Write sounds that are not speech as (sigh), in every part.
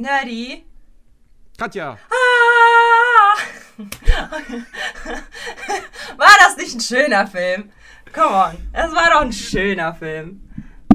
Nerdy. Katja. Ah! (laughs) War das nicht ein schöner Film? Come on, das war doch ein schöner Film.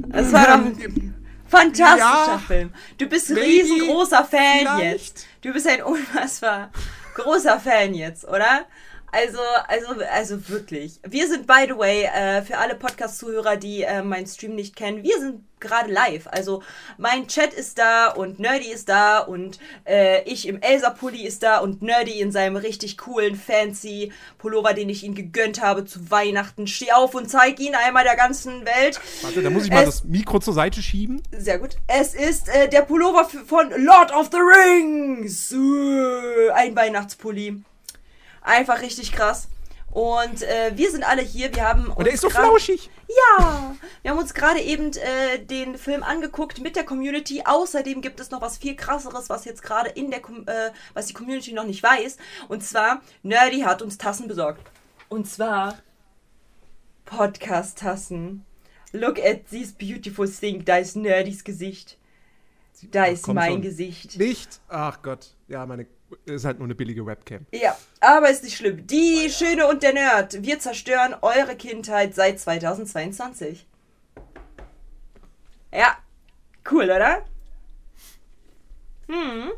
Das war doch ein (laughs) fantastischer Ja. Film. Du bist ein riesengroßer Fan Vielleicht. jetzt. Du bist ein unfassbar großer Fan jetzt, oder? Also, also, also wirklich. Wir sind, by the way, äh, für alle Podcast-Zuhörer, die äh, meinen Stream nicht kennen, wir sind gerade live. Also, mein Chat ist da und Nerdy ist da und äh, ich im Elsa-Pulli ist da und Nerdy in seinem richtig coolen, fancy Pullover, den ich ihm gegönnt habe zu Weihnachten. Steh auf und zeig ihn einmal der ganzen Welt. Warte, da muss ich mal Es- das Mikro zur Seite schieben. Sehr gut. Es ist äh, der Pullover von Lord of the Rings. Äh, ein Weihnachtspulli. Einfach richtig krass. Und äh, wir sind alle hier. Wir haben Und der ist so flauschig. Ja, wir haben uns gerade eben äh, den Film angeguckt mit der Community. Außerdem gibt es noch was viel krasseres, was jetzt gerade in der Com äh, was die Community noch nicht weiß. Und zwar Nerdy hat uns Tassen besorgt. Und zwar Podcast-Tassen. Look at this beautiful thing. Da ist Nerdys Gesicht. Da Ach, ist komm mein schon. Gesicht. Nicht? Ach Gott. Ja, meine. Ist halt nur eine billige Webcam. Ja, aber ist nicht schlimm. Die Schöne und der Nerd. Wir zerstören eure Kindheit seit 2022. Ja, cool, oder? Hm.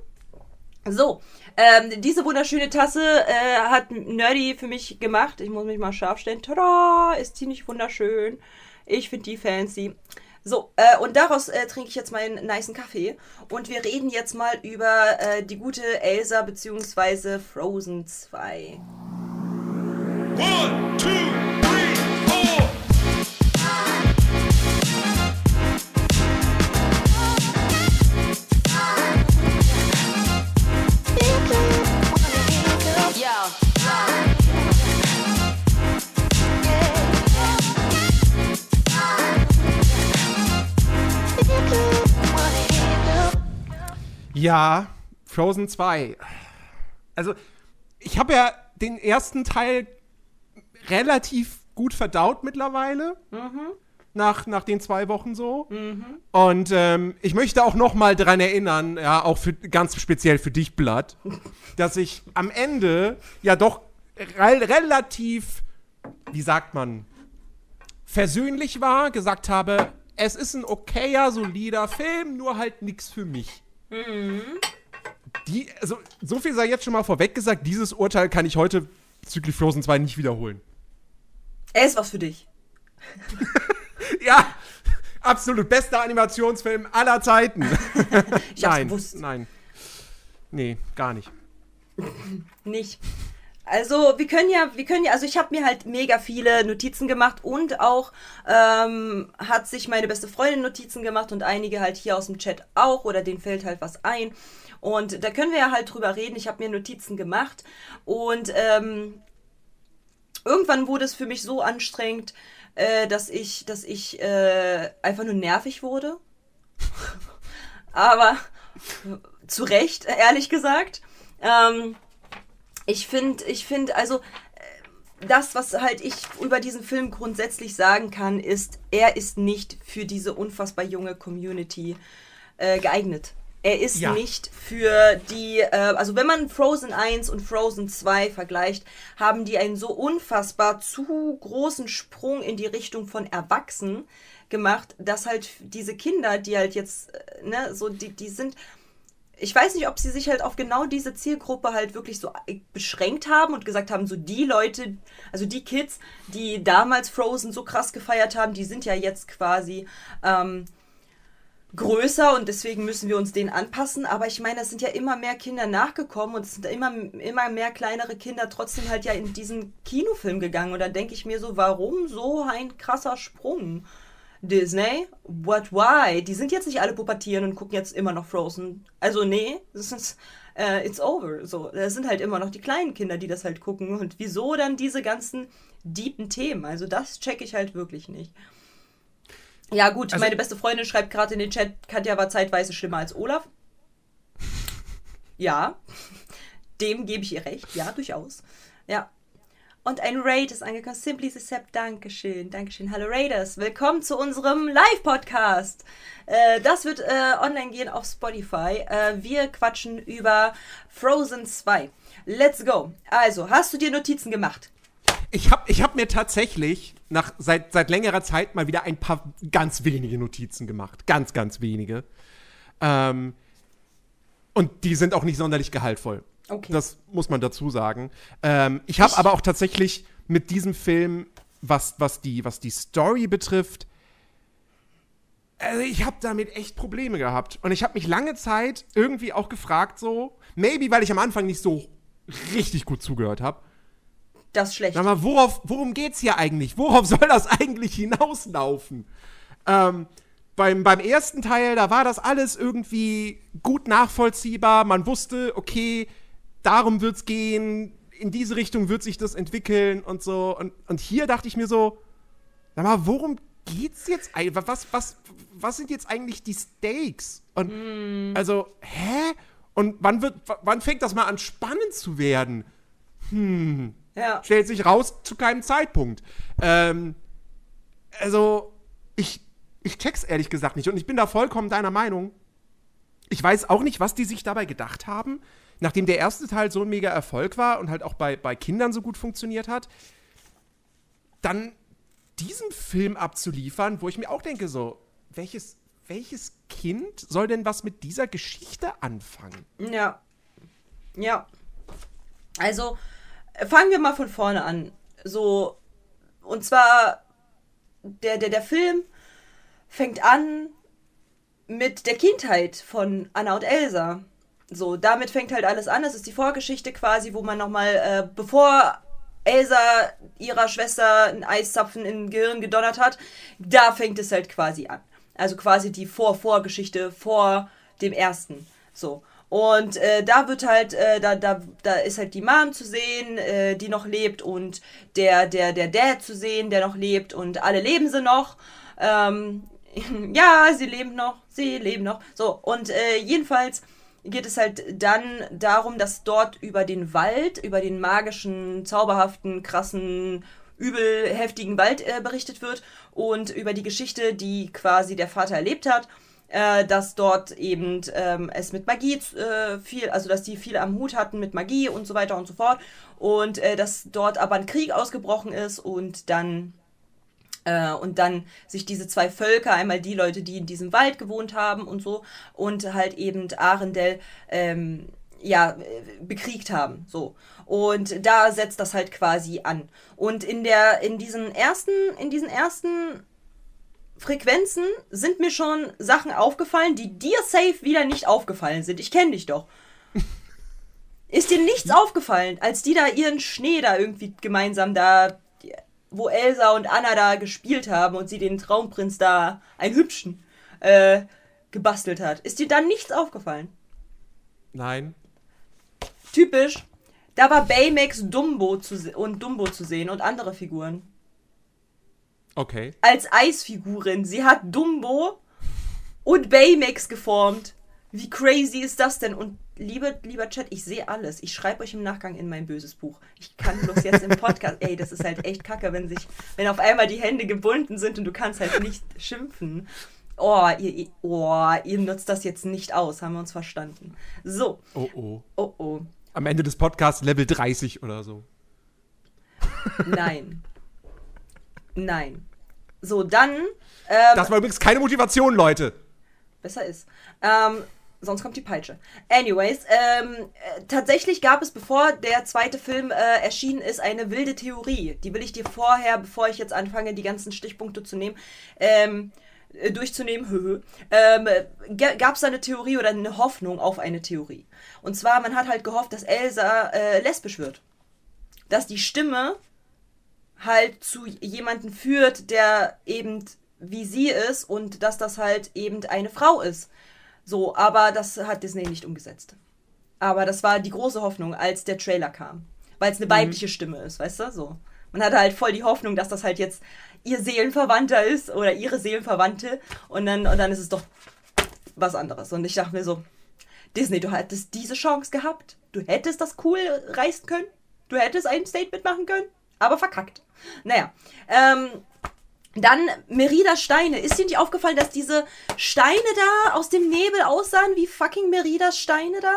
So, ähm, diese wunderschöne Tasse äh, hat Nerdy für mich gemacht. Ich muss mich mal scharf stellen. Tada, ist ziemlich wunderschön. Ich finde die fancy. So, äh, und daraus äh, trinke ich jetzt meinen nicen Kaffee. Und wir reden jetzt mal über äh, die gute Elsa bzw. Frozen 2. One, two, Ja, Frozen 2. Also, ich habe ja den ersten Teil relativ gut verdaut mittlerweile. Nach, nach den zwei Wochen so. Und ähm, ich möchte auch noch mal dran erinnern, ja, auch für, ganz speziell für dich, Blatt, (laughs) dass ich am Ende ja doch rel relativ, wie sagt man, versöhnlich war, gesagt habe, es ist ein okayer, solider Film, nur halt nix für mich. Die, also, so viel sei jetzt schon mal vorweg gesagt, dieses Urteil kann ich heute bezüglich Frozen 2 nicht wiederholen. Er ist was für dich. (laughs) Ja, absolut bester Animationsfilm aller Zeiten. (laughs) Ich hab's nein, gewusst. nein. Nee, gar nicht. Nicht. Also, wir können ja, wir können ja, also ich habe mir halt mega viele Notizen gemacht und auch ähm, hat sich meine beste Freundin Notizen gemacht und einige halt hier aus dem Chat auch oder denen fällt halt was ein. Und da können wir ja halt drüber reden. Ich habe mir Notizen gemacht und ähm, irgendwann wurde es für mich so anstrengend, äh, dass ich, dass ich äh, einfach nur nervig wurde. (laughs) Aber zu Recht, ehrlich gesagt. Ähm, ich finde, ich finde, also äh, das, was halt ich über diesen Film grundsätzlich sagen kann, ist, er ist nicht für diese unfassbar junge Community äh, geeignet. Er ist Ja. nicht für die, äh, also wenn man Frozen 1 und Frozen 2 vergleicht, haben die einen so unfassbar zu großen Sprung in die Richtung von Erwachsen gemacht, dass halt diese Kinder, die halt jetzt, äh, ne, so, die, die sind, ich weiß nicht, ob sie sich halt auf genau diese Zielgruppe halt wirklich so beschränkt haben und gesagt haben, so die Leute, also die Kids, die damals Frozen so krass gefeiert haben, die sind ja jetzt quasi ähm, größer und deswegen müssen wir uns denen anpassen. Aber ich meine, es sind ja immer mehr Kinder nachgekommen und es sind immer, immer mehr kleinere Kinder trotzdem halt ja in diesen Kinofilm gegangen. Und da denke ich mir so, warum so ein krasser Sprung? Disney, what, why? Die sind jetzt nicht alle pubertieren und gucken jetzt immer noch Frozen. Also nee, das ist, äh, it's over. So, das sind halt immer noch die kleinen Kinder, die das halt gucken. Und wieso dann diese ganzen deepen Themen? Also das check ich halt wirklich nicht. Ja gut, Also- meine beste Freundin schreibt gerade in den Chat, Katja war zeitweise schlimmer als Olaf. (laughs) Ja, (laughs) dem gebe ich ihr recht. Ja, durchaus. Ja. Und ein Raid ist angekommen. Simply the Sepp, Dankeschön, Dankeschön. Hallo Raiders, willkommen zu unserem Live-Podcast. Äh, das wird äh, online gehen auf Spotify. Äh, wir quatschen über Frozen 2. Let's go. Also, hast du dir Notizen gemacht? Ich habe ich hab mir tatsächlich nach, seit, seit längerer Zeit mal wieder ein paar ganz wenige Notizen gemacht. Ganz, ganz wenige. Ähm, und die sind auch nicht sonderlich gehaltvoll. Okay. Das muss man dazu sagen. Ähm, ich habe aber auch tatsächlich mit diesem Film, was, was, die, was die Story betrifft, also ich habe damit echt Probleme gehabt. Und ich habe mich lange Zeit irgendwie auch gefragt, so, maybe weil ich am Anfang nicht so richtig gut zugehört habe. Das ist schlecht. Sag mal, worauf, worum geht's hier eigentlich? Worauf (laughs) soll das eigentlich hinauslaufen? Ähm, beim, beim ersten Teil, da war das alles irgendwie gut nachvollziehbar. Man wusste, okay, darum wird's gehen, in diese Richtung wird sich das entwickeln und so. Und, und hier dachte ich mir so, sag mal, worum geht's jetzt eigentlich? Was, was, was sind jetzt eigentlich die Stakes? Und also, hä? Und wann wird, wann fängt das mal an spannend zu werden? ja. stellt sich raus zu keinem Zeitpunkt. Ähm, also, ich, ich check's ehrlich gesagt nicht und ich bin da vollkommen deiner Meinung. Ich weiß auch nicht, was die sich dabei gedacht haben, nachdem der erste Teil so ein mega Erfolg war und halt auch bei, bei Kindern so gut funktioniert hat, dann diesen Film abzuliefern, wo ich mir auch denke, so, welches, welches Kind soll denn was mit dieser Geschichte anfangen? Ja. Ja. Also, äh, fangen wir mal von vorne an. So, und zwar, der, der, der Film fängt an mit der Kindheit von Anna und Elsa. So, damit fängt halt alles an. Das ist die Vorgeschichte quasi, wo man nochmal, äh, bevor Elsa ihrer Schwester einen Eiszapfen im Gehirn gedonnert hat, da fängt es halt quasi an. Also quasi die Vor-Vorgeschichte vor dem ersten. So. Und äh, da wird halt, äh, da, da, da ist halt die Mom zu sehen, äh, die noch lebt und der, der, der Dad zu sehen, der noch lebt und alle leben sie noch. Ähm, (laughs) ja, sie leben noch, sie leben noch. So, und äh, jedenfalls geht es halt dann darum, dass dort über den Wald, über den magischen, zauberhaften, krassen, übel heftigen Wald äh, berichtet wird und über die Geschichte, die quasi der Vater erlebt hat, äh, dass dort eben ähm, es mit Magie äh, viel, also dass die viel am Hut hatten mit Magie und so weiter und so fort und äh, dass dort aber ein Krieg ausgebrochen ist und dann äh, und dann sich diese zwei Völker, einmal die Leute, die in diesem Wald gewohnt haben und so, und halt eben Arendelle, ähm, ja, bekriegt haben, so. Und da setzt das halt quasi an. Und in der, in diesen ersten, in diesen ersten Frequenzen sind mir schon Sachen aufgefallen, die dir safe wieder nicht aufgefallen sind. Ich kenne dich doch. (laughs) Ist dir nichts aufgefallen, als die da ihren Schnee da irgendwie gemeinsam da wo Elsa und Anna da gespielt haben und sie den Traumprinz da, einen hübschen, äh, gebastelt hat. Ist dir dann nichts aufgefallen? Nein. Typisch. Da war Baymax Dumbo zu und Dumbo zu sehen und andere Figuren. Okay. Als Eisfigurin. Sie hat Dumbo und Baymax geformt. Wie crazy ist das denn? Und liebe, lieber Chat, ich sehe alles. Ich schreibe euch im Nachgang in mein böses Buch. Ich kann bloß jetzt im Podcast. Ey, das ist halt echt kacke, wenn sich, wenn auf einmal die Hände gebunden sind und du kannst halt nicht schimpfen. Oh ihr, ihr, oh, ihr nutzt das jetzt nicht aus, haben wir uns verstanden. So, Oh oh. oh oh, Am Ende des Podcasts Level 30 oder so. nein. Nein. So, dann. Ähm, Das war übrigens keine Motivation, Leute. besser ist. Ähm, sonst kommt die Peitsche. Anyways, ähm, äh, tatsächlich gab es, bevor der zweite Film äh, erschienen ist, eine wilde Theorie. Die will ich dir vorher, bevor ich jetzt anfange, die ganzen Stichpunkte zu nehmen, ähm, äh, durchzunehmen, ähm, gab es eine Theorie oder eine Hoffnung auf eine Theorie. Und zwar, man hat halt gehofft, dass Elsa äh, lesbisch wird. Dass die Stimme halt zu jemanden führt, der eben wie sie ist und dass das halt eben eine Frau ist. So, aber das hat Disney nicht umgesetzt. Aber das war die große Hoffnung, als der Trailer kam. Weil es eine weibliche Stimme ist, weißt du? So. Man hatte halt voll die Hoffnung, dass das halt jetzt ihr Seelenverwandter ist oder ihre Seelenverwandte und dann, und dann ist es doch was anderes. Und ich dachte mir so, Disney, du hättest diese Chance gehabt. Du hättest das cool reißen können. Du hättest ein Statement machen können. aber verkackt. Naja, ähm, dann Merida Steine. Ist dir nicht aufgefallen, dass diese Steine da aus dem Nebel aussahen wie fucking Meridas Steine da?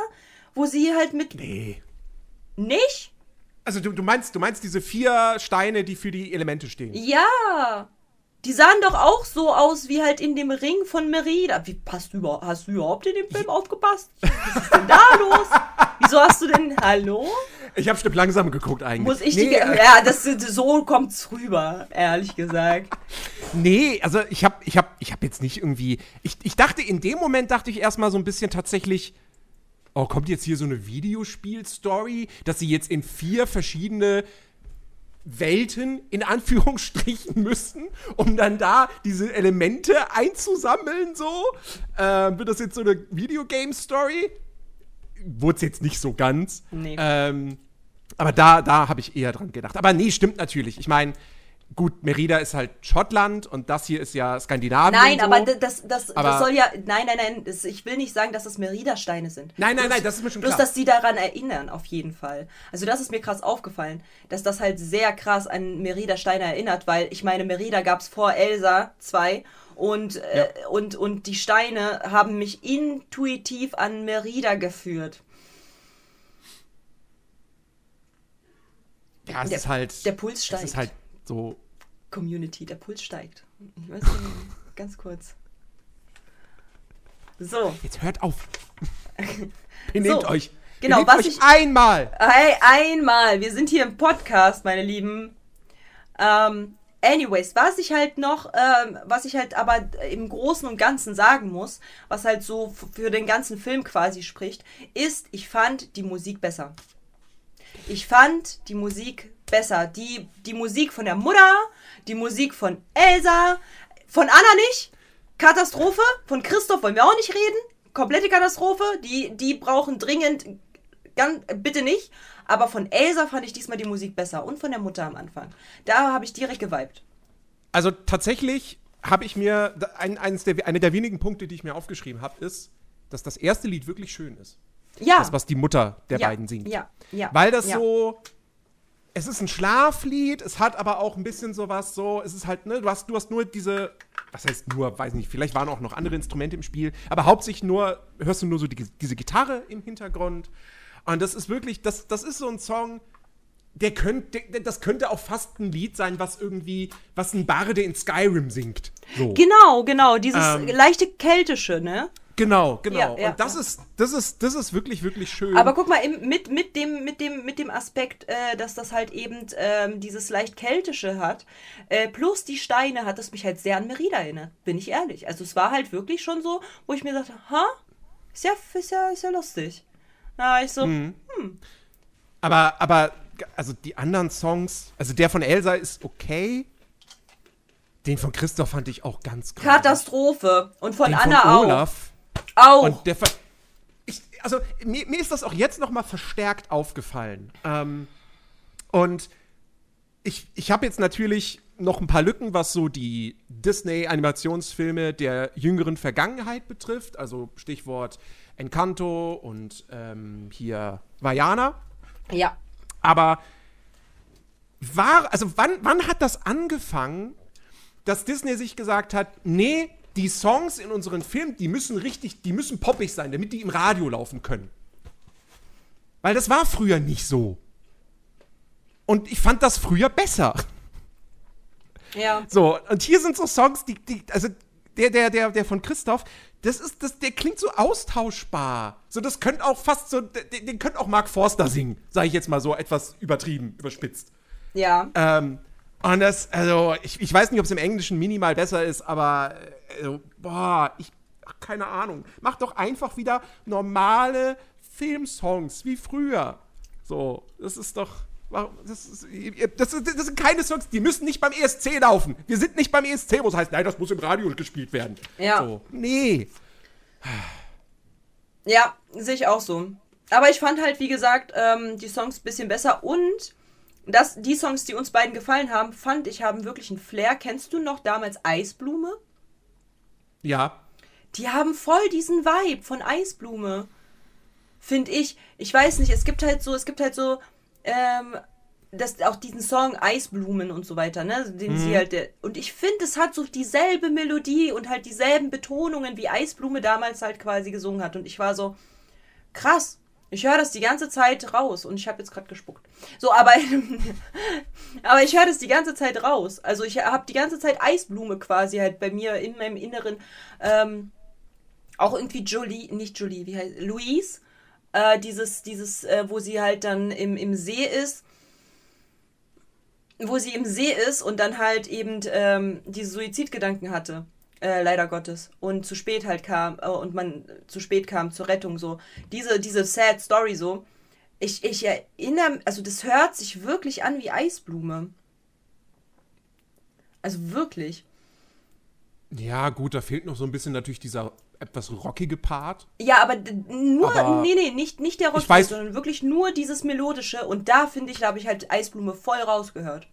Wo sie halt mit. Nee. Nicht? Also du, du meinst, du meinst diese vier Steine, die für die Elemente stehen. Ja. Die sahen doch auch so aus wie halt in dem Ring von Merida. Wie passt du über, hast du überhaupt in dem Film aufgepasst? Was ist denn da (laughs) los? Wieso hast du denn Hallo? Ich habe Stück langsam geguckt eigentlich. Muss ich nee, die äh, Ja, das so kommt's rüber, ehrlich gesagt. Nee, also ich habe ich hab, ich hab jetzt nicht irgendwie. Ich, ich dachte, in dem Moment dachte ich erstmal so ein bisschen tatsächlich. Oh, kommt jetzt hier so eine Videospiel-Story, dass sie jetzt in vier verschiedene Welten in Anführungsstrichen (laughs) müssen, um dann da diese Elemente einzusammeln, so. Ähm, wird das jetzt so eine Videogame-Story? Wurde es jetzt nicht so ganz. Nee. Ähm, aber da, da habe ich eher dran gedacht. Aber nee, stimmt natürlich. Ich meine, gut, Merida ist halt Schottland und das hier ist ja Skandinavien. Nein, so. aber das, das, Aber- das soll ja. Nein, nein, nein. Das, ich will nicht sagen, dass das Merida-Steine sind. Nein, nein, Bloß- nein, das ist mir schon Bloß, klar. dass sie daran erinnern, auf jeden Fall. Also, das ist mir krass aufgefallen, dass das halt sehr krass an Merida-Steine erinnert, weil ich meine, Merida gab es vor Elsa 2 und, äh, und, und die Steine haben mich intuitiv an Merida geführt. ja, es der- ist halt. der Puls Es ist halt so. Community, der Puls steigt. Ich weiß nicht, ganz kurz. So. Jetzt hört auf. (laughs) Benehmt So, euch. genau, Benehmt was euch ich- einmal. Hey, einmal. Wir sind hier im Podcast, meine Lieben. Ähm, anyways, was ich halt noch, ähm, was ich halt aber im Großen und Ganzen sagen muss, was halt so für den ganzen Film quasi spricht, ist, ich fand die Musik besser. Ich fand die Musik besser. Die, die Musik von der Mutter, die Musik von Elsa, von Anna nicht. Katastrophe. Von Christoph wollen wir auch nicht reden. Komplette Katastrophe. Die, die brauchen dringend, ganz, bitte nicht. Aber von Elsa fand ich diesmal die Musik besser. Und von der Mutter am Anfang. Da habe ich direkt geweibt. Also tatsächlich habe ich mir, ein, eines der, eine der wenigen Punkte, die ich mir aufgeschrieben habe, ist, dass das erste Lied wirklich schön ist. Ja. Das, was die Mutter der ja, beiden singt. Ja, ja. Weil das ja. so. Es ist ein Schlaflied, es hat aber auch ein bisschen sowas so, es ist halt, ne, du hast, du hast nur diese, was heißt nur, weiß nicht, vielleicht waren auch noch andere Instrumente im Spiel, aber hauptsächlich nur, hörst du nur so die, diese Gitarre im Hintergrund. Und das ist wirklich, das, das ist so ein Song, der könnte, das könnte auch fast ein Lied sein, was irgendwie, was ein Barde in Skyrim singt. So. Genau, genau. Dieses Ähm. leichte Keltische, ne? Genau, genau. Ja, ja, und das ist, das ist, das ist wirklich, wirklich schön. Aber guck mal, mit, mit, dem, mit, dem, mit dem Aspekt, äh, dass das halt eben ähm, dieses leicht keltische hat, äh, plus die Steine, hat es mich halt sehr an Merida erinnert, bin ich ehrlich. Also es war halt wirklich schon so, wo ich mir dachte, ha, ist ja, ist ja, ist ja lustig. Na, ich so, Mhm. Aber, aber, also die anderen Songs, also der von Elsa ist okay. Den von Christoph fand ich auch ganz krass. Katastrophe. Und von Den Anna von auch. Olaf. Auch. Und der von, ich, also mir, mir ist das auch jetzt noch mal verstärkt aufgefallen. Ähm, und ich, ich habe jetzt natürlich noch ein paar Lücken, was so die Disney-Animationsfilme der jüngeren Vergangenheit betrifft. Also Stichwort Encanto und ähm, hier Vajana. ja. Aber war, also wann, wann hat das angefangen, dass Disney sich gesagt hat, nee, die Songs in unseren Filmen, die müssen richtig, die müssen poppig sein, damit die im Radio laufen können. Weil das war früher nicht so. Und ich fand das früher besser. Ja. So, und hier sind so Songs, die, die also der, der, der, der von Christoph, das ist, das, der klingt so austauschbar. So, das könnte auch fast so, den, den könnte auch Mark Forster singen, sage ich jetzt mal so etwas übertrieben, überspitzt. Ja. Ähm, und das, also, ich, ich weiß nicht, ob es im Englischen minimal besser ist, aber, also, boah, ich, ach, keine Ahnung. Mach doch einfach wieder normale Filmsongs wie früher. So, das ist doch, das, ist, das, das sind keine Songs, die müssen nicht beim ESC laufen. Wir sind nicht beim ESC, wo es heißt, nein, das muss im Radio gespielt werden. Ja. So, nee. Ja, sehe ich auch so. Aber ich fand halt, wie gesagt, ähm, die Songs ein bisschen besser und das, die Songs, die uns beiden gefallen haben, fand ich, haben wirklich einen Flair. Kennst du noch damals Eisblume? Ja. Die haben voll diesen Vibe von Eisblume. Finde ich. Ich weiß nicht, es gibt halt so, es gibt halt so, ähm, das, auch diesen Song Eisblumen und so weiter, ne? Den Mhm. sie halt, und ich finde, es hat so dieselbe Melodie und halt dieselben Betonungen, wie Eisblume damals halt quasi gesungen hat. Und ich war so, krass. Ich höre das die ganze Zeit raus und ich habe jetzt gerade gespuckt. So, aber, (laughs) aber ich höre das die ganze Zeit raus. Also ich habe die ganze Zeit Eisblume quasi halt bei mir in meinem Inneren. Ähm, auch irgendwie Jolie, nicht Jolie, wie heißt Louise. Äh, dieses, dieses, äh, wo sie halt dann im, im See ist. Wo sie im See ist und dann halt eben ähm, diese Suizidgedanken hatte. Äh, leider Gottes. Und zu spät halt kam, äh, und man zu spät kam zur Rettung so. Diese, diese sad Story so. Ich, ich erinnere, also das hört sich wirklich an wie Eisblume. Also wirklich. Ja, gut, da fehlt noch so ein bisschen natürlich dieser etwas rockige Part. Ja, aber nur, Aber- nee, nee, nicht, nicht der Rock, Ich weiß- sondern wirklich nur dieses Melodische. Und da finde ich, da habe ich halt Eisblume voll rausgehört.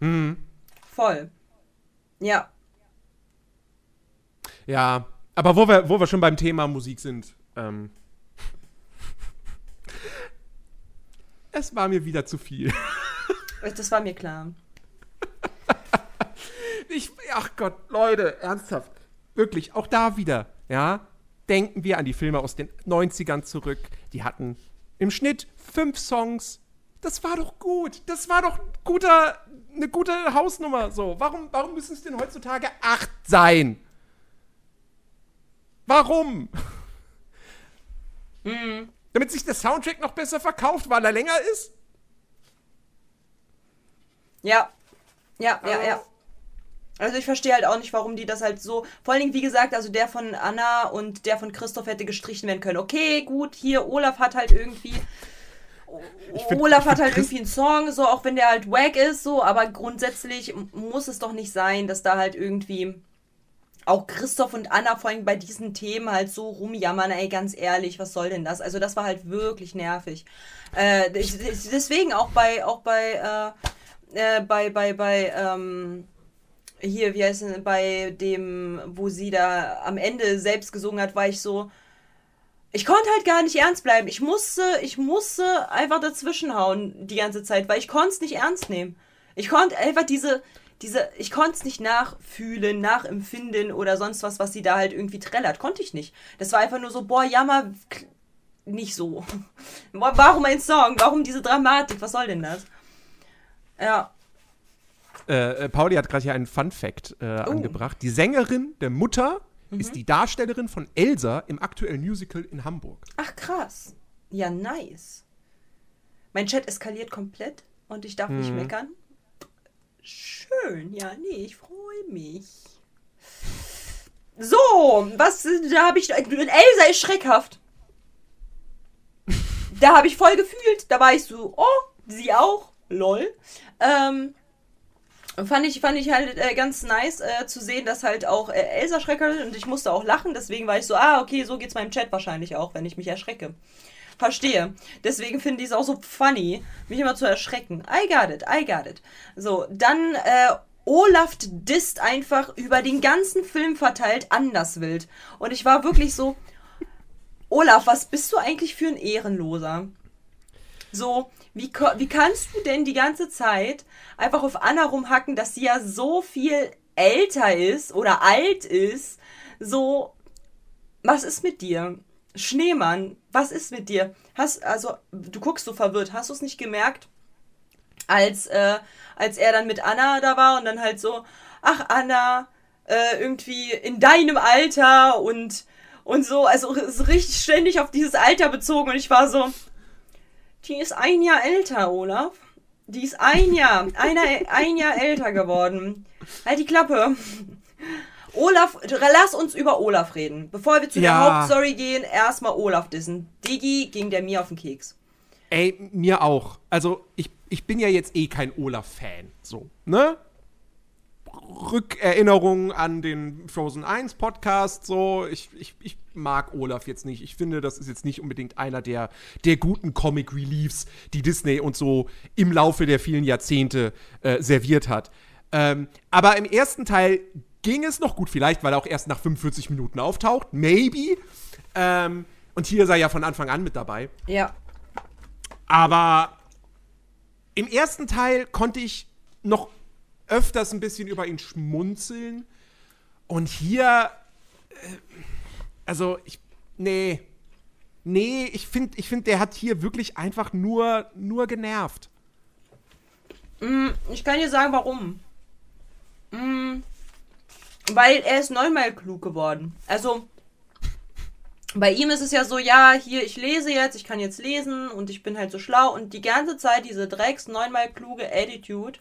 Mhm. Voll. Ja. Ja, aber wo wir, wo wir schon beim Thema Musik sind, ähm, (laughs) es war mir wieder zu viel. Das war mir klar. (laughs) Ich, ach Gott, Leute, ernsthaft. Wirklich, auch da wieder, ja. Denken wir an die Filme aus den 90ern zurück. Die hatten im Schnitt fünf Songs. Das war doch gut. Das war doch guter, eine gute Hausnummer. So, warum, warum müssen es denn heutzutage acht sein? Warum? (laughs) Damit sich der Soundtrack noch besser verkauft, weil er länger ist? Ja. Ja, ja, ja. Also ich verstehe halt auch nicht, warum die das halt so. Vor allen Dingen, wie gesagt, also der von Anna und der von Christoph hätte gestrichen werden können. Okay, gut, hier Olaf hat halt irgendwie. find- Olaf hat halt Christ- irgendwie einen Song, so auch wenn der halt wack ist, so, aber grundsätzlich muss es doch nicht sein, dass da halt irgendwie auch Christoph und Anna vor allem bei diesen Themen halt so rumjammern, ey, ganz ehrlich, was soll denn das? Also das war halt wirklich nervig. Äh, deswegen auch bei, auch bei, äh, äh, bei, bei, bei, ähm, hier, wie heißt es, bei dem, wo sie da am Ende selbst gesungen hat, war ich so, ich konnte halt gar nicht ernst bleiben. Ich musste, ich musste einfach dazwischenhauen die ganze Zeit, weil ich konnte es nicht ernst nehmen. Ich konnte einfach diese, diese, ich konnte es nicht nachfühlen, nachempfinden oder sonst was, was sie da halt irgendwie trällert. Konnte ich nicht. Das war einfach nur so, boah, jammer, nicht so. (laughs) Boah, Warum ein Song? Warum diese Dramatik? Was soll denn das? Ja. Äh, äh, Pauli hat gerade hier einen Fun Fact äh, Oh. angebracht. Die Sängerin der Mutter Mhm. ist die Darstellerin von Elsa im aktuellen Musical in Hamburg. Ach krass. Ja, nice. Mein Chat eskaliert komplett und ich darf nicht meckern. Schön, ja, nee, ich freue mich. So, was, da habe ich, Elsa ist schreckhaft. Da habe ich voll gefühlt, da war ich so, oh, sie auch, lol. Ähm, fand ich, fand ich halt äh, ganz nice äh, zu sehen, dass halt auch äh, Elsa schreckert ist und ich musste auch lachen, deswegen war ich so, ah, okay, so geht's meinem Chat wahrscheinlich auch, wenn ich mich erschrecke. Verstehe. Deswegen finde ich es auch so funny, mich immer zu erschrecken. I got it, I got it. So, dann äh, Olaf disst einfach über den ganzen Film verteilt anders wild. Und ich war wirklich so, Olaf, was bist du eigentlich für ein Ehrenloser? So, wie, wie kannst du denn die ganze Zeit einfach auf Anna rumhacken, dass sie ja so viel älter ist oder alt ist? So, was ist mit dir? Schneemann, was ist mit dir? Hast, also, du guckst so verwirrt. Hast du es nicht gemerkt? Als, äh, als er dann mit Anna da war und dann halt so, ach Anna, äh, irgendwie in deinem Alter und, und so, also so richtig ständig auf dieses Alter bezogen und ich war so, die ist ein Jahr älter, Olaf. Die ist ein Jahr, einer, ein Jahr älter geworden. Halt die Klappe. Olaf, lass uns über Olaf reden. Bevor wir zu der Ja. Hauptstory gehen, erstmal Olaf dissen. Digi ging der mir auf den Keks. Ey, mir auch. Also, ich, ich bin ja jetzt eh kein Olaf-Fan. So, ne? Rückerinnerungen an den Frozen 1 Podcast, so. Ich, ich, ich mag Olaf jetzt nicht. Ich finde, das ist jetzt nicht unbedingt einer der, der guten Comic Reliefs, die Disney und so im Laufe der vielen Jahrzehnte äh, serviert hat. Ähm, aber im ersten Teil ging es noch gut, vielleicht, weil er auch erst nach 45 Minuten auftaucht. Maybe. Ähm, und hier er ja von Anfang an mit dabei. Ja. Aber Im ersten Teil konnte ich noch öfters ein bisschen über ihn schmunzeln. Und hier, äh, also ich, nee, nee, ich finde, ich find, der hat hier wirklich einfach nur, nur genervt. Ich kann dir sagen, warum. Mm, Weil er ist neunmal klug geworden. Also, bei ihm ist es ja so, ja, hier, ich lese jetzt, ich kann jetzt lesen und ich bin halt so schlau und die ganze Zeit diese Drecks neunmal kluge Attitude.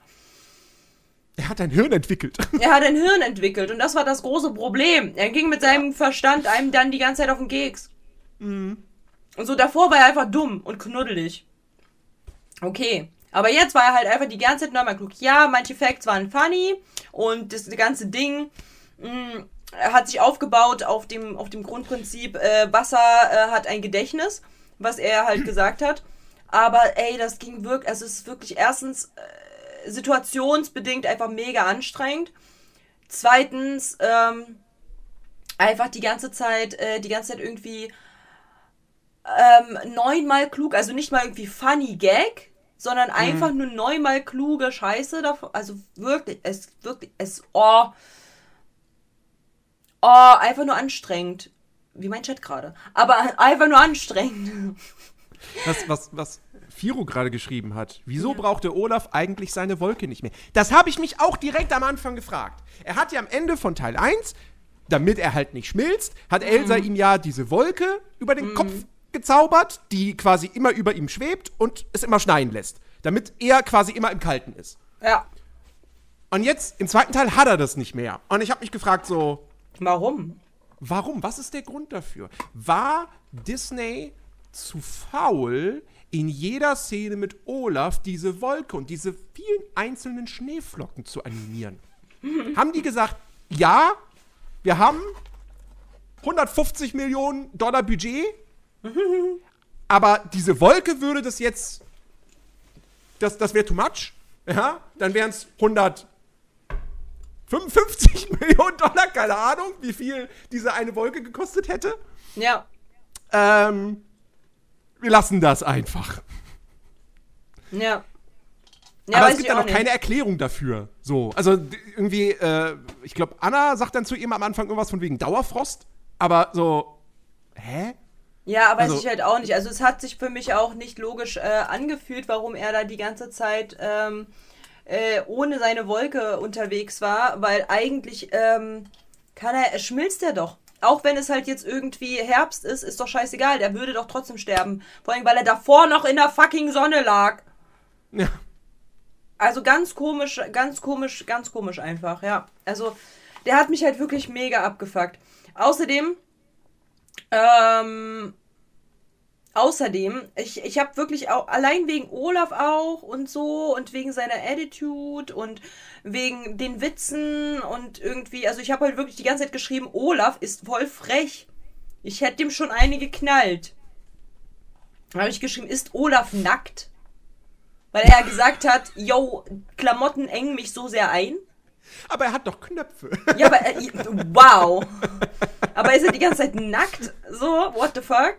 Er hat ein Hirn entwickelt. (laughs) Er hat ein Hirn entwickelt und das war das große Problem. Er ging mit seinem Verstand einem dann die ganze Zeit auf den Keks. Und so davor war er einfach dumm und knuddelig. Okay. Aber jetzt war er halt einfach die ganze Zeit nochmal klug. Ja, manche Facts waren funny und das ganze Ding mh, hat sich aufgebaut auf dem, auf dem Grundprinzip, äh, Wasser äh, hat ein Gedächtnis, was er halt (clears throat) gesagt hat. Aber ey, das ging wirklich, also es ist wirklich erstens äh, situationsbedingt einfach mega anstrengend. Zweitens, ähm, einfach die ganze Zeit, äh, die ganze Zeit irgendwie ähm, neunmal klug, also nicht mal irgendwie funny Gag, sondern einfach nur neunmal kluge Scheiße davon. Also wirklich, es wirklich, es, oh, oh, einfach nur anstrengend. Wie mein Chat gerade. Aber einfach nur anstrengend. Was, was, was Firo gerade geschrieben hat. Wieso brauchte Olaf eigentlich seine Wolke nicht mehr? Das habe ich mich auch direkt am Anfang gefragt. Er hat ja am Ende von Teil 1, damit er halt nicht schmilzt, hat Elsa ihm ja diese Wolke über den Kopf gezaubert, die quasi immer über ihm schwebt und es immer schneien lässt. Damit er quasi immer im Kalten ist. Ja. Und jetzt, im zweiten Teil, hat er das nicht mehr. Und ich habe mich gefragt, so, Warum? Warum? Was ist der Grund dafür? War Disney zu faul, in jeder Szene mit Olaf diese Wolke und diese vielen einzelnen Schneeflocken zu animieren? (laughs) haben die gesagt, ja, wir haben 150 Millionen Dollar Budget, (laughs) aber diese Wolke würde das jetzt, das, das wäre too much, ja, dann wären es 100 55 (laughs) Millionen Dollar, keine Ahnung, wie viel diese eine Wolke gekostet hätte. Ja. Ähm, wir lassen das einfach. Ja. Aber Ja, es weiß gibt ja noch nicht. keine Erklärung dafür. So, also irgendwie, äh, ich glaube, Anna sagt dann zu ihm am Anfang irgendwas von wegen Dauerfrost, aber so, hä? Ja, aber weiß Also- ich halt auch nicht. Also es hat sich für mich auch nicht logisch äh, angefühlt, warum er da die ganze Zeit ähm, äh, ohne seine Wolke unterwegs war, weil eigentlich ähm, kann er, schmilzt er doch. Auch wenn es halt jetzt irgendwie Herbst ist, ist doch scheißegal. Der würde doch trotzdem sterben. Vor allem, weil er davor noch in der fucking Sonne lag. Ja. Also ganz komisch, ganz komisch, ganz komisch einfach, ja. Also der hat mich halt wirklich mega abgefuckt. Außerdem, ähm, außerdem, ich, ich habe wirklich auch, allein wegen Olaf auch und so und wegen seiner Attitude und wegen den Witzen und irgendwie, also ich habe halt wirklich die ganze Zeit geschrieben, Olaf ist voll frech. Ich hätte dem schon eine geknallt. Dann habe ich geschrieben, ist Olaf nackt? Weil er gesagt hat, yo, Klamotten engen mich so sehr ein. Aber er hat doch Knöpfe. Ja, aber äh, (laughs) wow. Aber ist er die ganze Zeit nackt? So, what the fuck?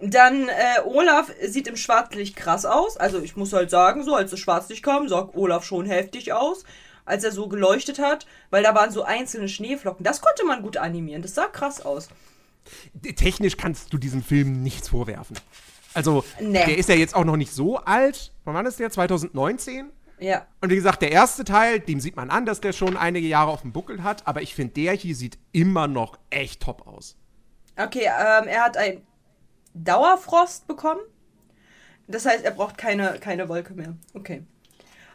Dann, äh, Olaf sieht im Schwarzlicht krass aus. Also ich muss halt sagen, so als das Schwarzlicht kam, sah Olaf schon heftig aus. Als er so geleuchtet hat, weil da waren so einzelne Schneeflocken. Das konnte man gut animieren. Das sah krass aus. Technisch kannst du diesem Film nichts vorwerfen. Also, Nee. der ist ja jetzt auch noch nicht so alt. Wann ist der? 2019? Ja. Und wie gesagt, der erste Teil, dem sieht man an, dass der schon einige Jahre auf dem Buckel hat, aber ich finde, der hier sieht immer noch echt top aus. Okay, ähm, er hat ein Dauerfrost bekommen. Das heißt, er braucht keine, keine Wolke mehr. Okay.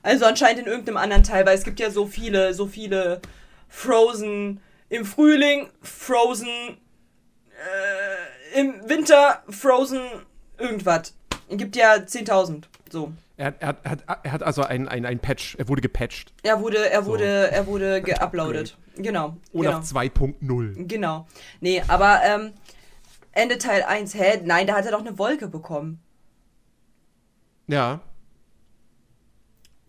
Also anscheinend in irgendeinem anderen Teil, weil es gibt ja so viele, so viele Frozen im Frühling, Frozen äh, im Winter, Frozen irgendwas. Es gibt ja 10.000. So. Er, hat- er, hat- er, hat, also ein, ein, ein Patch, er wurde gepatcht. Er wurde, er wurde, er wurde (laughs) geuploadet. Genau. Olaf genau. 2.0. Genau. Nee, aber ähm, Ende Teil 1, hä? Nein, da hat er doch eine Wolke bekommen. Ja.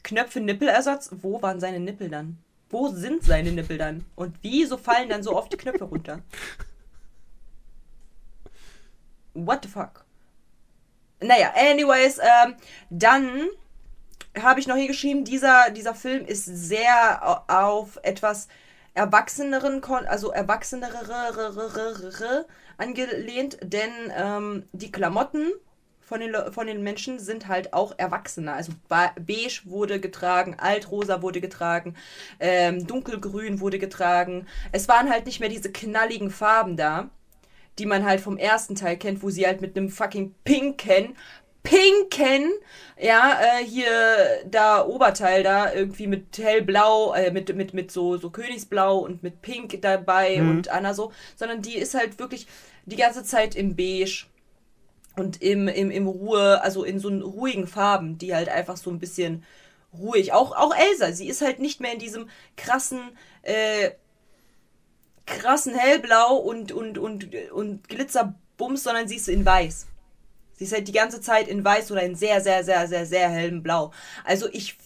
Knöpfe Nippelersatz, wo waren seine Nippel dann? Wo sind seine Nippel dann? Und wieso fallen dann so oft die Knöpfe runter? What the fuck? Naja, anyways, ähm, dann habe ich noch hingeschrieben, dieser, dieser Film ist sehr au- auf etwas erwachseneren, also erwachsenere angelehnt, denn ähm, die Klamotten von den, Le- von den Menschen sind halt auch erwachsener. Also beige wurde getragen, altrosa wurde getragen, ähm, dunkelgrün wurde getragen. Es waren halt nicht mehr diese knalligen Farben da, die man halt vom ersten Teil kennt, wo sie halt mit einem fucking pinken, pinken, ja, äh, hier da Oberteil da irgendwie mit hellblau, äh, mit, mit, mit so, so Königsblau und mit pink dabei und Anna so, sondern die ist halt wirklich die ganze Zeit im beige und im, im, im Ruhe, also in so ruhigen Farben, die halt einfach so ein bisschen ruhig. Auch, auch Elsa, sie ist halt nicht mehr in diesem krassen, äh, krassen Hellblau und, und, und, und Glitzerbums, sondern sie ist in weiß. Sie ist halt die ganze Zeit in weiß oder in sehr, sehr, sehr, sehr, sehr hellem Blau. Also ich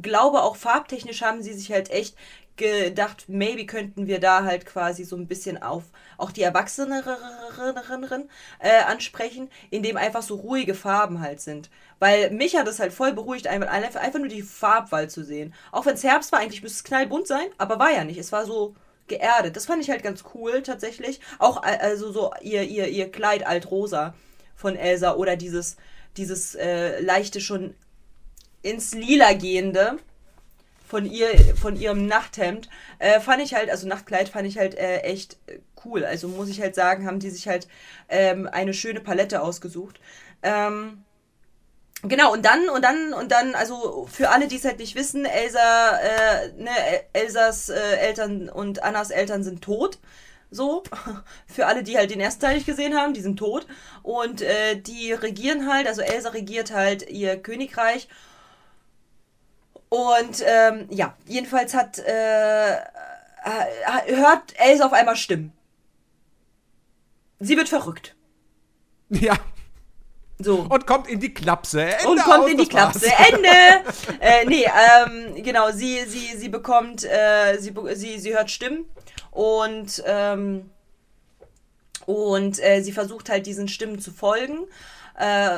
glaube, auch farbtechnisch haben sie sich halt echt gedacht, maybe könnten wir da halt quasi so ein bisschen auf auch die Erwachseneren äh, ansprechen, indem einfach so ruhige Farben halt sind. Weil mich hat es halt voll beruhigt, einfach, einfach nur die Farbwahl zu sehen. Auch wenn es Herbst war, eigentlich müsste es knallbunt sein, aber war ja nicht. Es war so geerdet. Das fand ich halt ganz cool tatsächlich. Auch äh, also so ihr, ihr, ihr Kleid altrosa von Elsa oder dieses, dieses äh, leichte schon ins Lila gehende von ihr, von ihrem Nachthemd, äh, fand ich halt, also Nachtkleid fand ich halt äh, echt äh, cool. Also muss ich halt sagen, haben die sich halt ähm, eine schöne Palette ausgesucht. Ähm, Genau, und dann, und dann, und dann, also für alle, die es halt nicht wissen, Elsa, äh, ne, El- Elsas äh, Eltern und Annas Eltern sind tot. So. (laughs) Für alle, die halt den ersten Teil nicht gesehen haben, die sind tot. Und äh, die regieren halt, also Elsa regiert halt ihr Königreich. Und ähm, ja, jedenfalls hat, äh, äh, hört Elsa auf einmal Stimmen. Sie wird verrückt. Ja. So. Und kommt in die Klapse. Ende und kommt aus, in die das war's. Klapse. Ende! (laughs) äh, nee, ähm, genau, sie, sie, sie bekommt, äh, sie, sie, sie hört Stimmen und, ähm, und äh, sie versucht halt diesen Stimmen zu folgen. Äh,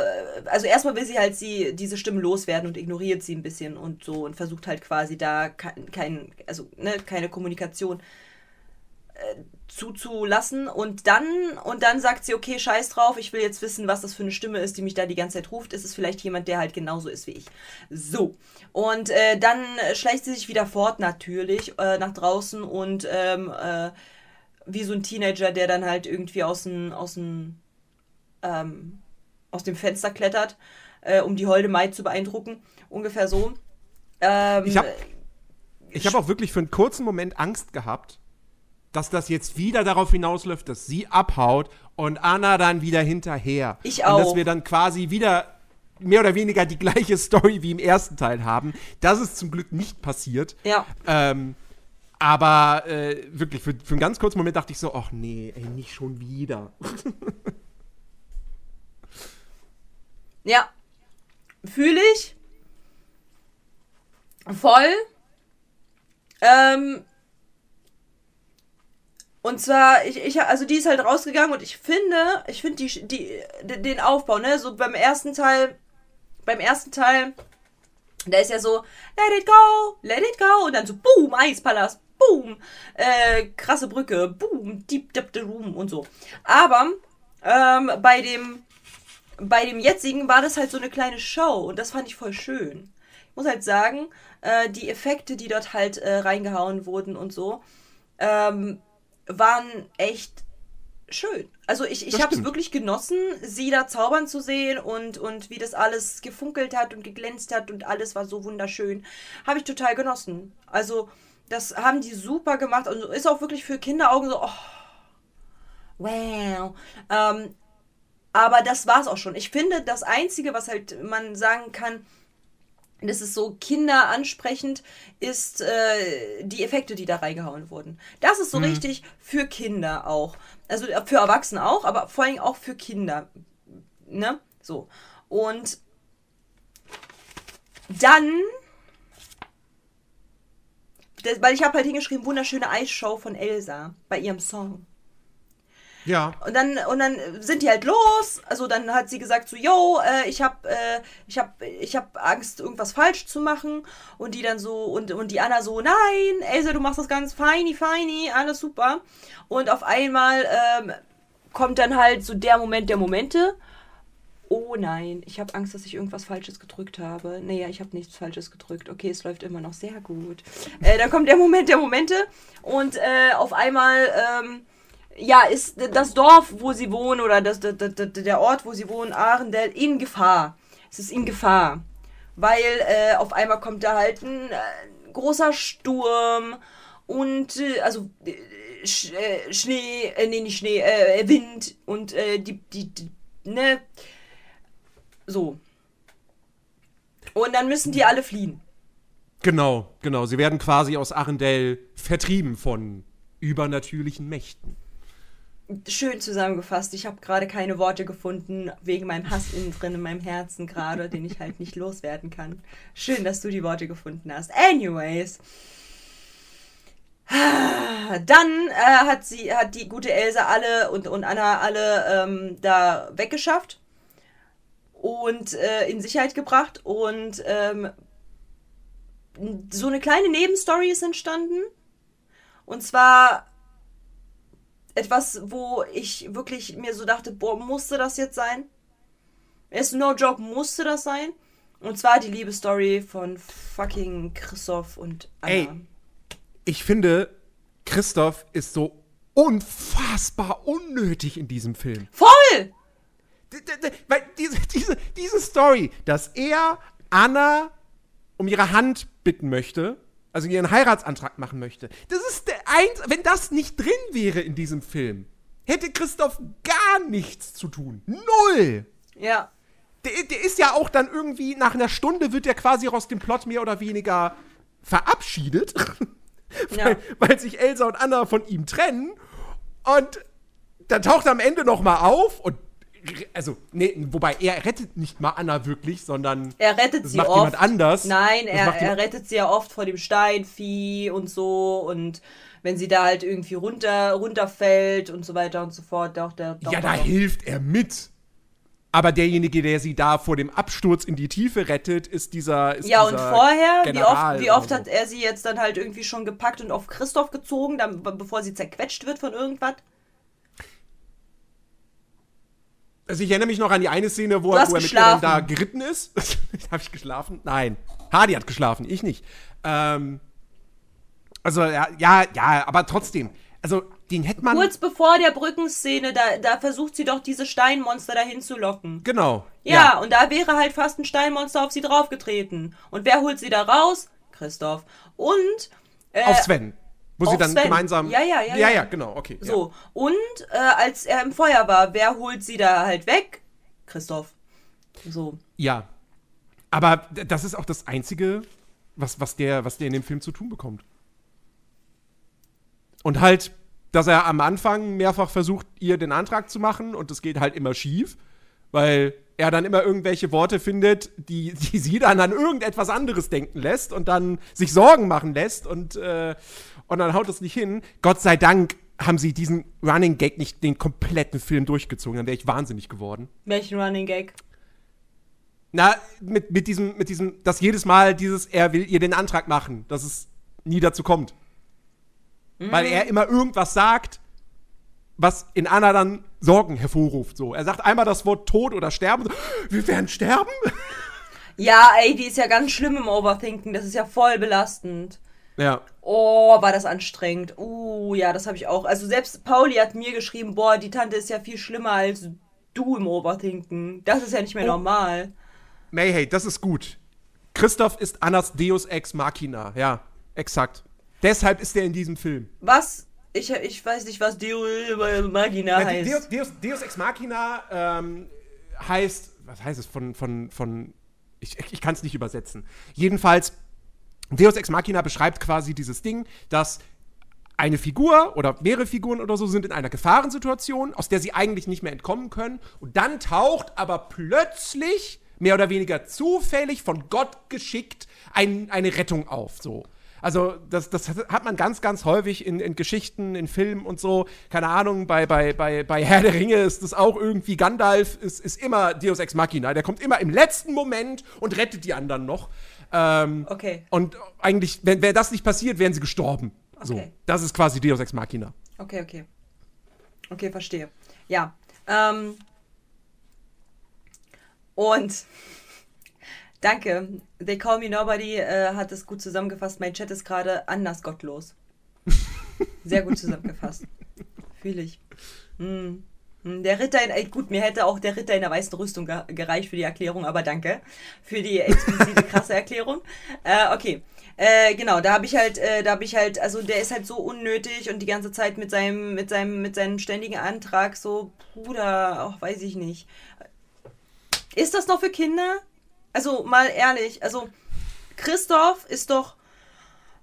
also erstmal will sie halt sie, diese Stimmen loswerden und ignoriert sie ein bisschen und so und versucht halt quasi da kein, kein also ne, keine Kommunikation zuzulassen. Und dann und dann sagt sie okay scheiß drauf ich will jetzt wissen was das für eine Stimme ist die mich da die ganze Zeit ruft. Ist es vielleicht jemand der halt genauso ist wie ich? So. Und äh, dann schleicht sie sich wieder fort natürlich äh, nach draußen und ähm, äh, wie so ein Teenager der dann halt irgendwie aus dem aus dem ähm, aus dem Fenster klettert äh, um die holde Maid zu beeindrucken ungefähr so ähm, Ich habe ich hab auch wirklich für einen kurzen Moment Angst gehabt, dass das jetzt wieder darauf hinausläuft, dass sie abhaut und Anna dann wieder hinterher. Ich Und auch. dass wir dann quasi wieder mehr oder weniger die gleiche Story wie im ersten Teil haben. Das ist zum Glück nicht passiert. ja Ähm, aber äh, wirklich, für, für einen ganz kurzen Moment dachte ich so, ach nee, ey, nicht schon wieder. (laughs) Ja. Fühle ich. Voll. Ähm. Und zwar, ich, ich, also die ist halt rausgegangen und ich finde, ich finde die, die, den Aufbau, ne, so beim ersten Teil, beim ersten Teil, da ist ja so, let it go, let it go, und dann so, boom, Eispalast, boom, äh, krasse Brücke, boom, deep, deep, the room und so. Aber, ähm, bei dem, bei dem jetzigen war das halt so eine kleine Show und das fand ich voll schön. Ich muss halt sagen, äh, die Effekte, die dort halt äh, reingehauen wurden und so, ähm, waren echt schön. Also ich, ich habe es wirklich genossen, sie da zaubern zu sehen und, und wie das alles gefunkelt hat und geglänzt hat und alles war so wunderschön. Habe ich total genossen. Also das haben die super gemacht und ist auch wirklich für Kinderaugen so, oh, wow. Ähm, aber das war's auch schon. Ich finde, das Einzige, was halt man sagen kann, das ist so kinderansprechend, ist äh, die Effekte, die da reingehauen wurden. Das ist so richtig für Kinder auch. Also äh, für Erwachsene auch, aber vor allem auch für Kinder. Ne? So. Und dann. Das, weil ich habe halt hingeschrieben, wunderschöne Eisshow von Elsa bei ihrem Song. Ja. Und dann, und dann sind die halt los. Also dann hat sie gesagt so, yo, äh, ich hab, äh, ich hab, ich hab Angst, irgendwas falsch zu machen. Und die dann so, und, und die Anna so, nein, Elsa, du machst das ganz feini, feini, alles super. Und auf einmal ähm, kommt dann halt so der Moment der Momente. Oh nein, ich habe Angst, dass ich irgendwas Falsches gedrückt habe. Naja, ich habe nichts Falsches gedrückt. Okay, es läuft immer noch sehr gut. Äh, dann kommt der Moment der Momente und äh, auf einmal, ähm, ja, ist das Dorf, wo sie wohnen oder das, das, das, der Ort, wo sie wohnen, Arendelle, in Gefahr. Es ist in Gefahr. Weil äh, auf einmal kommt da halt ein äh, großer Sturm und äh, also äh, Sch äh, Schnee, äh, nee, nicht Schnee, Wind und die, die, die, ne, so. Und dann müssen die alle fliehen. Genau, genau. Sie werden quasi aus Arendelle vertrieben von übernatürlichen Mächten. Schön zusammengefasst. Ich habe gerade keine Worte gefunden, wegen meinem Hass innen drin in meinem Herzen gerade, den ich halt nicht loswerden kann. Schön, dass du die Worte gefunden hast. Anyways. Dann äh, hat sie, hat die gute Elsa alle und, und Anna alle ähm, da weggeschafft und äh, in Sicherheit gebracht und ähm, so eine kleine Nebenstory ist entstanden. Und zwar etwas, wo ich wirklich mir so dachte, boah, musste das jetzt sein? Ist no joke, musste das sein? Und zwar die Liebesstory von fucking Christoph und Anna. Ey. Ich finde, Christoph ist so unfassbar unnötig in diesem Film. Voll! Weil diese, diese, diese Story, dass er Anna um ihre Hand bitten möchte, also ihren Heiratsantrag machen möchte, das ist der eins, wenn das nicht drin wäre in diesem Film, hätte Christoph gar nichts zu tun. Null! Ja. Der, der ist ja auch dann irgendwie, nach einer Stunde wird er quasi aus dem Plot mehr oder weniger verabschiedet, (laughs) Ja. weil, weil sich Elsa und Anna von ihm trennen und dann taucht er am Ende noch mal auf und also, nee, wobei er rettet nicht mal Anna wirklich, sondern Er rettet das sie macht oft. jemand anders. Nein, er, er rettet sie ja oft vor dem Steinvieh und so und wenn sie da halt irgendwie runter runterfällt und so weiter und so fort, doch der doch, Ja, da doch. hilft er mit. Aber derjenige, der sie da vor dem Absturz in die Tiefe rettet, ist dieser. Ist Ja, und dieser vorher, wie General oft, wie oft oder hat er sie jetzt dann halt irgendwie schon gepackt und auf Christoph gezogen, dann, bevor sie zerquetscht wird von irgendwas? Also ich erinnere mich noch an die eine Szene, wo, er, wo er mit ihr dann da geritten ist. (laughs) Habe ich geschlafen? Nein. Hardy hat geschlafen, ich nicht. Ähm, also ja, ja, ja, aber trotzdem. Also den hätte man. Kurz bevor der Brückenszene, da, da versucht sie doch diese Steinmonster dahin zu locken. Genau. Ja, und da wäre halt fast ein Steinmonster auf sie draufgetreten. Und wer holt sie da raus? Christoph. Und äh, Auf Sven. Wo sie auf dann Sven. gemeinsam. Ja, ja, ja, Ja, ja. ja, genau, okay. so. Und äh, als er im Feuer war, wer holt sie da halt weg? Christoph. So. Ja. ja. Aber das ist auch das Einzige, was, was, der, was der in dem Film zu tun bekommt. Und halt, dass er am Anfang mehrfach versucht, ihr den Antrag zu machen und es geht halt immer schief, weil er dann immer irgendwelche Worte findet, die, die sie dann an irgendetwas anderes denken lässt und dann sich Sorgen machen lässt und, äh, und dann haut es nicht hin. Gott sei Dank haben sie diesen Running Gag nicht den kompletten Film durchgezogen, dann wäre ich wahnsinnig geworden. Welchen Running Gag? Na, mit, mit diesem, mit diesem, dass jedes Mal dieses, er will ihr den Antrag machen, dass es nie dazu kommt. Weil er immer irgendwas sagt, was in Anna dann Sorgen hervorruft. So. Er sagt einmal das Wort Tod oder Sterben. So, Wir werden sterben? (laughs) Ja, ey, die ist ja ganz schlimm im Overthinken. Das ist ja voll belastend. Ja. Oh, war das anstrengend. Uh, ja, das habe ich auch. Also selbst Pauli hat mir geschrieben, boah, die Tante ist ja viel schlimmer als du im Overthinken. Das ist ja nicht mehr Oh. normal. May, hey, das ist gut. Christoph ist Annas Deus Ex Machina. Ja, exakt. Deshalb ist er in diesem Film. Was? Ich, ich weiß nicht, was Magina Ja, heißt. Deus, Deus, Deus Ex Machina ähm, heißt, was heißt es von, von, von, ich, ich kann es nicht übersetzen. Jedenfalls, Deus Ex Machina beschreibt quasi dieses Ding, dass eine Figur oder mehrere Figuren oder so sind in einer Gefahrensituation, aus der sie eigentlich nicht mehr entkommen können. Und dann taucht aber plötzlich, mehr oder weniger zufällig, von Gott geschickt, ein, eine Rettung auf. So. Also, das, das hat man ganz, ganz häufig in, in Geschichten, in Filmen und so. Keine Ahnung, bei, bei, bei, bei Herr der Ringe ist das auch irgendwie. Gandalf ist, ist immer Deus Ex Machina. Der kommt immer im letzten Moment und rettet die anderen noch. Ähm, Okay. Und eigentlich, wenn wäre das nicht passiert, wären sie gestorben. So, Okay. das ist quasi Deus Ex Machina. Okay, okay. Okay, verstehe. Ja. Ähm, und (laughs) danke. They Call Me Nobody äh, hat es gut zusammengefasst. Mein Chat ist gerade anders gottlos. (laughs) Sehr gut zusammengefasst. Fühle ich. Hm. Hm, Der Ritter in, ey, gut, mir hätte auch der Ritter in der weißen Rüstung ge gereicht für die Erklärung, aber danke für die explizite krasse Erklärung. (laughs) Äh, okay. Äh, genau, da habe ich halt, äh, da habe ich halt, also der ist halt so unnötig und die ganze Zeit mit seinem, mit seinem, mit seinem ständigen Antrag so, Bruder, auch weiß ich nicht. Ist das noch für Kinder? Also mal ehrlich, also Christoph ist doch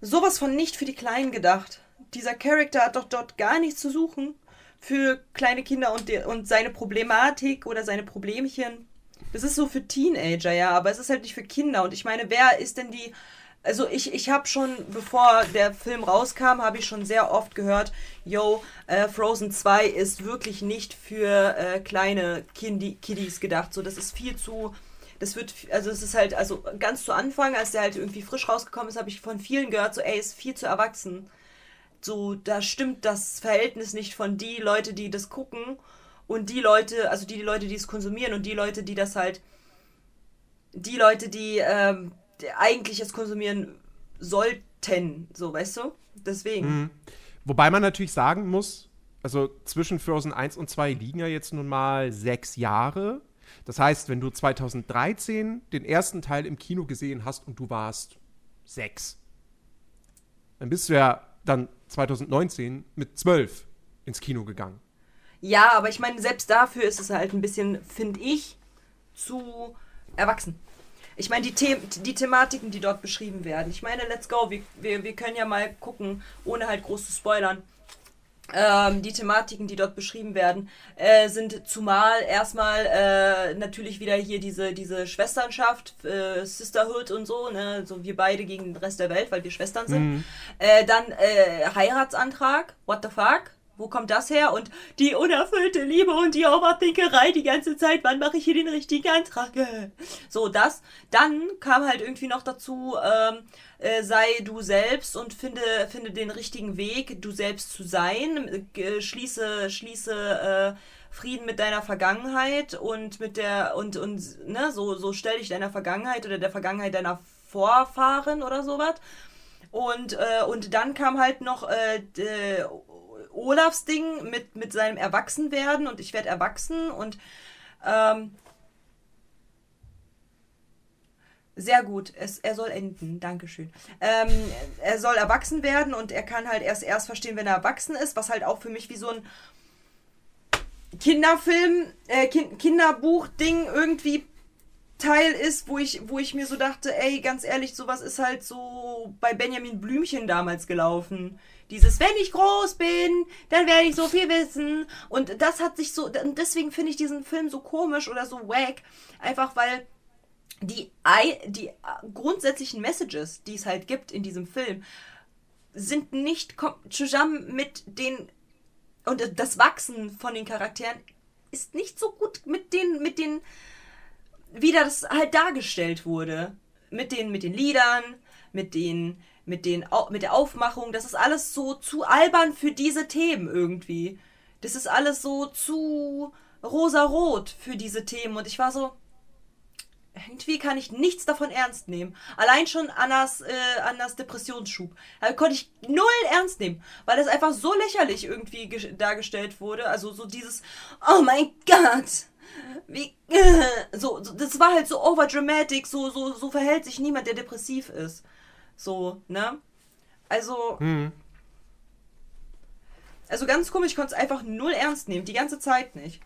sowas von nicht für die Kleinen gedacht. Dieser Charakter hat doch dort gar nichts zu suchen für kleine Kinder und, und seine Problematik oder seine Problemchen. Das ist so für Teenager, ja, aber es ist halt nicht für Kinder. Und ich meine, wer ist denn die. Also ich, ich habe schon, bevor der Film rauskam, habe ich schon sehr oft gehört, yo, äh, Frozen 2 ist wirklich nicht für äh, kleine Kindi Kiddies gedacht. So, das ist viel zu, das wird, also es ist halt, also ganz zu Anfang, als der halt irgendwie frisch rausgekommen ist, habe ich von vielen gehört, so, ey, ist viel zu erwachsen. So, da stimmt das Verhältnis nicht von die Leute, die das gucken und die Leute, also die Leute, die es konsumieren und die Leute, die das halt, die Leute, die, ähm, die eigentlich es konsumieren sollten, so, weißt du? Deswegen. Wobei man natürlich sagen muss, also zwischen Frozen 1 und 2 liegen ja jetzt nun mal sechs Jahre. Das heißt, wenn du 2013 den ersten Teil im Kino gesehen hast und du warst sechs, dann bist du ja dann 2019 mit zwölf ins Kino gegangen. Ja, aber ich meine, selbst dafür ist es halt ein bisschen, finde ich, zu erwachsen. Ich meine, die, The die Thematiken, die dort beschrieben werden. Ich meine, let's go. Wir, wir, wir können ja mal gucken, ohne halt groß zu spoilern. Ähm, die Thematiken, die dort beschrieben werden, äh, sind zumal erstmal äh, natürlich wieder hier diese, diese Schwesternschaft, äh, Sisterhood und so, ne? So wir beide gegen den Rest der Welt, weil wir Schwestern sind. Äh, dann äh, Heiratsantrag, what the fuck? Wo kommt das her? Und die unerfüllte Liebe und die Overthinkerei die ganze Zeit. Wann mache ich hier den richtigen Antrag? (laughs) So, das. Dann kam halt irgendwie noch dazu, ähm, äh, sei du selbst und finde, finde den richtigen Weg, du selbst zu sein. Äh, schließe, schließe äh, Frieden mit deiner Vergangenheit und mit der, und, und, ne, so, so stell dich deiner Vergangenheit oder der Vergangenheit deiner Vorfahren oder sowas. Und, äh, und dann kam halt noch äh, d- Olafs Ding mit, mit seinem Erwachsenwerden und ich werde erwachsen und ähm, sehr gut. Es, er soll enden. Dankeschön. Ähm, er soll erwachsen werden und er kann halt erst erst verstehen, wenn er erwachsen ist, was halt auch für mich wie so ein Kinderfilm, äh, kind, Kinderbuch-Ding irgendwie Teil ist, wo ich, wo ich mir so dachte, ey, ganz ehrlich, sowas ist halt so bei Benjamin Blümchen damals gelaufen. Dieses, wenn ich groß bin, dann werde ich so viel wissen. Und das hat sich so, deswegen finde ich diesen Film so komisch oder so wack. Einfach weil die, die grundsätzlichen Messages, die es halt gibt in diesem Film, sind nicht zusammen mit den und das Wachsen von den Charakteren ist nicht so gut mit den mit den wie das halt dargestellt wurde mit den mit den Liedern mit den mit den mit der Aufmachung das ist alles so zu albern für diese Themen irgendwie das ist alles so zu rosarot für diese Themen und ich war so irgendwie kann ich nichts davon ernst nehmen. Allein schon Annas, äh, Annas Depressionsschub. Da konnte ich null ernst nehmen, weil das einfach so lächerlich irgendwie dargestellt wurde. Also so dieses, oh mein Gott, wie, (laughs) so, so, das war halt so overdramatic, so, so, so verhält sich niemand, der depressiv ist. So, ne? Also, also ganz komisch, ich konnte es einfach null ernst nehmen, die ganze Zeit nicht.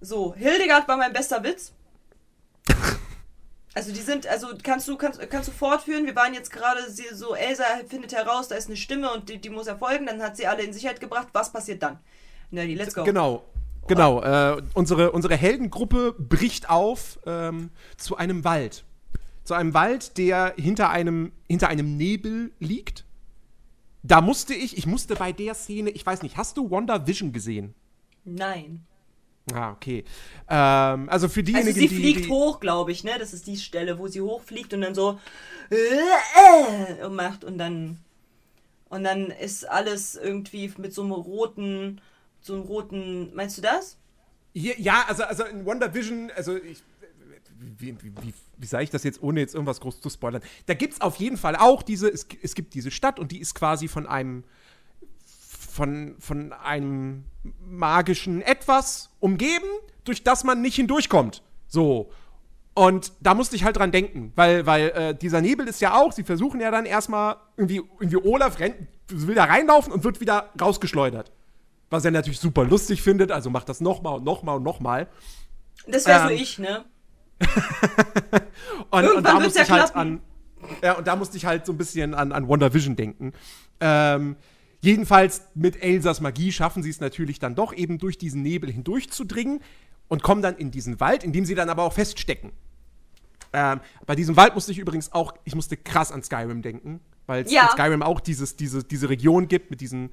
So, Hildegard war mein bester Witz. (laughs) Also die sind, also kannst du, kannst, kannst du fortführen. Wir waren jetzt gerade so, Elsa findet heraus, da ist eine Stimme und die, die muss erfolgen. Dann hat sie alle in Sicherheit gebracht. Was passiert dann? Nerdy, let's go. Genau. Genau, äh, unsere, unsere Heldengruppe bricht auf ähm, zu einem Wald. Zu einem Wald, der hinter einem, hinter einem Nebel liegt. da musste ich, ich musste bei der Szene, ich weiß nicht, hast du Wonder Vision gesehen? Nein. Ah, okay. Ähm, also für diejenigen, Also sie die, fliegt die, hoch, glaube ich, ne? Das ist die Stelle, wo sie hochfliegt und dann so äh, äh, macht und dann und dann ist alles irgendwie mit so einem roten, so einem roten, meinst du das? Ja, also, also in Wonder Vision, also ich, wie, wie, wie, wie sage ich das jetzt, ohne jetzt irgendwas groß zu spoilern? Da gibt es auf jeden Fall auch diese, es, es gibt diese Stadt und die ist quasi von einem, von, von einem magischen Etwas umgeben, durch das man nicht hindurchkommt. So. Und da musste ich halt dran denken, weil, weil äh, dieser Nebel ist ja auch, sie versuchen ja dann erstmal irgendwie, irgendwie Olaf rennt, will da reinlaufen und wird wieder rausgeschleudert. Was er natürlich super lustig findet, also macht das nochmal und nochmal und nochmal. Das wäre so Ähm, ich, ne? (laughs) Und, und da musste ja ich halt klappen. an. Ja, und da musste ich halt so ein bisschen an, an Wonder Vision denken. Ähm, jedenfalls mit Elsas Magie schaffen sie es natürlich dann doch eben durch diesen Nebel hindurchzudringen und kommen dann in diesen Wald, in dem sie dann aber auch feststecken. Ähm, bei diesem Wald musste ich übrigens auch, ich musste krass an Skyrim denken, weil es Ja. in Skyrim auch dieses, diese, diese Region gibt mit diesen,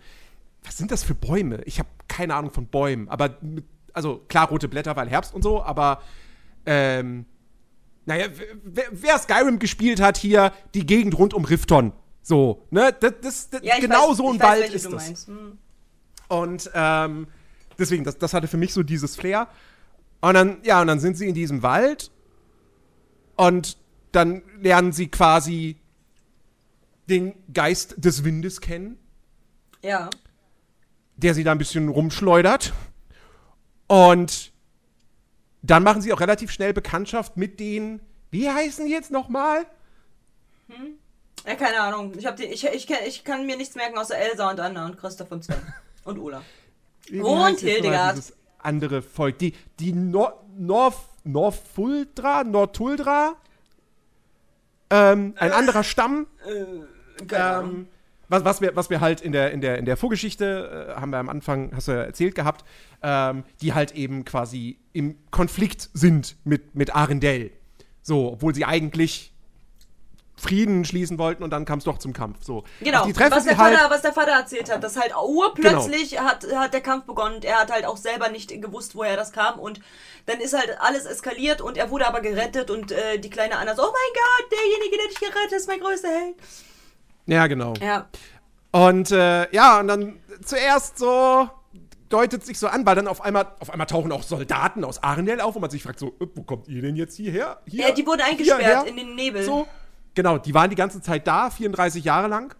was sind das für Bäume? Ich habe keine Ahnung von Bäumen, aber mit, also klar rote Blätter, weil Herbst und so, aber ähm, naja, wer, wer Skyrim gespielt hat hier, die Gegend rund um Rifton. So, ne? Das, das, das, Ja, genau weiß, so ein weiß, Wald welche ist das. Hm. Und ähm, deswegen, das, das hatte für mich so dieses Flair. Und dann, ja, und dann sind sie in diesem Wald und dann lernen sie quasi den Geist des Windes kennen, Ja. Der sie da ein bisschen rumschleudert. Und dann machen sie auch relativ schnell Bekanntschaft mit den, wie heißen die jetzt nochmal? Ja, keine Ahnung. Ich, die, ich, ich, kann- ich kann mir nichts merken außer Elsa und Anna und Christoph und Sven. (laughs) Und. Wie Und Hildegard. Dieses andere Volk. Die, die Nor North, Northuldra, Northuldra. Ähm, ein anderer Stamm. Keine Ahnung. Ähm, was, was, wir, was wir halt in der, in der, in der Vorgeschichte, äh, haben wir am Anfang, hast du ja erzählt gehabt, ähm, die halt eben quasi im Konflikt sind mit, mit Arendelle. So, obwohl sie eigentlich Frieden schließen wollten und dann kam es doch zum Kampf. So. Genau, Die treffen was der, sie halt, Vater, was der Vater erzählt hat, dass halt urplötzlich hat, hat der Kampf begonnen er hat halt auch selber nicht gewusst, woher das kam und dann ist halt alles eskaliert und er wurde aber gerettet und äh, die kleine Anna so, oh mein Gott, derjenige, der dich gerettet hat, ist mein größter Held. Ja, genau. Ja, Und äh, ja, und dann zuerst so deutet sich so an, weil dann auf einmal, auf einmal tauchen auch Soldaten aus Arendelle auf, wo man sich fragt, so, äh, wo kommt ihr denn jetzt hierher? Hier, ja die wurden eingesperrt hierher? in den Nebel. So, genau, die waren die ganze Zeit da, 34 Jahre lang.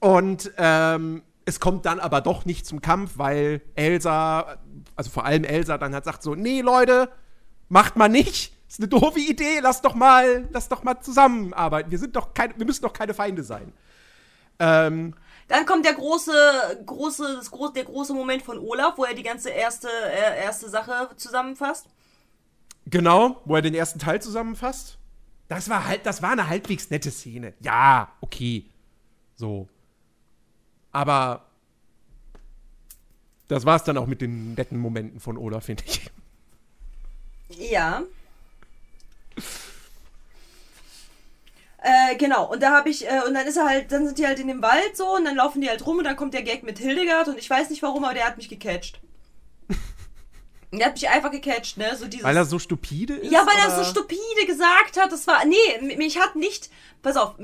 Und ähm, es kommt dann aber doch nicht zum Kampf, weil Elsa, also vor allem Elsa dann hat sagt so, nee Leute, macht mal nicht. Ist eine doofe Idee, lass doch mal, lass doch mal zusammenarbeiten. Wir sind doch keine, wir müssen doch keine Feinde sein. Ähm, Dann kommt der große, große, das große, der große Moment von Olaf, wo er die ganze erste, äh, erste Sache zusammenfasst. Genau, wo er den ersten Teil zusammenfasst. Das war halt, das war eine halbwegs nette Szene. Ja, okay. So. Aber das war's dann auch mit den netten Momenten von Oda, finde ich. Ja. Äh, genau, und da habe ich, äh, und dann ist er halt, dann sind die halt in dem Wald so und dann laufen die halt rum und dann kommt der Gag mit Hildegard und ich weiß nicht warum, aber der hat mich gecatcht. (laughs) der hat mich einfach gecatcht, ne? So dieses. Weil er so stupide ist? ja, weil er oder? so stupide gesagt hat, das war. Nee, mich hat nicht. Pass auf,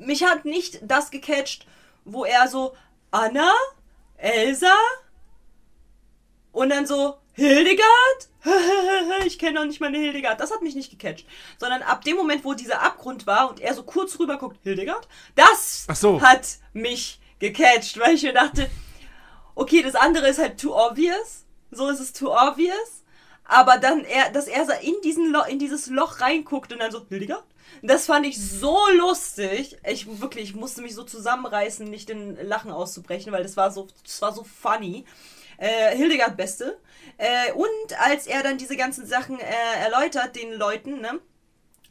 mich hat nicht das gecatcht, wo er so, Anna, Elsa und dann so, Hildegard? (laughs) ich kenne noch nicht meine Hildegard. Das hat mich nicht gecatcht. Sondern ab dem Moment, wo dieser Abgrund war und er so kurz rüber guckt, Hildegard? Das so. hat mich gecatcht, weil ich mir dachte, okay, das andere ist halt too obvious. So ist es too obvious. Aber dann, er, dass er so in, diesen Lo in dieses Loch reinguckt und dann so, Hildegard? Das fand ich so lustig. Ich wirklich, ich musste mich so zusammenreißen, nicht in Lachen auszubrechen, weil das war so, das war so funny. Äh, Hildegard Beste. Äh, und als er dann diese ganzen Sachen äh, erläutert, den Leuten, ne?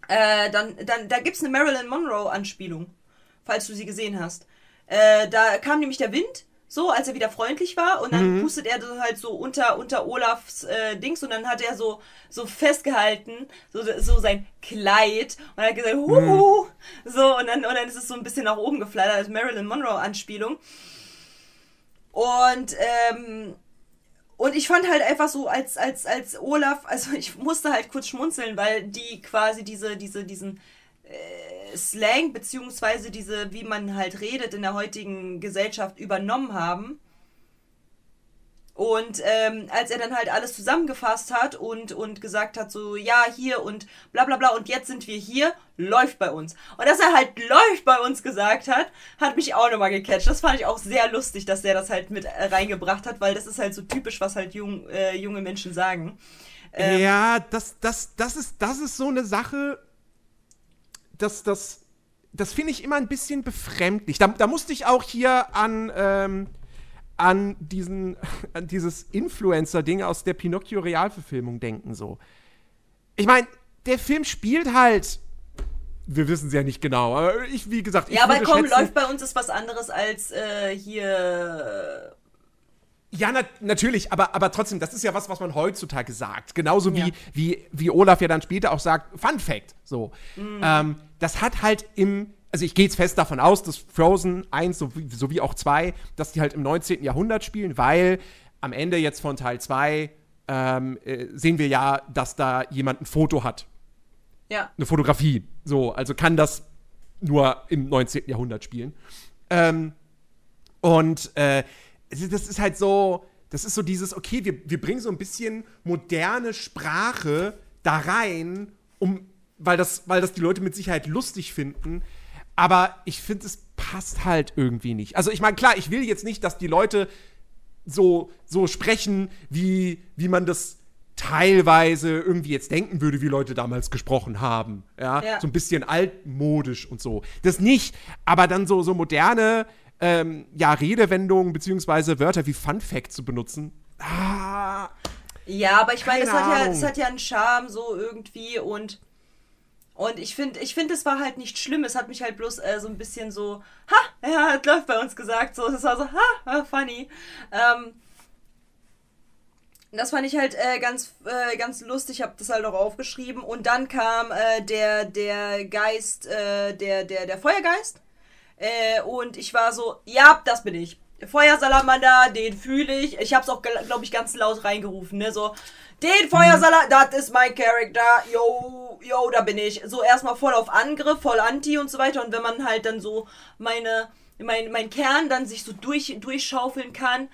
Äh, dann, dann, da gibt's eine Marilyn Monroe-Anspielung, falls du sie gesehen hast. Äh, da kam nämlich der Wind, so als er wieder freundlich war und dann pustet er so halt so unter unter Olafs äh, Dings und dann hat er so so festgehalten so so sein Kleid und hat gesagt Huhu! so und dann und dann ist es so ein bisschen nach oben geflattert als Marilyn Monroe Anspielung und ähm, und ich fand halt einfach so als als als Olaf also ich musste halt kurz schmunzeln weil die quasi diese diese diesen Slang beziehungsweise diese, wie man halt redet in der heutigen Gesellschaft übernommen haben. Und ähm, als er dann halt alles zusammengefasst hat und, und gesagt hat, so, ja, hier und bla bla bla und jetzt sind wir hier, läuft bei uns. Und dass er halt läuft bei uns gesagt hat, hat mich auch nochmal gecatcht. Das fand ich auch sehr lustig, dass der das halt mit äh, reingebracht hat, weil das ist halt so typisch, was halt jung, äh, junge Menschen sagen. Ähm, ja, das, das, das, ist, das ist so eine Sache, das, das, das finde ich immer ein bisschen befremdlich. Da, da musste ich auch hier an, ähm, an, diesen, (laughs) an dieses Influencer-Ding aus der Pinocchio-Realverfilmung denken. So. Ich meine, der Film spielt halt. Wir wissen es ja nicht genau, aber ich, wie gesagt, ich ja, aber komm, schätzen, läuft bei uns ist was anderes als äh, hier. Ja, na, natürlich, aber, aber trotzdem, das ist ja was, was man heutzutage sagt. Genauso wie, Ja. wie, wie Olaf ja dann später auch sagt, Fun Fact. So. Ähm, das hat halt im, also ich gehe jetzt fest davon aus, dass Frozen 1 sowie, sowie auch 2, dass die halt im 19. Jahrhundert spielen, weil am Ende jetzt von Teil 2 ähm, äh, sehen wir ja, dass da jemand ein Foto hat. Ja. Eine Fotografie. So, also kann das nur im 19. Jahrhundert spielen. Ähm, und äh, das ist halt so, das ist so dieses, okay, wir, wir bringen so ein bisschen moderne Sprache da rein, um, weil das, weil das die Leute mit Sicherheit lustig finden. Aber ich finde, es passt halt irgendwie nicht. Also ich meine, klar, ich will jetzt nicht, dass die Leute so, so sprechen, wie, wie man das teilweise irgendwie jetzt denken würde, wie Leute damals gesprochen haben. Ja, Ja. so ein bisschen altmodisch und so. Das nicht, aber dann so, so moderne ähm, ja, Redewendungen beziehungsweise Wörter wie Fun Fact zu benutzen. Ah, Ja, aber ich meine, es hat ja, es hat ja einen Charme so irgendwie und und ich finde, ich finde, es war halt nicht schlimm. Es hat mich halt bloß äh, so ein bisschen so, ha, ja, hat läuft bei uns gesagt. So, es war so, ha, funny. Ähm, das fand ich halt äh, ganz, äh, ganz lustig. Ich habe das halt auch aufgeschrieben. Und dann kam äh, der, der Geist, äh, der, der, der Feuergeist. Äh, und ich war so, ja, das bin ich. Feuersalamander, den fühle ich. Ich habe es auch, glaube ich, ganz laut reingerufen, ne? So, den Feuersalamander, das ist mein Charakter. Yo, yo, da bin ich. So erstmal voll auf Angriff, voll Anti und so weiter. Und wenn man halt dann so meine, mein, mein Kern dann sich so durch, durchschaufeln kann,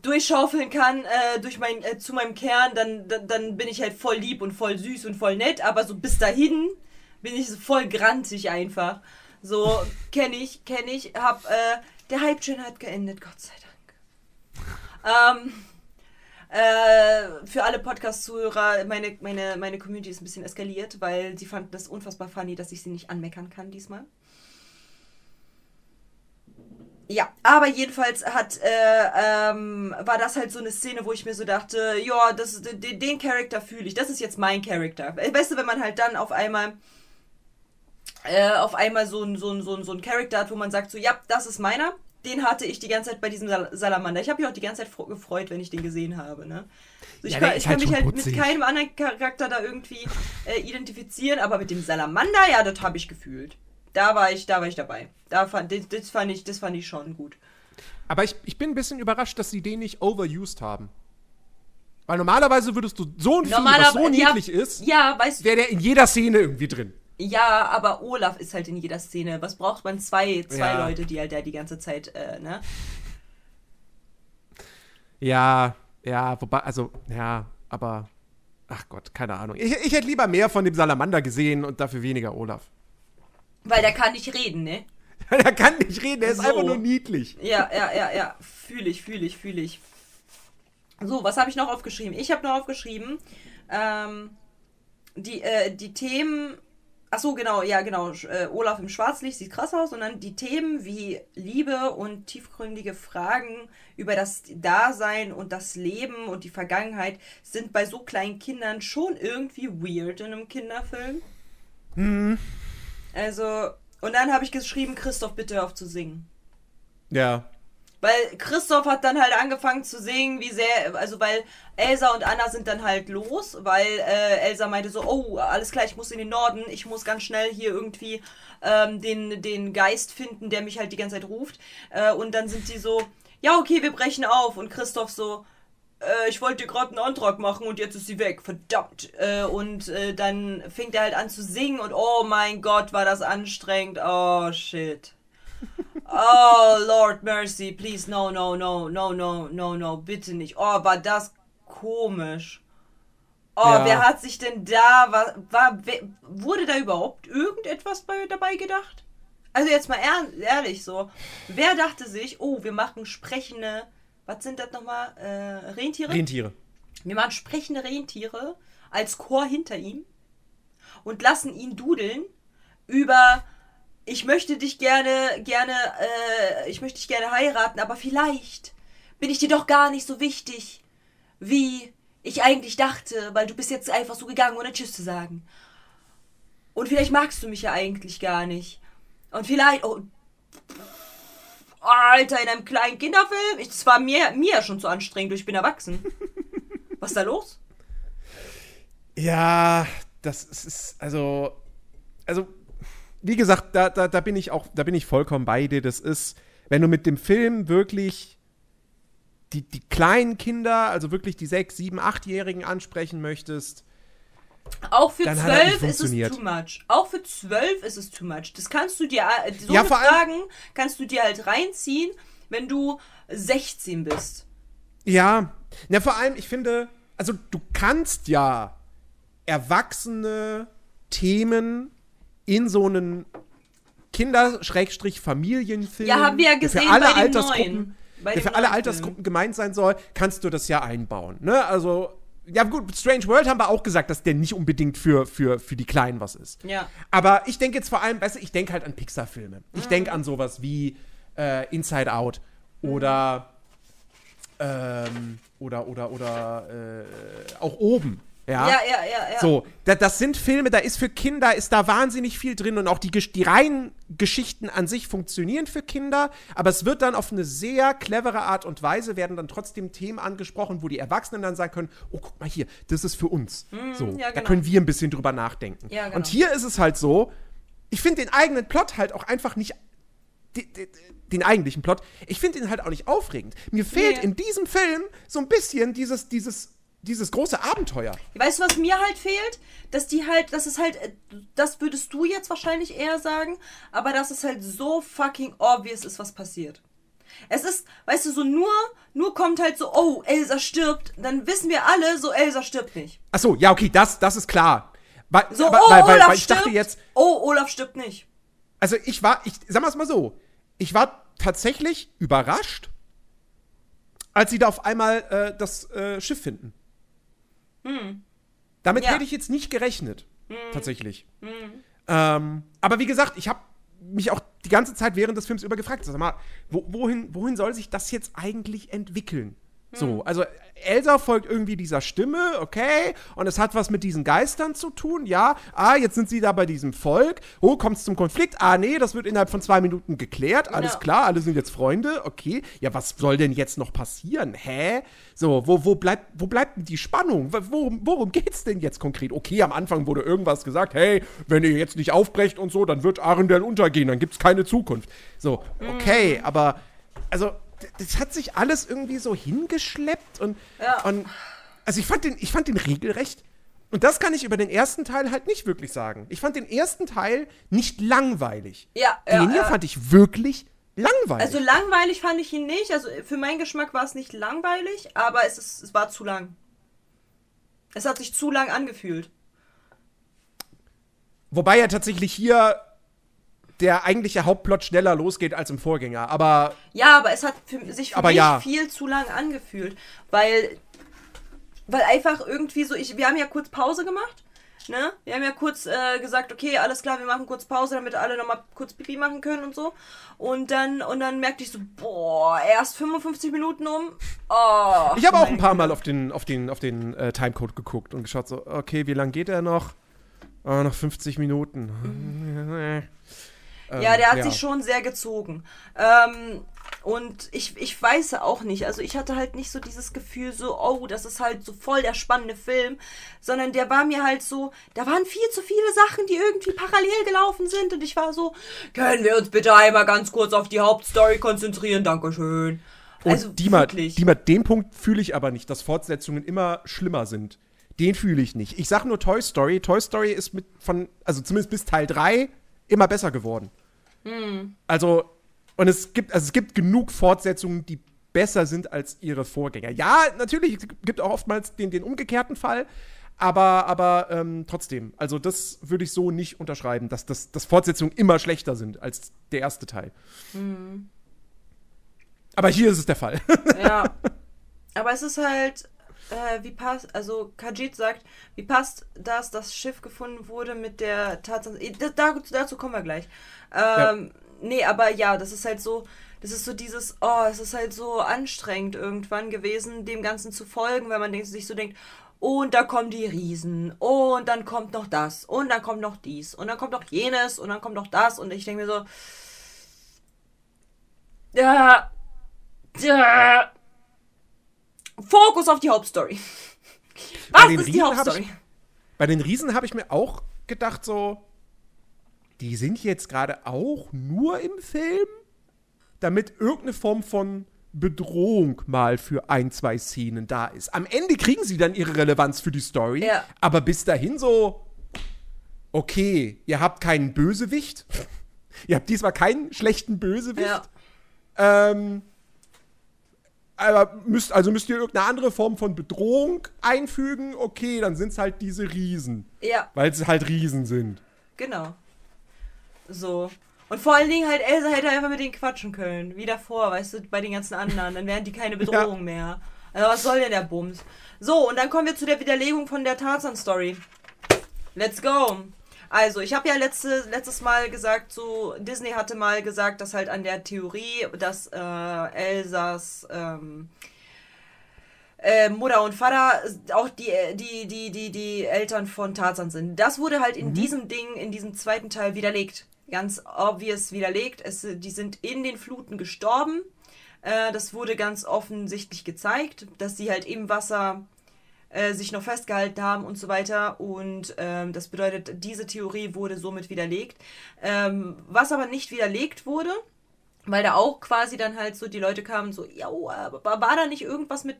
durchschaufeln kann äh, durch mein, äh, zu meinem Kern, dann, dann, dann bin ich halt voll lieb und voll süß und voll nett, aber so bis dahin bin ich so voll grantig einfach. So, kenne ich, kenne ich, hab, äh, der Hype-Train hat geendet, Gott sei Dank. Ähm, äh, für alle Podcast-Zuhörer, meine, meine, meine Community ist ein bisschen eskaliert, weil sie fanden das unfassbar funny, dass ich sie nicht anmeckern kann diesmal. Ja, aber jedenfalls hat, äh, ähm, war das halt so eine Szene, wo ich mir so dachte, ja, den, den Charakter fühle ich, das ist jetzt mein Charakter. Weißt du, wenn man halt dann auf einmal, äh, auf einmal so ein, so ein, so ein, so ein Charakter hat, wo man sagt, so, ja, das ist meiner, den hatte ich die ganze Zeit bei diesem Sal Salamander. Ich habe mich auch die ganze Zeit gefreut, wenn ich den gesehen habe, ne? So, ich Ja, kann, ich ist kann halt mich halt mit putzig. keinem anderen Charakter da irgendwie äh, identifizieren, aber mit dem Salamander, ja, das habe ich gefühlt. Da war ich, da war ich dabei. Da fand, das, das fand ich, das fand ich schon gut. Aber ich, ich bin ein bisschen überrascht, dass sie den nicht overused haben. Weil normalerweise würdest du so ein Vieh, was so niedlich ja, ist, Ja, weißt wäre der in jeder Szene irgendwie drin. Ja, aber Olaf ist halt in jeder Szene. Was braucht man? Zwei, zwei Ja. Leute, die halt da die ganze Zeit, äh, ne? Ja, ja, wobei, also, ja, aber, ach Gott, keine Ahnung. Ich, ich hätte lieber mehr von dem Salamander gesehen und dafür weniger Olaf. Weil der kann nicht reden, ne? (laughs) er kann nicht reden, er ist So. einfach nur niedlich. Ja, ja, ja, ja. Fühle ich, fühle ich, fühle ich. So, was habe ich noch aufgeschrieben? Ich habe noch aufgeschrieben, ähm, die, äh, die Themen. Ach so, genau, ja, genau. Äh, Olaf im Schwarzlicht sieht krass aus. Und dann die Themen wie Liebe und tiefgründige Fragen über das Dasein und das Leben und die Vergangenheit sind bei so kleinen Kindern schon irgendwie weird in einem Kinderfilm. Also, und dann habe ich geschrieben, Christoph, bitte auf zu singen. Ja. Weil Christoph hat dann halt angefangen zu singen, wie sehr, also weil Elsa und Anna sind dann halt los, weil äh, Elsa meinte so, oh, alles klar, ich muss in den Norden, ich muss ganz schnell hier irgendwie ähm, den, den Geist finden, der mich halt die ganze Zeit ruft. Äh, und dann sind sie so, ja, okay, wir brechen auf. Und Christoph so, äh, ich wollte gerade einen Antrag machen und jetzt ist sie weg, verdammt. Äh, und äh, dann fängt er halt an zu singen und oh mein Gott, war das anstrengend. Oh shit. Oh Lord mercy, please, no, no, no, no, no, no, no, bitte nicht. Oh, war das komisch. Oh, Ja. wer hat sich denn da, war, war, wer, wurde da überhaupt irgendetwas bei, dabei gedacht? Also jetzt mal ehr, ehrlich so, wer dachte sich, oh, wir machen sprechende, was sind das nochmal, äh, Rentiere? Rentiere. Wir machen sprechende Rentiere als Chor hinter ihm und lassen ihn dudeln über ich möchte dich gerne, gerne, äh, ich möchte dich gerne heiraten, aber vielleicht bin ich dir doch gar nicht so wichtig, wie ich eigentlich dachte, weil du bist jetzt einfach so gegangen, ohne Tschüss zu sagen. Und vielleicht magst du mich ja eigentlich gar nicht. Und vielleicht, oh, Alter, in einem kleinen Kinderfilm, ich, das war mir, mir ja schon zu anstrengend, ich bin erwachsen. (laughs) Was ist da los? Ja, das ist, also, also, wie gesagt, da, da, da bin ich auch, da bin ich vollkommen bei dir. Das ist, wenn du mit dem Film wirklich die, die kleinen Kinder, also wirklich die sechs, sieben, achtjährigen ansprechen möchtest, Auch für zwölf ist es too much. Auch für zwölf ist es too much. Das kannst du dir, äh, so Ja, Fragen kannst du dir halt reinziehen, wenn du 16 bist. Ja, na vor allem, ich finde, also du kannst ja erwachsene Themen in so einen Kinder-Familienfilm, Ja, haben wir ja der gesehen für alle bei Altersgruppen, neuen. Bei der für alle neuen Altersgruppen gemeint sein soll, kannst du das ja einbauen. Ne? Also, ja gut, Strange World haben wir auch gesagt, dass der nicht unbedingt für, für, für die Kleinen was ist. Ja. Aber ich denke jetzt vor allem, weißt du, ich denke halt an Pixar-Filme. Ich Mhm. denke an sowas wie äh, Inside Out oder ähm, oder oder oder äh, auch oben. Ja, Ja, ja, ja, ja. So, da, das sind Filme, da ist für Kinder, ist da wahnsinnig viel drin und auch die, die reinen Geschichten an sich funktionieren für Kinder, aber es wird dann auf eine sehr clevere Art und Weise, werden dann trotzdem Themen angesprochen, wo die Erwachsenen dann sagen können, oh, guck mal hier, das ist für uns. so, Mhm, ja, da genau. können wir ein bisschen drüber nachdenken. Ja, genau. Und hier ist es halt so, ich finde den eigenen Plot halt auch einfach nicht den eigentlichen Plot, ich finde ihn halt auch nicht aufregend. Mir fehlt Nee. in diesem Film so ein bisschen dieses, dieses, dieses große Abenteuer. Weißt du, was mir halt fehlt? Dass die halt, das ist halt, äh, das würdest du jetzt wahrscheinlich eher sagen, aber dass es halt so fucking obvious ist, was passiert. Es ist, weißt du, so nur, nur kommt halt so, oh, Elsa stirbt, dann wissen wir alle, so Elsa stirbt nicht. Ach so, ja, okay, das, das ist klar. Weil, So, aber, oh, weil, weil, Olaf weil ich stirbt. dachte jetzt, oh, Olaf stirbt nicht. also ich war, ich sag mal's mal so, ich war tatsächlich überrascht, als sie da auf einmal äh, das äh, Schiff finden. Damit Hm. Ja. Hm. hätte ich jetzt nicht gerechnet, tatsächlich. Ähm, aber wie gesagt, ich habe mich auch die ganze Zeit während des Films über gefragt, sag mal, wo, wohin, wohin soll sich das jetzt eigentlich entwickeln? Hm. So, also Elsa folgt irgendwie dieser Stimme, okay, und es hat was mit diesen Geistern zu tun, ja. Ah, jetzt sind sie da bei diesem Volk. Oh, kommt es zum Konflikt? Ah, nee, das wird innerhalb von zwei Minuten geklärt. Alles Ja. klar, alle sind jetzt Freunde, okay. Ja, was soll denn jetzt noch passieren? Hä? So, wo, wo, bleibt, wo bleibt denn die Spannung? Wo- Worum, worum geht's denn jetzt konkret? Okay, am Anfang wurde irgendwas gesagt, hey, wenn ihr jetzt nicht aufbrecht und so, dann wird Arendelle untergehen, dann gibt's keine Zukunft. So, okay, Mhm. aber, also, das hat sich alles irgendwie so hingeschleppt und, Ja. und also ich fand den, ich fand den regelrecht. Und das kann ich über den ersten Teil halt nicht wirklich sagen. Ich fand den ersten Teil nicht langweilig. Ja, Den ja, hier ja. fand ich wirklich langweilig. Also langweilig fand ich ihn nicht. Also für meinen Geschmack war es nicht langweilig, aber es, ist, es war zu lang. Es hat sich zu lang angefühlt. Wobei ja tatsächlich hier der eigentliche Hauptplot schneller losgeht als im Vorgänger. Aber Ja, aber es hat für, sich für Aber mich ja. viel zu lang angefühlt, weil weil einfach irgendwie so ich wir haben ja kurz Pause gemacht, ne? Wir haben ja kurz äh, gesagt, okay, alles klar, wir machen kurz Pause, damit alle noch mal kurz Pipi machen können und so. Und dann und dann merkte ich so, boah, erst 55 Minuten um. Oh. ich habe auch ein paar. Mal auf den, auf den, auf den äh, Timecode geguckt und geschaut, so, okay, wie lang geht er noch? Oh, noch 50 Minuten. (laughs) Ähm, Ja, der hat sich schon sehr gezogen. Ähm, Und ich, ich weiß auch nicht. Also ich hatte halt nicht so dieses Gefühl so, oh, das ist halt so voll der spannende Film. Sondern der war mir halt so, da waren viel zu viele Sachen, die irgendwie parallel gelaufen sind. Und ich war so, können wir uns bitte einmal ganz kurz auf die Hauptstory konzentrieren? Dankeschön. Also Dima, Dima, den Punkt fühle ich aber nicht, dass Fortsetzungen immer schlimmer sind. Den fühle ich nicht. Ich sag nur Toy Story. Toy Story ist mit von, also zumindest bis Teil 3 immer besser geworden. Also, und es gibt, also es gibt genug Fortsetzungen, die besser sind als ihre Vorgänger. Ja, natürlich, es gibt auch oftmals den, den umgekehrten Fall, aber, aber ähm, trotzdem, also das würde ich so nicht unterschreiben, dass, das, dass Fortsetzungen immer schlechter sind als der erste Teil. Aber hier ist es der Fall. Ja. (laughs) Aber es ist halt, äh, wie passt, also Kajit sagt, wie passt das, das Schiff gefunden wurde mit der Tatsache. Da, dazu kommen wir gleich. Ähm, Nee, aber ja, das ist halt so, das ist so dieses, oh, es ist halt so anstrengend irgendwann gewesen, dem Ganzen zu folgen, weil man sich so denkt, und da kommen die Riesen, und dann kommt noch das, und dann kommt noch dies, und dann kommt noch jenes, und dann kommt noch das, und ich denke mir so, ja, ja, Fokus auf die Hauptstory. Was ist die Riesen hab Hauptstory? ich- Bei den Riesen habe ich mir auch gedacht, so, die sind jetzt gerade auch nur im Film, damit irgendeine Form von Bedrohung mal für ein, zwei Szenen da ist. Am Ende kriegen sie dann ihre Relevanz für die Story, Ja. aber bis dahin so, okay, ihr habt keinen Bösewicht. (laughs) ihr habt diesmal keinen schlechten Bösewicht. Ja. Ähm, aber müsst, also müsst ihr irgendeine andere Form von Bedrohung einfügen? Okay, dann sind es halt diese Riesen. Ja, Weil es halt Riesen sind. genau. So. Und vor allen Dingen halt, Elsa hätte einfach mit denen quatschen können. Wie davor, weißt du, bei den ganzen anderen. Dann wären die keine (laughs) Bedrohung mehr. Also was soll denn der Bums? So, und dann kommen wir zu der Widerlegung von der Tarzan-Story. Let's go. Also, ich habe ja letzte, letztes Mal gesagt, so, Disney hatte mal gesagt, dass halt an der Theorie, dass äh, Elsas ähm, äh, Mutter und Vater auch die, die, die, die, die Eltern von Tarzan sind. Das wurde halt in diesem Ding, in diesem zweiten Teil widerlegt. Ganz obvious widerlegt. Es, die sind in den Fluten gestorben. Äh, das wurde ganz offensichtlich gezeigt, dass sie halt im Wasser äh, sich noch festgehalten haben und so weiter. Und ähm, das bedeutet, diese Theorie wurde somit widerlegt. Ähm, was aber nicht widerlegt wurde, weil da auch quasi dann halt so die Leute kamen so, ja, war da nicht irgendwas mit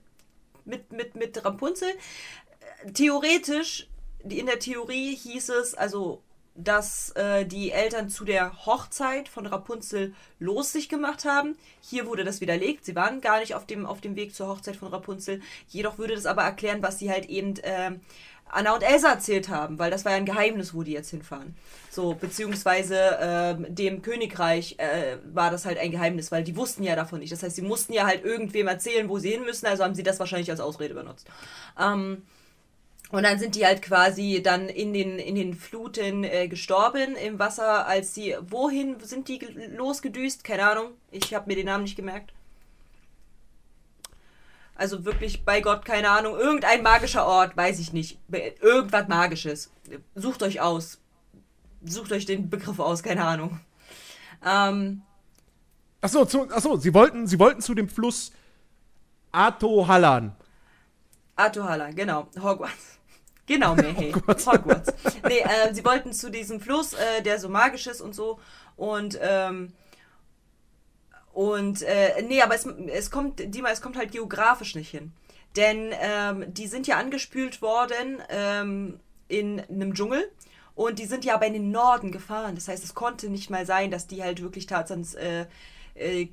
mit, mit, mit Rapunzel. Äh, Theoretisch, in der Theorie hieß es, also, dass äh, die Eltern zu der Hochzeit von Rapunzel los sich gemacht haben. Hier wurde das widerlegt. Sie waren gar nicht auf dem, auf dem Weg zur Hochzeit von Rapunzel. Jedoch würde das aber erklären, was sie halt eben ähm, Anna und Elsa erzählt haben, weil das war ja ein Geheimnis, wo die jetzt hinfahren. So, beziehungsweise ähm, dem Königreich äh, war das halt ein Geheimnis, weil die wussten ja davon nicht. Das heißt, sie mussten ja halt irgendwem erzählen, wo sie hin müssen, also haben sie das wahrscheinlich als Ausrede benutzt. Ähm, und dann sind die halt quasi dann in den, in den Fluten äh, gestorben im Wasser, als sie. Wohin sind die ge- losgedüst? Keine Ahnung. Ich habe mir den Namen nicht gemerkt. Also wirklich, bei Gott, keine Ahnung. Irgendein magischer Ort, weiß ich nicht. Irgendwas Magisches. Sucht euch aus. Sucht euch den Begriff aus, keine Ahnung. Ähm, Achso, zu, achso sie, wollten, sie wollten zu dem Fluss Atohallan. Atohala, genau. Hogwarts. Genau, Mayhay. (laughs) Hogwarts. Hogwarts. Nee, äh, sie wollten zu diesem Fluss, äh, der so magisch ist und so. Und, ähm, und, äh, nee, aber es, es kommt, Dima, es kommt halt geografisch nicht hin. Denn ähm, die sind ja angespült worden ähm, in einem Dschungel. Und die sind ja aber in den Norden gefahren. Das heißt, es konnte nicht mal sein, dass die halt wirklich Tarzans äh, äh,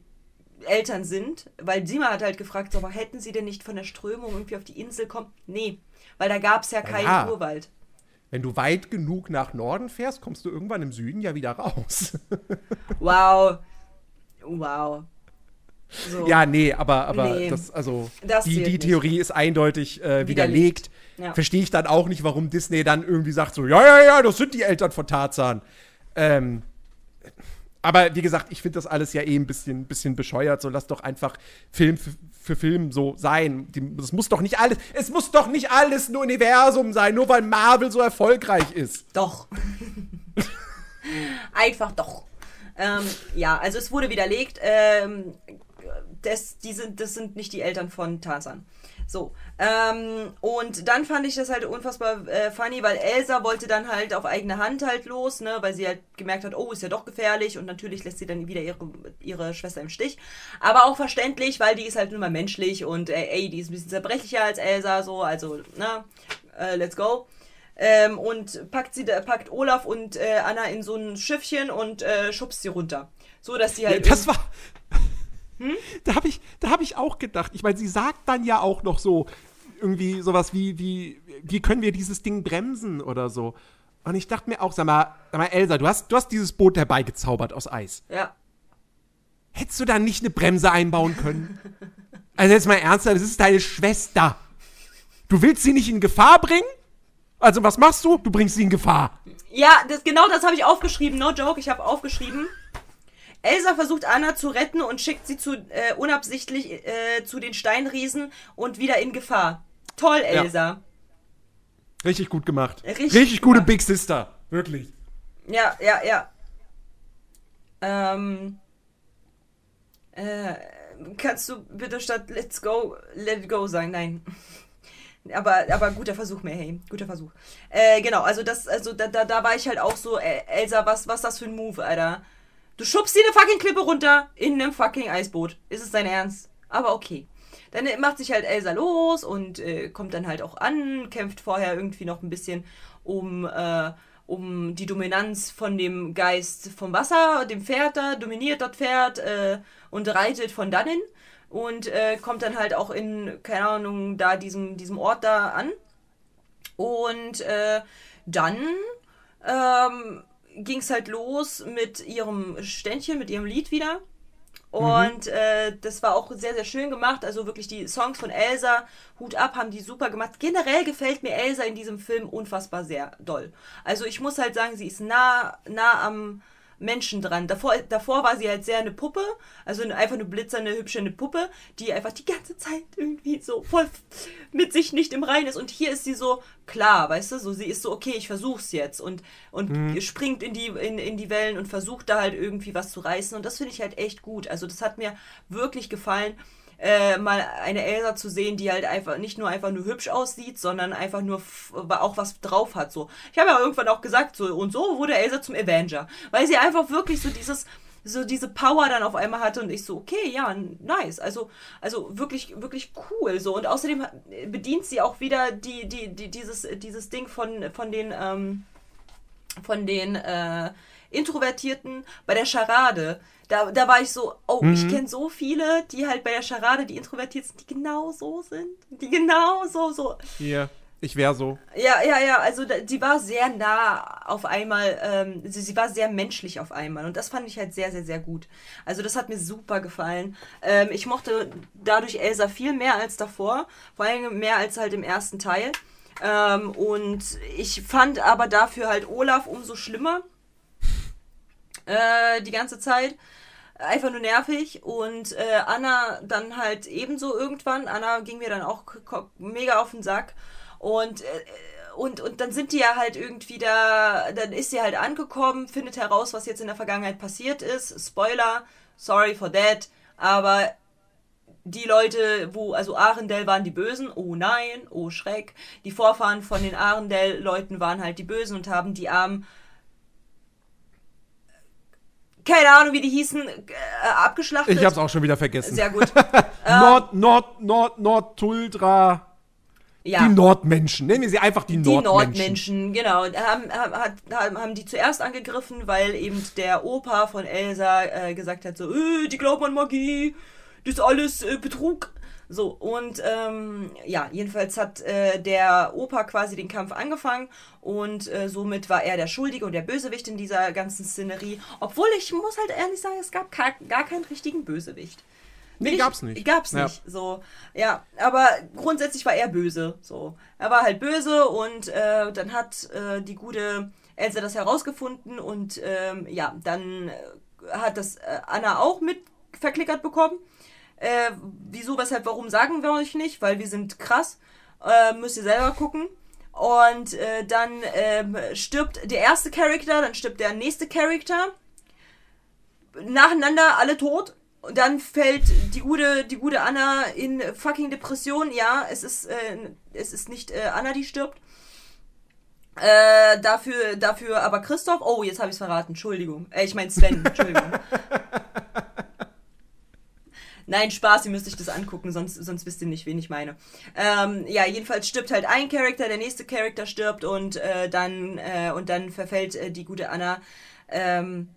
Eltern sind, weil Sima hat halt gefragt, so, aber hätten sie denn nicht von der Strömung irgendwie auf die Insel kommen? Nee, weil da gab es ja keinen Ja. Urwald. Wenn du weit genug nach Norden fährst, kommst du irgendwann im Süden ja wieder raus. (laughs) Wow. Wow. So. ja, nee, aber, aber Nee. das, also, Das die, die nicht. Theorie ist eindeutig äh, widerlegt. Ja. Verstehe ich dann auch nicht, warum Disney dann irgendwie sagt so, ja, ja, ja, das sind die Eltern von Tarzan. Ähm, aber wie gesagt, ich finde das alles ja eh ein bisschen, bisschen bescheuert. So lass doch einfach Film für, Film so sein. Die, muss doch nicht alles, es muss doch nicht alles ein Universum sein, nur weil Marvel so erfolgreich ist. Doch. (laughs) Einfach doch. Ähm, ja, also es wurde widerlegt. Ähm, das, die sind, das sind nicht die Eltern von Tarzan. So. Ähm, und dann fand ich das halt unfassbar äh, funny, weil Elsa wollte dann halt auf eigene Hand halt los, ne, weil sie halt gemerkt hat, oh, ist ja doch gefährlich und natürlich lässt sie dann wieder ihre, ihre Schwester im Stich. Aber auch verständlich, weil die ist halt nun mal menschlich und äh, ey, die ist ein bisschen zerbrechlicher als Elsa, so, also, ne, äh, let's go. Ähm, und packt sie, packt Olaf und äh, Anna in so ein Schiffchen und äh, schubst sie runter. So, dass sie halt. Das war. Da habe ich, da hab ich auch gedacht. Ich meine, sie sagt dann ja auch noch so irgendwie sowas wie, wie, wie können wir dieses Ding bremsen oder so. Und ich dachte mir auch, sag mal, sag mal, Elsa, du hast, du hast dieses Boot herbeigezaubert aus Eis. ja. Hättest du da nicht eine Bremse einbauen können? Also jetzt mal ernsthaft, das ist deine Schwester. Du willst sie nicht in Gefahr bringen? Also was machst du? Du bringst sie in Gefahr. Ja, das, genau das habe ich aufgeschrieben. No joke, ich habe aufgeschrieben. Elsa versucht Anna zu retten und schickt sie zu äh, unabsichtlich äh, zu den Steinriesen und wieder in Gefahr. Toll, Ja. Elsa. Richtig gut gemacht. Richtig Richtig, gute gemacht. Big Sister. Wirklich. Ja, ja, ja. Ähm. Äh, kannst du bitte statt Let's go, let it go sagen? Nein. Aber, aber guter Versuch, mehr, hey. Guter Versuch. Äh, genau, also das, also da, da, da war ich halt auch so, äh, Elsa, was, was ist das für ein Move, Alter? Du schubst sie eine fucking Klippe runter in einem fucking Eisboot. Ist es dein Ernst? Aber okay. Dann macht sich halt Elsa los und äh, kommt dann halt auch an, kämpft vorher irgendwie noch ein bisschen um, äh, um die Dominanz von dem Geist vom Wasser, dem Pferd da, dominiert das Pferd äh, und reitet von dannen und äh, kommt dann halt auch in, keine Ahnung, da diesem, diesem Ort da an. Und äh, dann ähm, ging es halt los mit ihrem Ständchen, mit ihrem Lied wieder. Und äh, das war auch sehr, sehr schön gemacht. Also wirklich die Songs von Elsa, Hut ab, haben die super gemacht. Generell gefällt mir Elsa in diesem Film unfassbar sehr doll. Also ich muss halt sagen, sie ist nah, nah am Menschen dran. Davor, davor war sie halt sehr eine Puppe, also eine, einfach eine blitzernde, hübsche eine Puppe, die einfach die ganze Zeit irgendwie so voll mit sich nicht im Reinen ist. Und hier ist sie so klar, weißt du, so sie ist so, okay, ich versuch's jetzt und, und springt in die, in, in die Wellen und versucht da halt irgendwie was zu reißen. Und das finde ich halt echt gut. Also das hat mir wirklich gefallen äh, mal eine Elsa zu sehen, die halt einfach nicht nur einfach nur hübsch aussieht, sondern einfach nur auch was drauf hat. So, ich habe ja irgendwann auch gesagt, so und so wurde Elsa zum Avenger, weil sie einfach wirklich so dieses so diese Power dann auf einmal hatte und ich so okay ja nice also also wirklich wirklich cool so und außerdem bedient sie auch wieder die die, die dieses dieses Ding von von den ähm, von den äh, Introvertierten bei der Charade. Da, da war ich so, oh, ich kenne so viele, die halt bei der Charade, die introvertiert sind, die genau so sind. Die genau so, so. Hier, ich wäre so. Ja, ja, ja, also da- die war sehr nah auf einmal, ähm, sie, sie war sehr menschlich auf einmal und das fand ich halt sehr, sehr, sehr gut. Also das hat mir super gefallen. Ähm, ich mochte dadurch Elsa viel mehr als davor, vor allem mehr als halt im ersten Teil. Ähm, und ich fand aber dafür halt Olaf umso schlimmer äh, die ganze Zeit. Einfach nur nervig und äh, Anna dann halt ebenso irgendwann. Anna ging mir dann auch mega auf den Sack und, äh, und, und dann sind die ja halt irgendwie da, dann ist sie halt angekommen, findet heraus, was jetzt in der Vergangenheit passiert ist. Spoiler, sorry for that, aber die Leute, wo, also Arendelle waren die Bösen, oh nein, oh Schreck. Die Vorfahren von den Arendelle-Leuten waren halt die Bösen und haben die armen keine Ahnung, wie die hießen, äh, abgeschlachtet. Ich hab's auch schon wieder vergessen. Sehr gut. (laughs) Nord, Nord, Nord, Nordtuldra. Ja. Die Nordmenschen. Nennen wir sie einfach die, Die Nordmenschen. Nordmenschen, genau. Haben, haben haben die zuerst angegriffen, weil eben der Opa von Elsa äh, gesagt hat, so, äh, die glauben an Magie, das ist alles äh, Betrug. So, und ähm, ja, jedenfalls hat äh, der Opa quasi den Kampf angefangen und äh, somit war er der Schuldige und der Bösewicht in dieser ganzen Szenerie. Obwohl ich muss halt ehrlich sagen, es gab gar, gar keinen richtigen Bösewicht. Nee, ich- gab's nicht. Gab's Ja. nicht. So, ja, aber grundsätzlich war er böse. So, er war halt böse und äh, dann hat äh, die gute Elsa das herausgefunden und ähm, ja, dann äh, hat das äh, Anna auch mit verklickert bekommen. Äh, wieso, weshalb, warum sagen wir euch nicht? Weil wir sind krass. Äh, müsst ihr selber gucken. Und äh, dann ähm, stirbt der erste Charakter, dann stirbt der nächste Charakter. Nacheinander alle tot. und dann fällt die gute, die gute Anna in fucking Depression. Ja, es ist, äh, es ist nicht äh, Anna, die stirbt. Äh, dafür, dafür aber Christoph. Oh, jetzt habe ich es verraten. Entschuldigung. Äh, ich meine Sven. Entschuldigung. (laughs) Nein, Spaß, ihr müsst euch das angucken, sonst, sonst wisst ihr nicht, wen ich meine. Ähm, ja, jedenfalls stirbt halt ein Charakter, der nächste Charakter stirbt und äh, dann äh, und dann verfällt äh, die gute Anna ähm,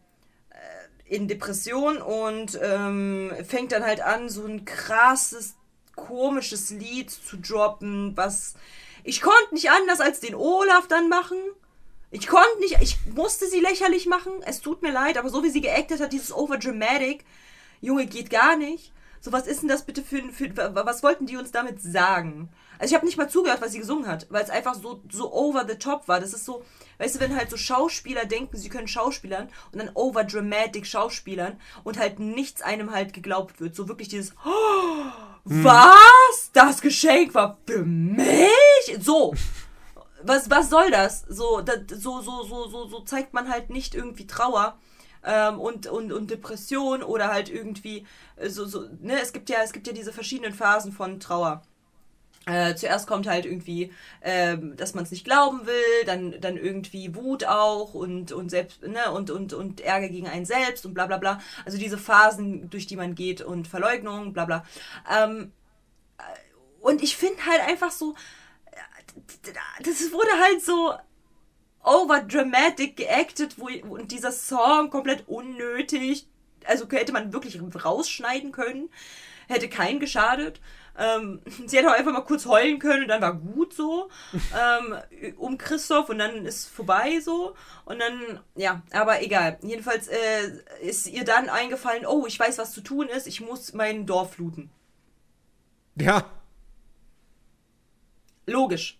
äh, in Depression und ähm, fängt dann halt an, so ein krasses, komisches Lied zu droppen, was ich konnte nicht anders als den Olaf dann machen. Ich konnte nicht, ich musste sie lächerlich machen. Es tut mir leid, aber so wie sie geactet hat, dieses Overdramatic, Junge, geht gar nicht. So, was ist denn das bitte für, für was wollten die uns damit sagen? Also ich habe nicht mal zugehört, was sie gesungen hat, weil es einfach so, so over the top war. Das ist so, weißt du, wenn halt so Schauspieler denken, sie können Schauspielern und dann over dramatic Schauspielern und halt nichts einem halt geglaubt wird. So wirklich dieses, oh, was? Das Geschenk war für mich? So. Was, was soll das? So, das, so, so, so, so, so zeigt man halt nicht irgendwie Trauer ähm, und, und, und Depression oder halt irgendwie äh, so, so, ne, es gibt ja, es gibt ja diese verschiedenen Phasen von Trauer. Äh, zuerst kommt halt irgendwie, ähm, dass man es nicht glauben will, dann, dann irgendwie Wut auch und, und selbst, ne, und, und, und Ärger gegen einen selbst und bla bla bla. Also diese Phasen, durch die man geht und Verleugnung, bla bla. Ähm, äh, und ich finde halt einfach so, äh, das wurde halt so overdramatic geactet, wo, und dieser Song komplett unnötig. Also hätte man wirklich rausschneiden können. Hätte keinen geschadet. Ähm, (laughs) sie hätte auch einfach mal kurz heulen können und dann war gut so. (laughs) ähm, um Christoph und dann ist vorbei so. Und dann, ja, aber egal. Jedenfalls äh, ist ihr dann eingefallen, oh, ich weiß, was zu tun ist. Ich muss mein Dorf fluten. Ja. Logisch.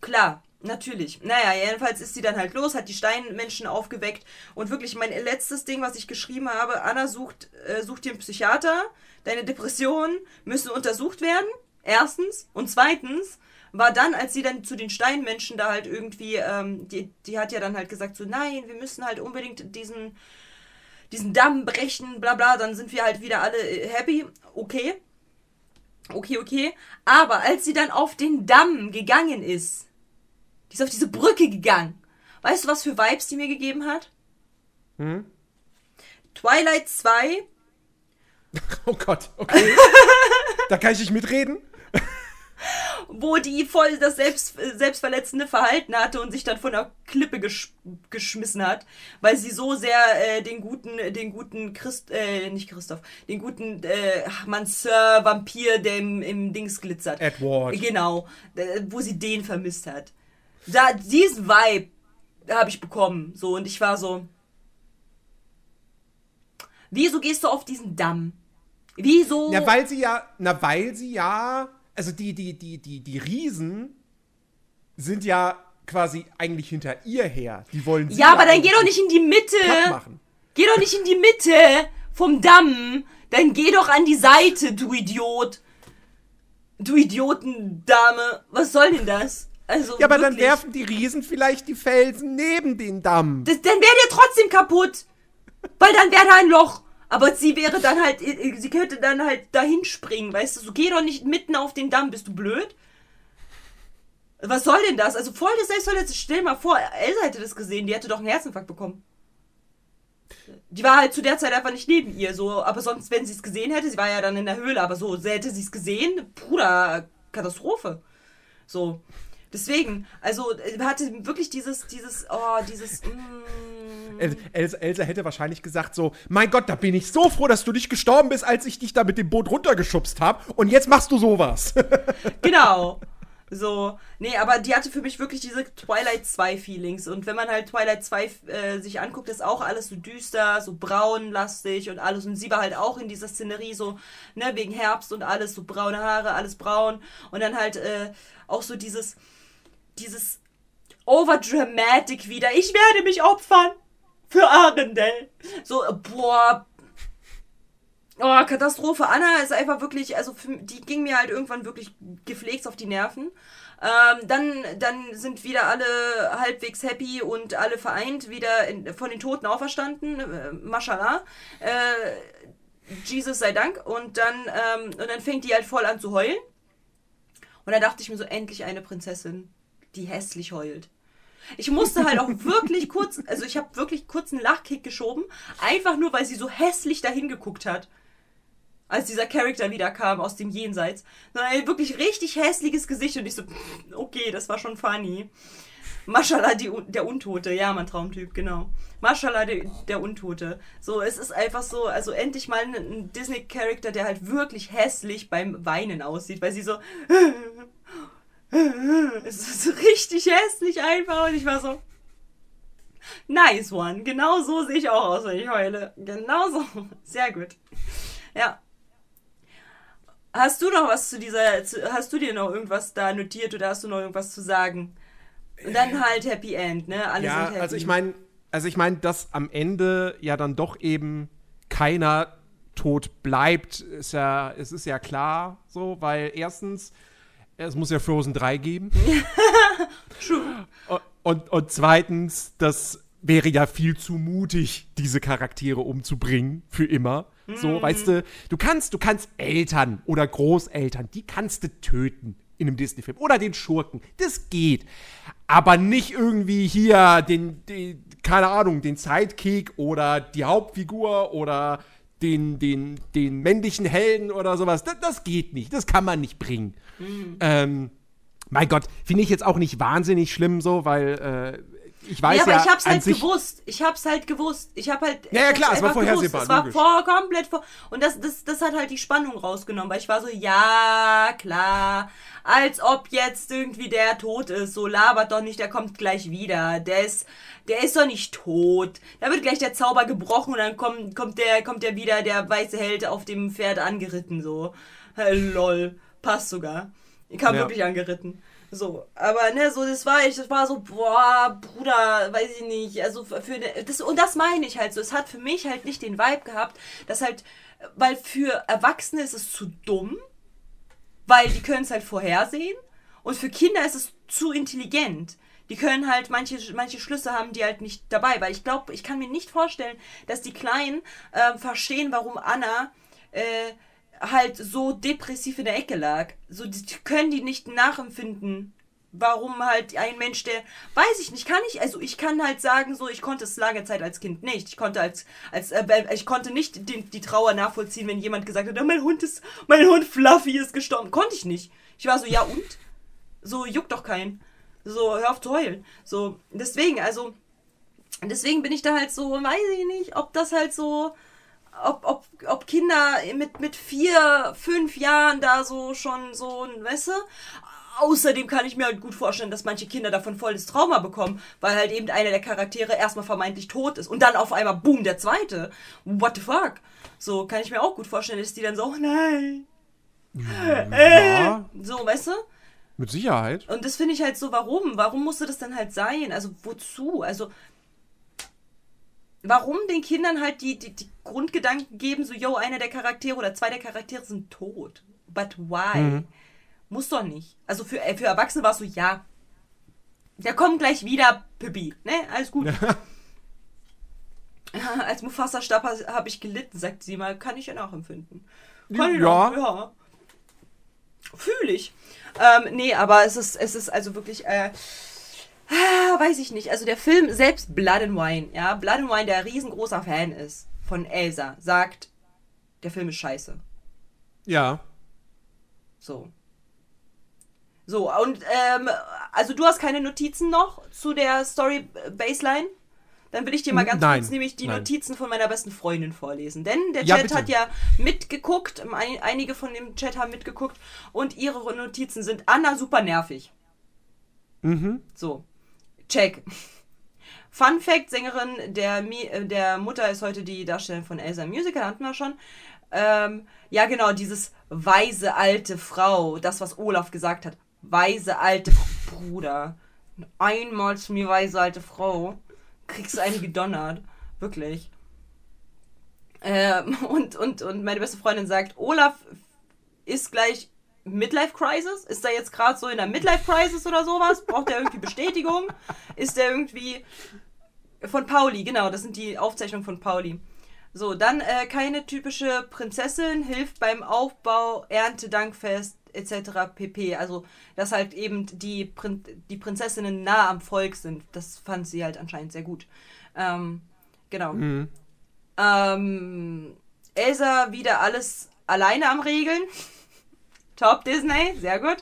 Klar. Natürlich. Naja, jedenfalls ist sie dann halt los, hat die Steinmenschen aufgeweckt und wirklich mein letztes Ding, was ich geschrieben habe, Anna sucht, äh, sucht dir einen Psychiater, deine Depressionen müssen untersucht werden, erstens. Und zweitens war dann, als sie dann zu den Steinmenschen da halt irgendwie, ähm, die, die hat ja dann halt gesagt so, nein, wir müssen halt unbedingt diesen, diesen Damm brechen, bla bla, dann sind wir halt wieder alle äh, happy. Okay. Okay, okay. Aber als sie dann auf den Damm gegangen ist, die ist auf diese Brücke gegangen. Weißt du, was für Vibes die mir gegeben hat? Hm? Twilight 2. (laughs) Oh Gott, okay. (laughs) da kann ich nicht mitreden. (laughs) wo die voll das selbst, selbstverletzende Verhalten hatte und sich dann von der Klippe gesch geschmissen hat, weil sie so sehr äh, den guten, den guten Christ, äh, nicht Christoph, den guten äh, Manseur Vampir, der im, im Dings glitzert. Edward. Genau, äh, wo sie den vermisst hat da, diesen Vibe habe ich bekommen. So, und ich war so. Wieso gehst du auf diesen Damm? Wieso? Na, weil sie ja, na, weil sie ja, also die, die, die, die, die Riesen sind ja quasi eigentlich hinter ihr her. Die wollen sie ja, aber dann geh doch nicht in die Mitte. machen. Geh doch nicht in die Mitte vom Damm. Dann geh doch an die Seite, du Idiot. Du Idiotendame. Was soll denn das? Also Ja, aber dann wirklich. werfen die Riesen vielleicht die Felsen neben den Damm. Das, dann wäre der trotzdem kaputt. Weil dann wäre da ein Loch. Aber sie wäre dann halt, sie könnte dann halt dahin springen, weißt du? So, geh doch nicht mitten auf den Damm, bist du blöd? Was soll denn das? Also voll das Selbstverletzte. Stell mal vor, Elsa hätte das gesehen, die hätte doch einen Herzinfarkt bekommen. Die war halt zu der Zeit einfach nicht neben ihr, so, aber sonst, wenn sie es gesehen hätte, sie war ja dann in der Höhle, aber so, hätte sie es gesehen, Bruder, Katastrophe. So. Deswegen, also äh, hatte wirklich dieses, dieses, oh, dieses, mm, El Elsa, Elsa hätte wahrscheinlich gesagt so, mein Gott, da bin ich so froh, dass du nicht gestorben bist, als ich dich da mit dem Boot runtergeschubst habe. Und jetzt machst du sowas. (laughs) genau. So, nee, aber die hatte für mich wirklich diese Twilight 2 Feelings. Und wenn man halt Twilight 2 äh, sich anguckt, ist auch alles so düster, so braunlastig und alles. Und sie war halt auch in dieser Szenerie so, ne, wegen Herbst und alles, so braune Haare, alles braun. Und dann halt äh, auch so dieses, dieses Overdramatic wieder. Ich werde mich opfern für Arendelle. So, boah. Oh, Katastrophe. Anna ist einfach wirklich, also für, die ging mir halt irgendwann wirklich gepflegt auf die Nerven. Ähm, dann, dann sind wieder alle halbwegs happy und alle vereint, wieder in, von den Toten auferstanden. Äh, Mashallah. Äh, Jesus sei Dank. Und dann, ähm, und dann fängt die halt voll an zu heulen. Und da dachte ich mir so, endlich eine Prinzessin, die hässlich heult. Ich musste halt auch wirklich kurz, also ich habe wirklich kurz einen Lachkick geschoben, einfach nur, weil sie so hässlich dahin geguckt hat. Als dieser Charakter wieder kam aus dem Jenseits. Ein wirklich richtig hässliches Gesicht und ich so, okay, das war schon funny. Maschallah, die, der Untote, ja, mein Traumtyp, genau. Maschallah, der, der Untote. So, es ist einfach so, also endlich mal ein, ein Disney-Charakter, der halt wirklich hässlich beim Weinen aussieht, weil sie so. (laughs) (laughs) Es ist so richtig hässlich einfach und ich war so. Nice one. Genau so sehe ich auch aus, wenn ich heule. Genau so. (laughs) Sehr gut. Ja. Hast du noch was zu dieser, zu, hast du dir noch irgendwas da notiert oder hast du noch irgendwas zu sagen? Und dann halt Happy End, ne? Alle Ja, sind happy. also ich meine, also ich meine, dass am Ende ja dann doch eben keiner tot bleibt, ist ja, es ist ja klar so, weil erstens, es muss ja Frozen 3 geben. (laughs) Und, und, und zweitens, das wäre ja viel zu mutig, diese Charaktere umzubringen, für immer. So, weißt du, du kannst, du kannst Eltern oder Großeltern, die kannst du töten in einem Disney-Film. Oder den Schurken. Das geht. Aber nicht irgendwie hier den, den, keine Ahnung, den Sidekick oder die Hauptfigur oder den, den, den männlichen Helden oder sowas. Das, das geht nicht. Das kann man nicht bringen. Ähm, mein Gott, finde ich jetzt auch nicht wahnsinnig schlimm so, weil äh, ich weiß ja, ja, aber ich hab's halt gewusst. Ich hab's halt gewusst. Ich hab halt. Ja, ja, klar, es war vorhersehbar. Es war vor, komplett vor. Und das, das, das hat halt die Spannung rausgenommen, weil ich war so, ja, klar. Als ob jetzt irgendwie der tot ist. So labert doch nicht, der kommt gleich wieder. Der ist, der ist doch nicht tot. Da wird gleich der Zauber gebrochen und dann kommt, kommt der, kommt der wieder, der weiße Held auf dem Pferd angeritten, so. Lol. Passt sogar. Ich kam Ja. wirklich angeritten. So, aber ne, so das war ich, das war so, boah, Bruder, weiß ich nicht, also für für ne- das und das meine ich halt so, es hat für mich halt nicht den Vibe gehabt, dass halt weil für Erwachsene ist es zu dumm, weil die können es halt vorhersehen und für Kinder ist es zu intelligent. Die können halt manche, manche Schlüsse haben die halt nicht dabei, weil ich glaube, ich kann mir nicht vorstellen, dass die Kleinen ähm, verstehen, warum Anna äh, halt so depressiv in der Ecke lag. So die können die nicht nachempfinden, warum halt ein Mensch, der weiß ich nicht, kann ich, also ich kann halt sagen, so ich konnte es lange Zeit als Kind nicht. Ich konnte als als äh, ich konnte nicht die, die Trauer nachvollziehen, wenn jemand gesagt hat, "Oh, mein Hund ist mein Hund Fluffy ist gestorben. Konnte ich nicht. Ich war so, ja und? So juckt doch keinen. So hör auf zu heulen. So deswegen, also deswegen bin ich da halt so, weiß ich nicht, ob das halt so ob, ob, ob Kinder mit, mit vier, fünf Jahren da so schon so, weißt du? Außerdem kann ich mir halt gut vorstellen, dass manche Kinder davon volles Trauma bekommen, weil halt eben einer der Charaktere erstmal vermeintlich tot ist und dann auf einmal, boom, der zweite. What the fuck? So kann ich mir auch gut vorstellen, dass die dann so, oh nein. ja, So, weißt du? mit Sicherheit. Und das finde ich halt so, warum? Warum musste das dann halt sein? Also wozu? Also warum den Kindern halt die, die, die Grundgedanken geben, so, yo, einer der Charaktere oder zwei der Charaktere sind tot. But why? Muss doch nicht. Also für, äh, für Erwachsene war es so, ja, der kommt gleich wieder, Pippi. Ne, alles gut. (laughs) Als Mufasa starb, habe ich gelitten, sagt sie mal, kann ich ja nachempfinden. Kann ich Ja. auch, ja. Fühle ich. Ähm, nee, aber es ist, es ist also wirklich, äh, ah, weiß ich nicht. Also der Film, selbst Blood and Wine, ja, Blood and Wine, der riesengroßer Fan ist von Elsa, sagt, der Film ist scheiße. Ja. So. So, und, ähm, also du hast keine Notizen noch zu der Story Baseline? Dann will ich dir mal ganz Nein, kurz nämlich die nein. Notizen von meiner besten Freundin vorlesen. Denn der Ja, Chat bitte. hat ja mitgeguckt, ein- einige von dem Chat haben mitgeguckt und ihre Notizen sind Anna super nervig. Mhm. So, check. Fun Fact: Sängerin der, äh, der Mutter ist heute die Darstellerin von Elsa Musical, hatten wir schon. Ähm, ja, genau, dieses weise alte Frau, das, was Olaf gesagt hat. Weise alte F- Bruder. Einmal zu mir, weise alte Frau. Kriegst du eine gedonnert. Wirklich. Ähm, (laughs) und, und, und meine beste Freundin sagt, Olaf ist gleich Midlife Crisis? Ist er jetzt gerade so in der Midlife Crisis oder sowas? Braucht er irgendwie Bestätigung? Ist er irgendwie von Pauli, genau, das sind die Aufzeichnungen von Pauli. So, dann äh, keine typische Prinzessin, hilft beim Aufbau, Erntedankfest etc. pp. Also, dass halt eben die, Prin die Prinzessinnen nah am Volk sind. Das fand sie halt anscheinend sehr gut. Ähm, genau. Ähm, Elsa wieder alles alleine am Regeln. Top Disney, sehr gut.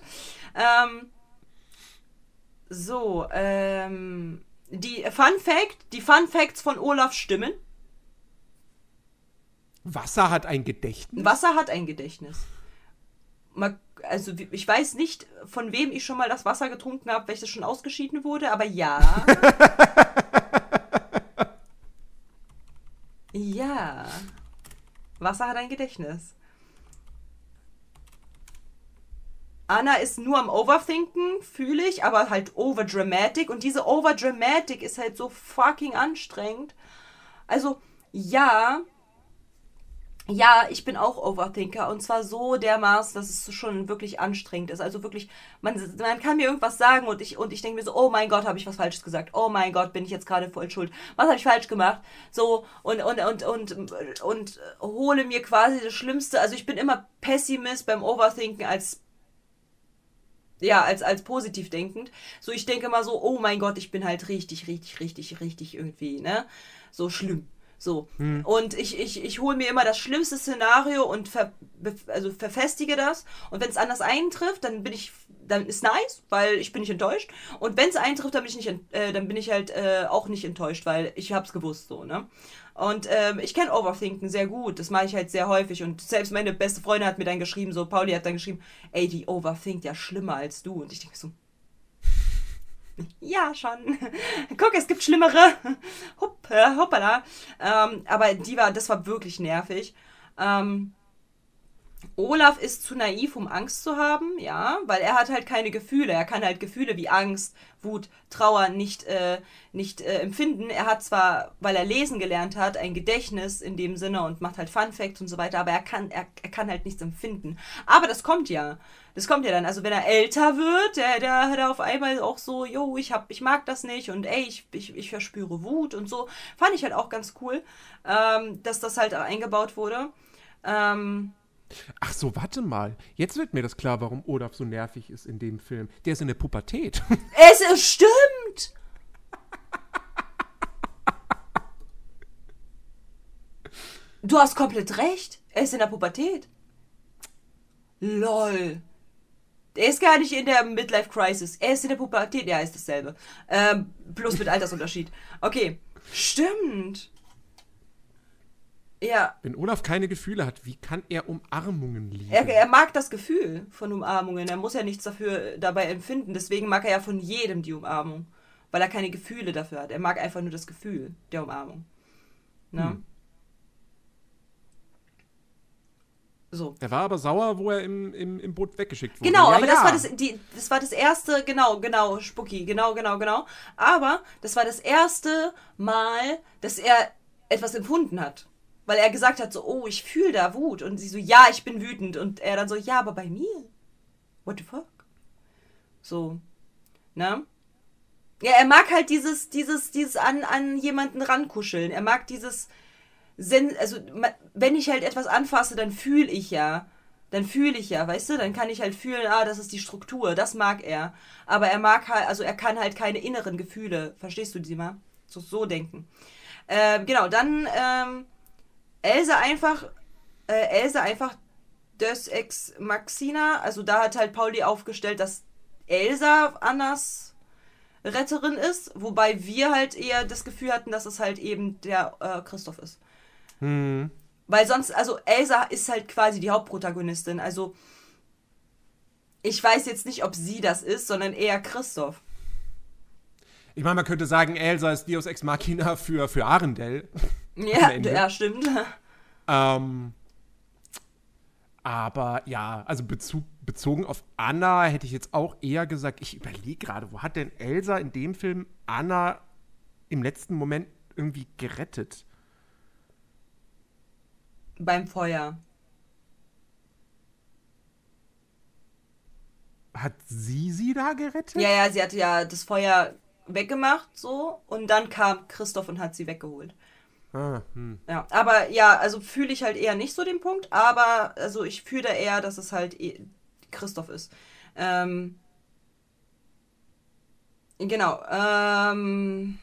Ähm, so, ähm, die Fun Fact, die Fun Facts von Olaf stimmen. Wasser hat ein Gedächtnis. Wasser hat ein Gedächtnis. Mal, also ich weiß nicht, von wem ich schon mal das Wasser getrunken habe, welches schon ausgeschieden wurde, aber ja. (laughs) ja. Wasser hat ein Gedächtnis. Anna ist nur am Overthinken, fühle ich, aber halt overdramatic. Und diese overdramatic ist halt so fucking anstrengend. Also, ja, ja, ich bin auch Overthinker und zwar so dermaßen, dass es schon wirklich anstrengend ist. Also wirklich, man, man kann mir irgendwas sagen und ich, und ich denke mir so, oh mein Gott, habe ich was Falsches gesagt. Oh mein Gott, bin ich jetzt gerade voll schuld. Was habe ich falsch gemacht? So, und, und, und, und, und hole mir quasi das Schlimmste. Also ich bin immer Pessimist beim Overthinken als ja, als, als positiv denkend. So, ich denke mal so, oh mein Gott, ich bin halt richtig, richtig, richtig, richtig irgendwie, ne? So schlimm. So. Und ich, ich, ich hole mir immer das schlimmste Szenario und ver, also verfestige das. Und wenn es anders eintrifft, dann bin ich, dann ist nice, weil ich bin nicht enttäuscht. Und wenn es eintrifft, dann bin ich nicht, äh, dann bin ich halt äh, auch nicht enttäuscht, weil ich hab's gewusst, so, ne? Und ähm, ich kenne Overthinken sehr gut. Das mache ich halt sehr häufig. Und selbst meine beste Freundin hat mir dann geschrieben, so, Pauli hat dann geschrieben, ey, die overthinkt ja schlimmer als du. Und ich denke so, ja, schon. (laughs) Guck, es gibt schlimmere. (laughs) Hupp, äh, hoppala. Ähm, aber die war, das war wirklich nervig. Ähm, Olaf ist zu naiv, um Angst zu haben, ja, weil er hat halt keine Gefühle. Er kann halt Gefühle wie Angst, Wut, Trauer nicht, äh, nicht äh, empfinden. Er hat zwar, weil er lesen gelernt hat, ein Gedächtnis in dem Sinne und macht halt Fun Facts und so weiter, aber er kann, er, er kann halt nichts empfinden. Aber das kommt ja. Das kommt ja dann. Also wenn er älter wird, der, der hat er auf einmal auch so, yo, ich hab, ich mag das nicht und ey, ich, ich, ich verspüre Wut und so. Fand ich halt auch ganz cool, ähm, dass das halt eingebaut wurde. Ähm, Ach so, warte mal. Jetzt wird mir das klar, warum Olaf so nervig ist in dem Film. Der ist in der Pubertät. (laughs) Es ist stimmt! Du hast komplett recht. Er ist in der Pubertät. Lol. Er ist gar nicht in der Midlife Crisis. Er ist in der Pubertät. Ja, ist dasselbe. Ähm, plus mit Altersunterschied. Okay. Stimmt. Ja, Wenn Olaf keine Gefühle hat, wie kann er Umarmungen lieben? er, er mag das Gefühl von Umarmungen. Er muss ja nichts dafür dabei empfinden. Deswegen mag er ja von jedem die Umarmung. Weil er keine Gefühle dafür hat. Er mag einfach nur das Gefühl der Umarmung. Ne? Hm. So. er war aber sauer, wo er im, im, im Boot weggeschickt wurde. Genau, Ja, aber das ja. war das, die, das war das erste, genau, genau, Spucki, genau, genau, genau. Aber das war das erste Mal, dass er etwas empfunden hat. Weil er gesagt hat, so, oh, ich fühle da Wut. Und sie so, ja, ich bin wütend. Und er dann so, ja, aber bei mir? What the fuck? So, ne? Ja, er mag halt dieses, dieses, dieses an, an jemanden rankuscheln. Er mag dieses, also wenn ich halt etwas anfasse, dann fühle ich ja. Dann fühle ich ja, weißt du? Dann kann ich halt fühlen, ah, das ist die Struktur, das mag er. Aber er mag halt, also er kann halt keine inneren Gefühle. Verstehst du die mal? So, so denken. Ähm, genau, dann ähm, Elsa einfach, äh, Elsa einfach Deus Ex Maxina. Also da hat halt Pauli aufgestellt, dass Elsa Annas Retterin ist, wobei wir halt eher das Gefühl hatten, dass es halt eben der äh, Christoph ist. Hm. Weil sonst, also Elsa ist halt quasi die Hauptprotagonistin. Also ich weiß jetzt nicht, ob sie das ist, sondern eher Christoph. Ich meine, man könnte sagen, Elsa ist Deus Ex Machina für, für Arendelle. (laughs) Ja, ja stimmt. Ähm, aber ja, also Bezug, bezogen auf Anna hätte ich jetzt auch eher gesagt, ich überlege gerade, wo hat denn Elsa in dem Film Anna im letzten Moment irgendwie gerettet? Beim Feuer. Hat sie sie da gerettet? Ja, ja, sie hatte ja das Feuer weggemacht, so. Und dann kam Christoph und hat sie weggeholt. Ah, hm. Ja, aber ja, also fühle ich halt eher nicht so den Punkt, aber also ich fühle da eher, dass es halt eh Christoph ist. Ähm, genau. Ähm,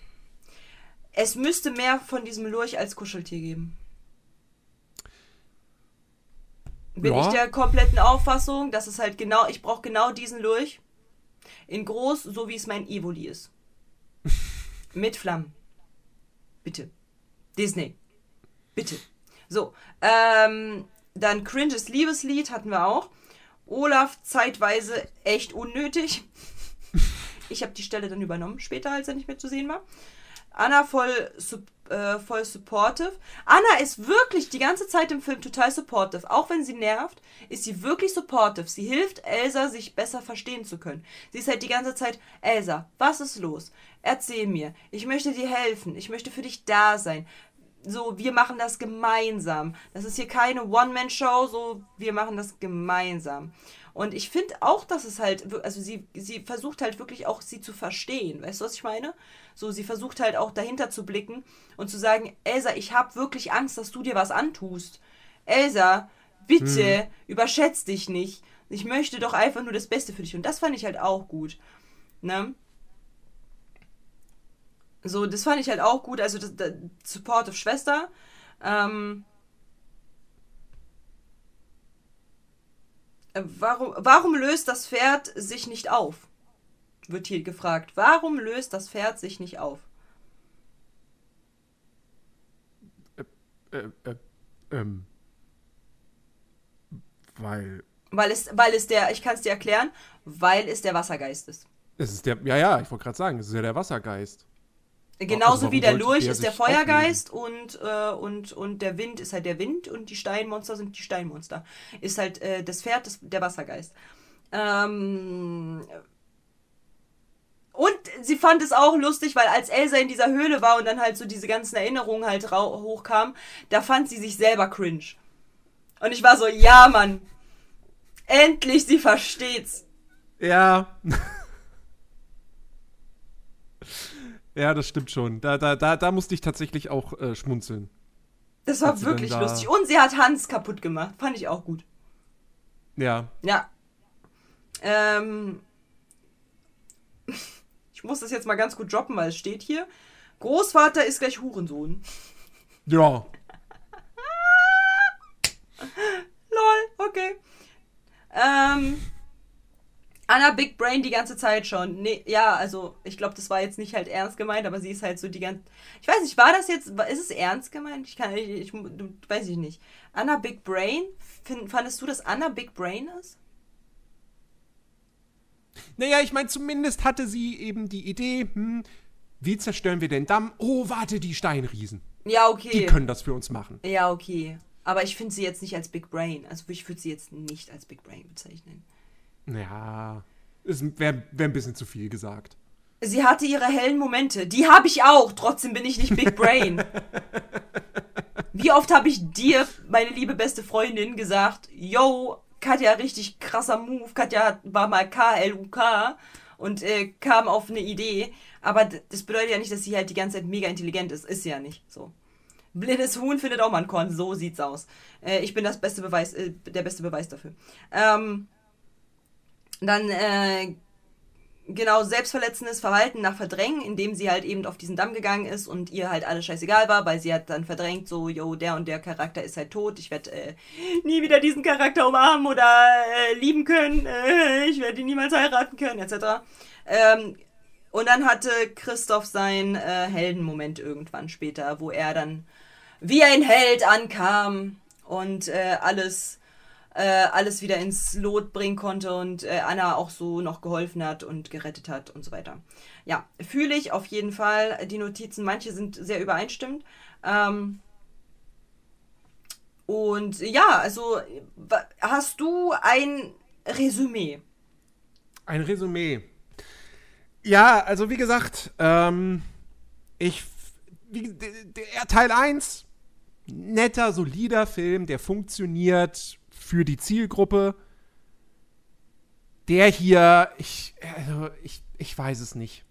es müsste mehr von diesem Lurch als Kuscheltier geben. Bin Ja. ich der kompletten Auffassung, dass es halt genau, ich brauche genau diesen Lurch. In groß, so wie es mein Evoli ist. Mit Flammen. Bitte. Disney. Bitte. So, ähm, dann cringes Liebeslied hatten wir auch. Olaf zeitweise echt unnötig. (laughs) Ich habe die Stelle dann übernommen, später, als er nicht mehr zu sehen war. Anna voll, äh, voll supportive. Anna ist wirklich die ganze Zeit im Film total supportive. Auch wenn sie nervt, ist sie wirklich supportive. Sie hilft Elsa, sich besser verstehen zu können. Sie ist halt die ganze Zeit, Elsa, was ist los? Erzähl mir. Ich möchte dir helfen. Ich möchte für dich da sein. So, wir machen das gemeinsam. Das ist hier keine One-Man-Show, so, wir machen das gemeinsam. Und ich finde auch, dass es halt, also sie, sie versucht halt wirklich auch, sie zu verstehen. Weißt du, was ich meine? So, sie versucht halt auch dahinter zu blicken und zu sagen, Elsa, ich habe wirklich Angst, dass du dir was antust. Elsa, bitte, überschätz dich nicht. Ich möchte doch einfach nur das Beste für dich. Und das fand ich halt auch gut. Ne? So, das fand ich halt auch gut. Also, das, das Supportive Schwester. Ähm, äh, warum, warum löst das Pferd sich nicht auf? Wird hier gefragt. Warum löst das Pferd sich nicht auf? Äh, äh, ähm. Weil. Weil es, weil es der, ich kann es dir erklären, weil es der Wassergeist ist. Es ist der. Ja, ja, ich wollte gerade sagen, es ist ja der Wassergeist. Genauso warum wie der Lurch ist der Feuergeist und, äh, und, und der Wind ist halt der Wind und die Steinmonster sind die Steinmonster. Ist halt äh, das Pferd das, der Wassergeist. Ähm, und sie fand es auch lustig, weil als Elsa in dieser Höhle war und dann halt so diese ganzen Erinnerungen halt hochkamen, da fand sie sich selber cringe. Und ich war so, ja, Mann. Endlich, sie versteht's. Ja. Ja, das stimmt schon. Da, da, da, da musste ich tatsächlich auch äh, schmunzeln. Das war wirklich da- lustig. Und sie hat Hans kaputt gemacht. Fand ich auch gut. Ja. Ja. Ähm, (laughs) ich muss das jetzt mal ganz gut droppen, weil es steht hier. Großvater ist gleich Hurensohn. (laughs) Ja. (laughs) Lol, okay. Ähm, Anna Big Brain die ganze Zeit schon. Nee, ja, also ich glaube, das war jetzt nicht halt ernst gemeint, aber sie ist halt so die ganze. Ich weiß nicht, war das jetzt. Ist es ernst gemeint? Ich kann. Ich, ich, weiß ich nicht. Anna Big Brain? Find, fandest du, dass Anna Big Brain ist? Naja, ich meine, zumindest hatte sie eben die Idee, hm, wie zerstören wir den Damm? Oh, warte, die Steinriesen. Ja, okay. Die können das für uns machen. Ja, okay. Aber ich finde sie jetzt nicht als Big Brain. Also ich würde sie jetzt nicht als Big Brain bezeichnen. Ja. Es wäre wär ein bisschen zu viel gesagt. Sie hatte ihre hellen Momente. Die habe ich auch. Trotzdem bin ich nicht Big Brain. (laughs) Wie oft habe ich dir, meine liebe beste Freundin, gesagt, yo, Katja, richtig krasser Move. Katja war mal KLUK und äh, kam auf eine Idee. Aber das bedeutet ja nicht, dass sie halt die ganze Zeit mega intelligent ist. Ist sie ja nicht. So. Blindes Huhn findet auch mal ein Korn. So sieht's aus. Äh, ich bin das beste Beweis, äh, der beste Beweis dafür. Ähm, dann, äh, genau, selbstverletzendes Verhalten nach Verdrängen, indem sie halt eben auf diesen Damm gegangen ist und ihr halt alles scheißegal war, weil sie hat dann verdrängt, so, yo, der und der Charakter ist halt tot, ich werde äh, nie wieder diesen Charakter umarmen oder äh, lieben können, äh, ich werde ihn niemals heiraten können, etc. Ähm, und dann hatte Christoph seinen äh, Heldenmoment irgendwann später, wo er dann wie ein Held ankam und äh, alles äh, alles wieder ins Lot bringen konnte und äh, Anna auch so noch geholfen hat und gerettet hat und so weiter. Ja, fühle ich auf jeden Fall. Die Notizen, manche sind sehr übereinstimmend. Ähm, und ja, also hast du ein Resümee? Ein Resümee. Ja, also wie gesagt, ähm, ich. Wie, Teil 1, netter, solider Film, der funktioniert für die Zielgruppe. Der hier, ich, also ich, ich weiß es nicht.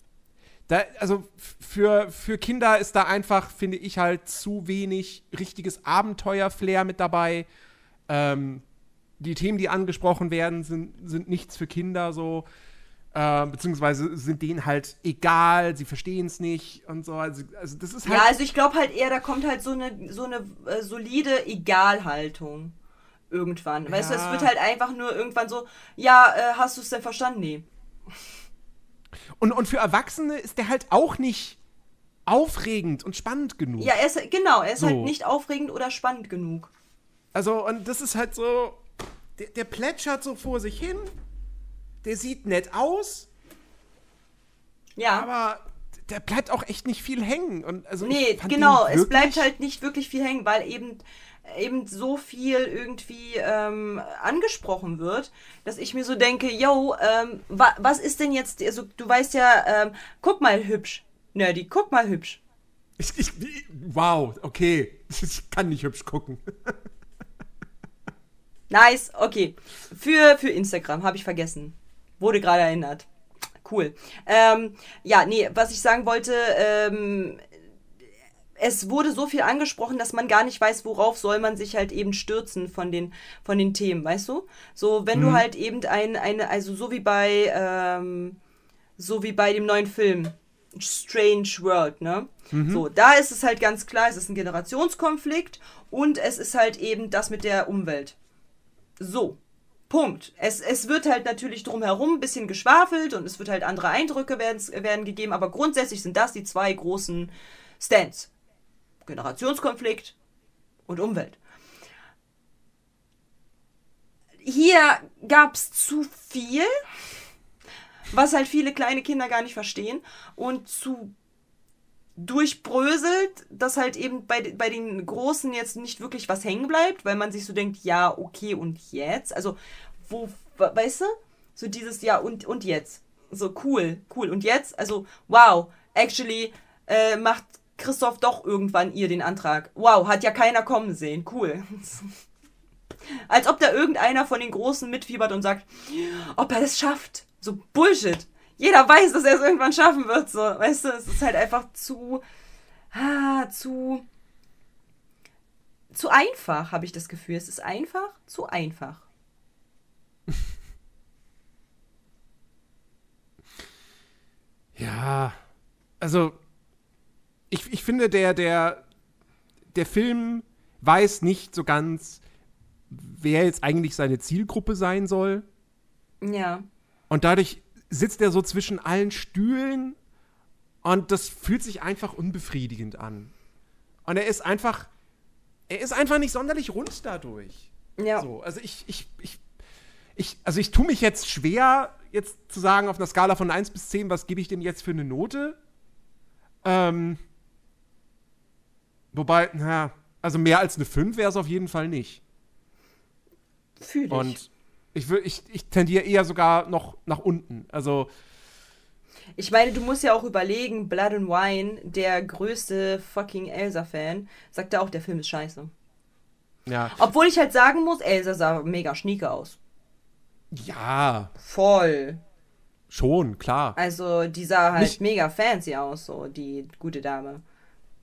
Da, also für, für Kinder ist da einfach, finde ich, halt zu wenig richtiges Abenteuer-Flair mit dabei. Ähm, die Themen, die angesprochen werden, sind, sind nichts für Kinder so. Äh, beziehungsweise sind denen halt egal, sie verstehen es nicht und so. Also, also das ist halt. Ja, also ich glaube halt eher, da kommt halt so eine, so eine äh, solide Egalhaltung irgendwann. Weißt du, es Ja. wird halt einfach nur irgendwann so, ja, äh, hast du es denn verstanden? Nee. und, und für Erwachsene ist der halt auch nicht aufregend und spannend genug. Ja, er ist, genau, er ist So. halt nicht aufregend oder spannend genug. Also, und das ist halt so. Der, der plätschert so vor sich hin. Der sieht nett aus, Ja. aber der bleibt auch echt nicht viel hängen. Und also Nee, genau, es bleibt halt nicht wirklich viel hängen, weil eben eben so viel irgendwie ähm, angesprochen wird, dass ich mir so denke, yo, ähm, wa was ist denn jetzt, also du weißt ja, ähm, guck mal hübsch, Nerdy, guck mal hübsch. Ich, ich, wow, okay. (laughs) Ich kann nicht hübsch gucken. (laughs) Nice, okay. Für, für Instagram, habe ich vergessen. Wurde gerade erinnert. Cool. Ähm, ja, nee, was ich sagen wollte, ähm, es wurde so viel angesprochen, dass man gar nicht weiß, worauf soll man sich halt eben stürzen von den, von den Themen, weißt du? So, wenn du halt eben ein, eine, also so wie bei, ähm, so wie bei dem neuen Film Strange World, ne? So, da ist es halt ganz klar, es ist ein Generationskonflikt und es ist halt eben das mit der Umwelt. So. Punkt. Es, es wird halt natürlich drumherum ein bisschen geschwafelt und es wird halt andere Eindrücke werden, werden gegeben, aber grundsätzlich sind das die zwei großen Stands. Generationskonflikt und Umwelt. Hier gab es zu viel, was halt viele kleine Kinder gar nicht verstehen und zu durchbröselt, dass halt eben bei, bei den Großen jetzt nicht wirklich was hängen bleibt, weil man sich so denkt, ja, okay, und jetzt? Also, wo, we- weißt du? So dieses, ja, und, und jetzt? So, cool, cool. Und jetzt? Also, wow, actually äh, macht Christoph doch irgendwann ihr den Antrag. Wow, hat ja keiner kommen sehen. Cool. (laughs) Als ob da irgendeiner von den Großen mitfiebert und sagt, ob er es schafft. So Bullshit. Jeder weiß, dass er es irgendwann schaffen wird. So, weißt du, es ist halt einfach zu, ah, zu, zu einfach, habe ich das Gefühl. Es ist einfach, zu einfach. (laughs) Ja, also ich, ich finde, der, der, der Film weiß nicht so ganz, wer jetzt eigentlich seine Zielgruppe sein soll. Ja. Und dadurch sitzt er so zwischen allen Stühlen und das fühlt sich einfach unbefriedigend an. Und er ist einfach, er ist einfach nicht sonderlich rund dadurch. Ja. So, also ich, ich, ich, ich, also ich tue mich jetzt schwer, jetzt zu sagen, auf einer Skala von 1 bis 10, was gebe ich denn jetzt für eine Note? Ähm, wobei, na, also mehr als eine 5 wäre es auf jeden Fall nicht. Fühl ich. Und ich, ich, ich tendiere eher sogar noch nach unten. Also, Ich meine, du musst ja auch überlegen, Blood and Wine, der größte fucking Elsa-Fan, sagte auch, der Film ist scheiße. ja. Obwohl ich halt sagen muss, Elsa sah mega schnieke aus. Ja, Voll. schon, klar. Also, die sah halt Mich- mega fancy aus, so, die gute Dame.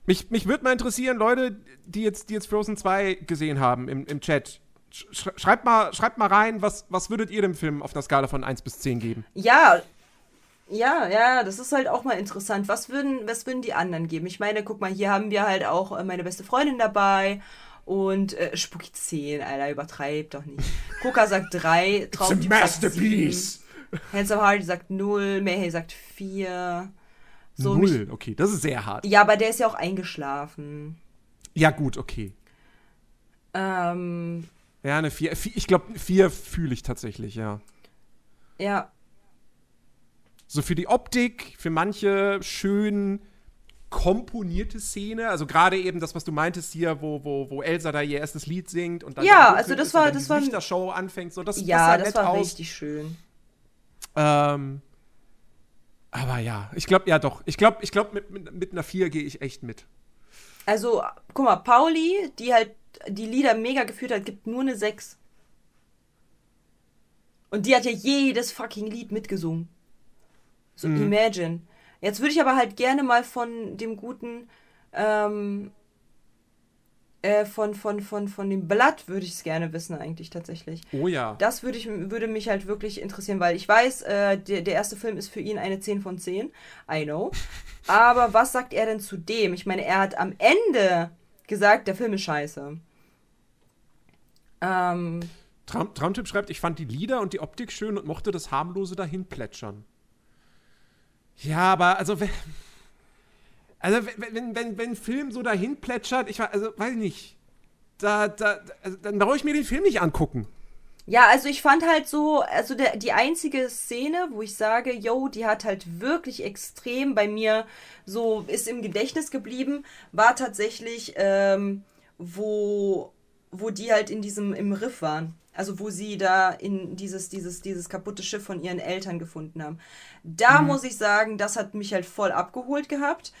Mich, mich würde mal interessieren, Leute, die jetzt, die jetzt Frozen 2 gesehen haben im, im Chat. Sch sch- schreibt, mal, schreibt mal rein, was, was würdet ihr dem Film auf einer Skala von 1 bis 10 geben? Ja, ja, ja, das ist halt auch mal interessant. Was würden, was würden die anderen geben? Ich meine, guck mal, hier haben wir halt auch äh, meine beste Freundin dabei und äh, Spooky 10, Alter, übertreibt doch nicht. (laughs) Coca sagt 3, Traumtyp sagt 7, Handsome Hardy sagt 0, Mayhay sagt 4. So, mich, Null, okay, das ist sehr hart. ja, aber der ist ja auch eingeschlafen. Ja, gut, okay. Ähm, Ja, eine 4. Ich glaube, 4 fühle ich tatsächlich, ja. ja, So für die Optik, für manche schön komponierte Szene, also gerade eben das, was du meintest hier, wo, wo, wo Elsa da ihr erstes Lied singt und dann Ja, also das war- das die war- Lichtershow anfängt, so das, ja, sah das war aus. richtig schön. Ähm, aber ja, ich glaube, ja doch. Ich glaube, ich glaub, mit, mit, mit einer 4 gehe ich echt mit. Also, guck mal, Pauli, die halt die Lieder mega geführt hat, gibt nur eine 6. Und die hat ja jedes fucking Lied mitgesungen. So, Mhm. imagine. Jetzt würde ich aber halt gerne mal von dem guten, ähm, äh, von, von, von, von dem Blatt würde ich es gerne wissen, eigentlich tatsächlich. Oh ja. Das würde, ich, würde mich halt wirklich interessieren, weil ich weiß, äh, der, der erste Film ist für ihn eine 10 von 10. I know. (laughs) Aber was sagt er denn zu dem? Ich meine, er hat am Ende gesagt, der Film ist scheiße. Ähm, Traum, Traumtyp schreibt, ich fand die Lieder und die Optik schön und mochte das harmlose dahin plätschern. Ja, aber also wenn, also wenn, wenn, wenn, wenn ein Film so dahin plätschert, ich also weiß ich nicht. Da, da, also, dann brauche ich mir den Film nicht angucken. Ja, also ich fand halt so, also der, die einzige Szene, wo ich sage, yo, die hat halt wirklich extrem bei mir so, ist im Gedächtnis geblieben, war tatsächlich, ähm, wo, wo die halt in diesem, im Riff waren. Also wo sie da in dieses, dieses, dieses kaputte Schiff von ihren Eltern gefunden haben. Da muss ich sagen, das hat mich halt voll abgeholt gehabt.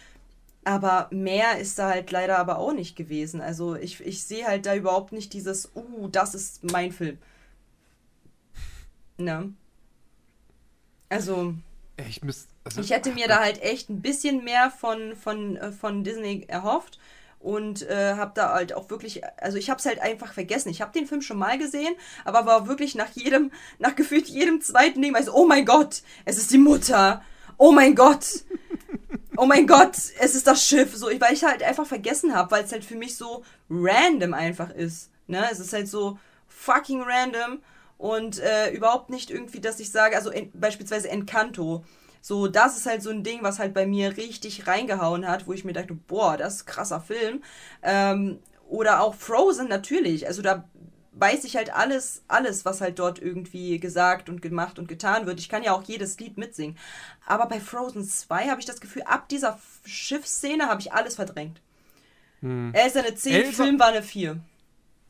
Aber mehr ist da halt leider aber auch nicht gewesen. Also ich, ich sehe halt da überhaupt nicht dieses, uh, das ist mein Film. Ne? Also, Ich müsste. Also, ich hätte mir da halt echt ein bisschen mehr von, von, äh, von Disney erhofft und äh, habe da halt auch wirklich, also ich habe es halt einfach vergessen. Ich habe den Film schon mal gesehen, aber war wirklich nach jedem, nach gefühlt jedem zweiten Ding, weiß, oh mein Gott, es ist die Mutter. Oh mein Gott. Oh mein Gott, es ist das Schiff. So, weil ich halt einfach vergessen habe, weil es halt für mich so random einfach ist. Ne? Es ist halt so fucking random und äh, überhaupt nicht irgendwie, dass ich sage, also en, beispielsweise Encanto. So, das ist halt so ein Ding, was halt bei mir richtig reingehauen hat, wo ich mir dachte, boah, das ist krasser Film. Ähm, oder auch Frozen natürlich. Also da weiß ich halt alles, alles, was halt dort irgendwie gesagt und gemacht und getan wird. Ich kann ja auch jedes Lied mitsingen. Aber bei Frozen 2 habe ich das Gefühl, ab dieser Schiffsszene habe ich alles verdrängt. Elsa eine 10, Elsa- Film war eine 4.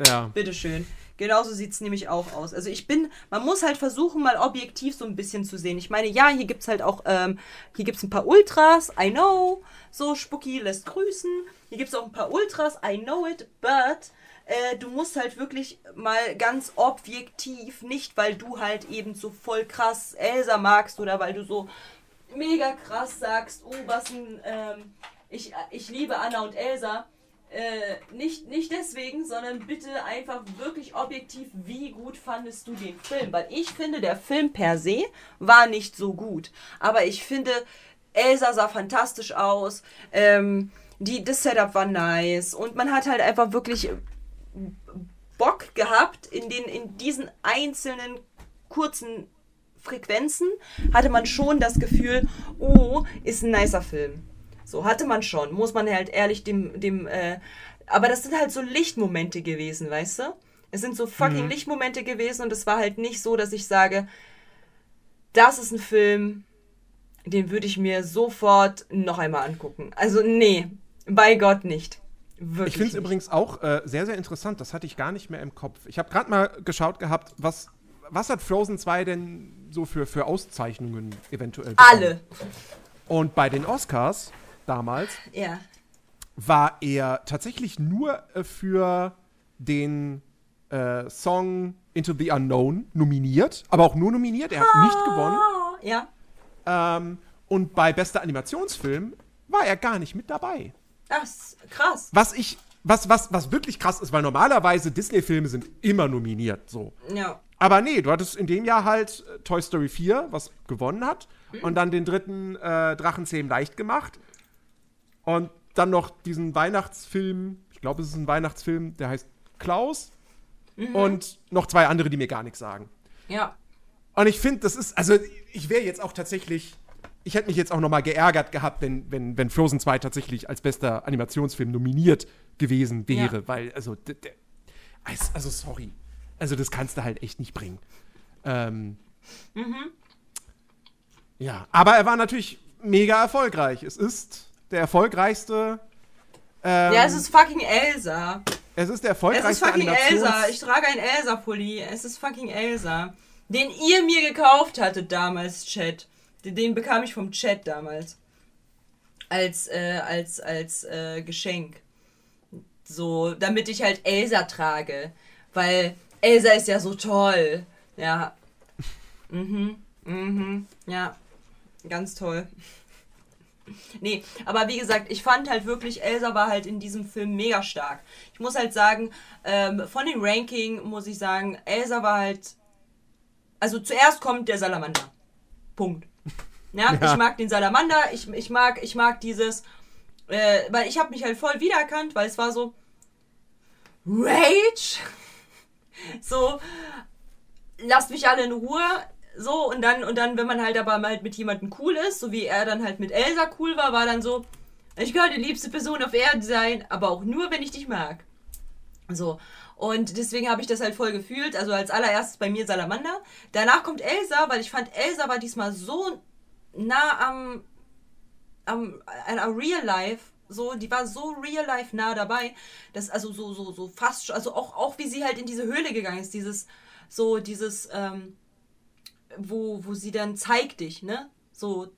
ja. Bitteschön. Genauso sieht es nämlich auch aus. Also ich bin, man muss halt versuchen, mal objektiv so ein bisschen zu sehen. Ich meine, ja, hier gibt es halt auch, ähm, hier gibt es ein paar Ultras, I know. So, Spucki lässt grüßen. Hier gibt es auch ein paar Ultras, I know it, but äh, du musst halt wirklich mal ganz objektiv, nicht weil du halt eben so voll krass Elsa magst oder weil du so mega krass sagst, oh, was ein, ähm, ich, ich liebe Anna und Elsa. Äh, nicht, nicht deswegen, sondern bitte einfach wirklich objektiv, wie gut fandest du den Film? Weil ich finde, der Film per se war nicht so gut. Aber ich finde, Elsa sah fantastisch aus. Ähm, die, das Setup war nice. Und man hat halt einfach wirklich Bock gehabt, in, den, in diesen einzelnen kurzen Frequenzen hatte man schon das Gefühl, oh, ist ein nicer Film. So hatte man schon, muss man halt ehrlich dem, dem, äh, aber das sind halt so Lichtmomente gewesen, weißt du? Es sind so fucking Lichtmomente gewesen und es war halt nicht so, dass ich sage, das ist ein Film, den würde ich mir sofort noch einmal angucken. Also nee, bei Gott nicht. Wirklich Ich finde es übrigens auch äh, sehr, sehr interessant. Das hatte ich gar nicht mehr im Kopf. Ich habe gerade mal geschaut gehabt, was, was hat Frozen 2 denn so für, für Auszeichnungen eventuell bekommen? Alle. Und bei den Oscars damals Ja. war er tatsächlich nur äh, für den äh, Song Into the Unknown nominiert, aber auch nur nominiert. Er hat nicht gewonnen. Ja. Ähm, und bei bester Animationsfilm war er gar nicht mit dabei. Das ist krass. Was ich, was, was, was wirklich krass ist, weil normalerweise Disney-Filme sind immer nominiert, so. Ja. Aber nee, du hattest in dem Jahr halt äh, Toy Story 4, was gewonnen hat, und dann den dritten äh, Drachenzähmen leicht gemacht. Und dann noch diesen Weihnachtsfilm, ich glaube, es ist ein Weihnachtsfilm, der heißt Klaus. Und noch zwei andere, die mir gar nichts sagen. Ja. Und ich finde, das ist, also ich wäre jetzt auch tatsächlich, ich hätte mich jetzt auch noch mal geärgert gehabt, wenn, wenn, wenn Frozen 2 tatsächlich als bester Animationsfilm nominiert gewesen wäre, Ja. weil, also, also, sorry. Also, das kannst du halt echt nicht bringen. Ähm, Ja, aber er war natürlich mega erfolgreich. Es ist der erfolgreichste. Ähm, Ja, es ist fucking Elsa. es ist der Es erfolgreichste ist fucking Animations Elsa. Ich trage einen Elsa-Pulli. Es ist fucking Elsa. Den ihr mir gekauft hattet damals, Chat. Den, den bekam ich vom Chat damals. Als, äh, als, als äh, Geschenk. So, damit ich halt Elsa trage. Weil Elsa ist ja so toll. Ja. Mhm. Mhm. Ja. Ganz toll. (laughs) Nee, aber wie gesagt, ich fand halt wirklich, Elsa war halt in diesem Film mega stark. Ich muss halt sagen, ähm, von dem Ranking muss ich sagen, Elsa war halt. Also zuerst kommt der Salamander. Punkt. Ja, Ja. ich mag den Salamander, ich, ich mag, ich mag dieses. Äh, weil ich habe mich halt voll wiedererkannt, weil es war so. Rage? (laughs) So, lasst mich alle in Ruhe. So, und dann, und dann, wenn man halt aber mal mit jemandem cool ist, so wie er dann halt mit Elsa cool war, war dann so, ich kann die liebste Person auf Erden sein, aber auch nur, wenn ich dich mag. So. Und deswegen habe ich das halt voll gefühlt. Also als allererstes bei mir Salamander. Danach kommt Elsa, weil ich fand, Elsa war diesmal so nah am, am, am Real Life. So, die war so real life nah dabei, dass also so so so fast also auch auch wie sie halt in diese Höhle gegangen ist, dieses so dieses ähm, wo wo sie dann zeig dich, ne? So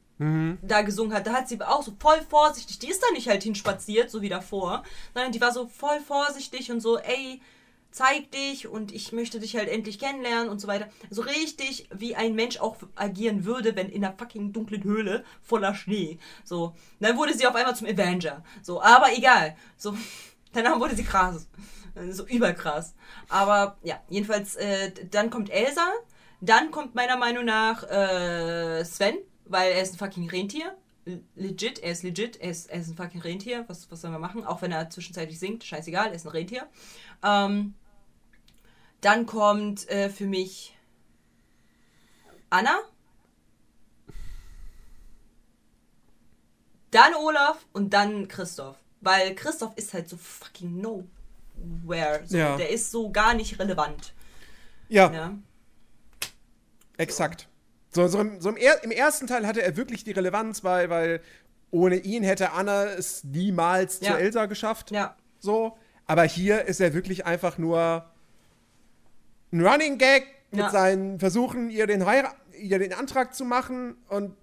da gesungen hat, da hat sie auch so voll vorsichtig, die ist da nicht halt hinspaziert, so wie davor, sondern die war so voll vorsichtig und so, ey, zeig dich und ich möchte dich halt endlich kennenlernen und so weiter. So richtig, wie ein Mensch auch agieren würde, wenn in einer fucking dunklen Höhle voller Schnee. So, dann wurde sie auf einmal zum Avenger. So, aber egal. So, (laughs) danach wurde sie krass. So überkrass. Aber ja, jedenfalls, äh, dann kommt Elsa. Dann kommt meiner Meinung nach äh, Sven, weil er ist ein fucking Rentier. Legit, er ist legit, er ist, er ist ein fucking Rentier. Was, was sollen wir machen? Auch wenn er zwischenzeitlich singt, scheißegal, er ist ein Rentier. Ähm, dann kommt äh, für mich Anna. Dann Olaf und dann Christoph. Weil Christoph ist halt so fucking nowhere. So, Ja. Der ist so gar nicht relevant. Ja, Ja. exakt. So, so, im, so im, er, im ersten Teil hatte er wirklich die Relevanz, weil, weil ohne ihn hätte Anna es niemals Ja. zu Elsa geschafft. Ja. So. Aber hier ist er wirklich einfach nur ein Running Gag mit Ja. seinen Versuchen, ihr den, Heira ihr den Antrag zu machen und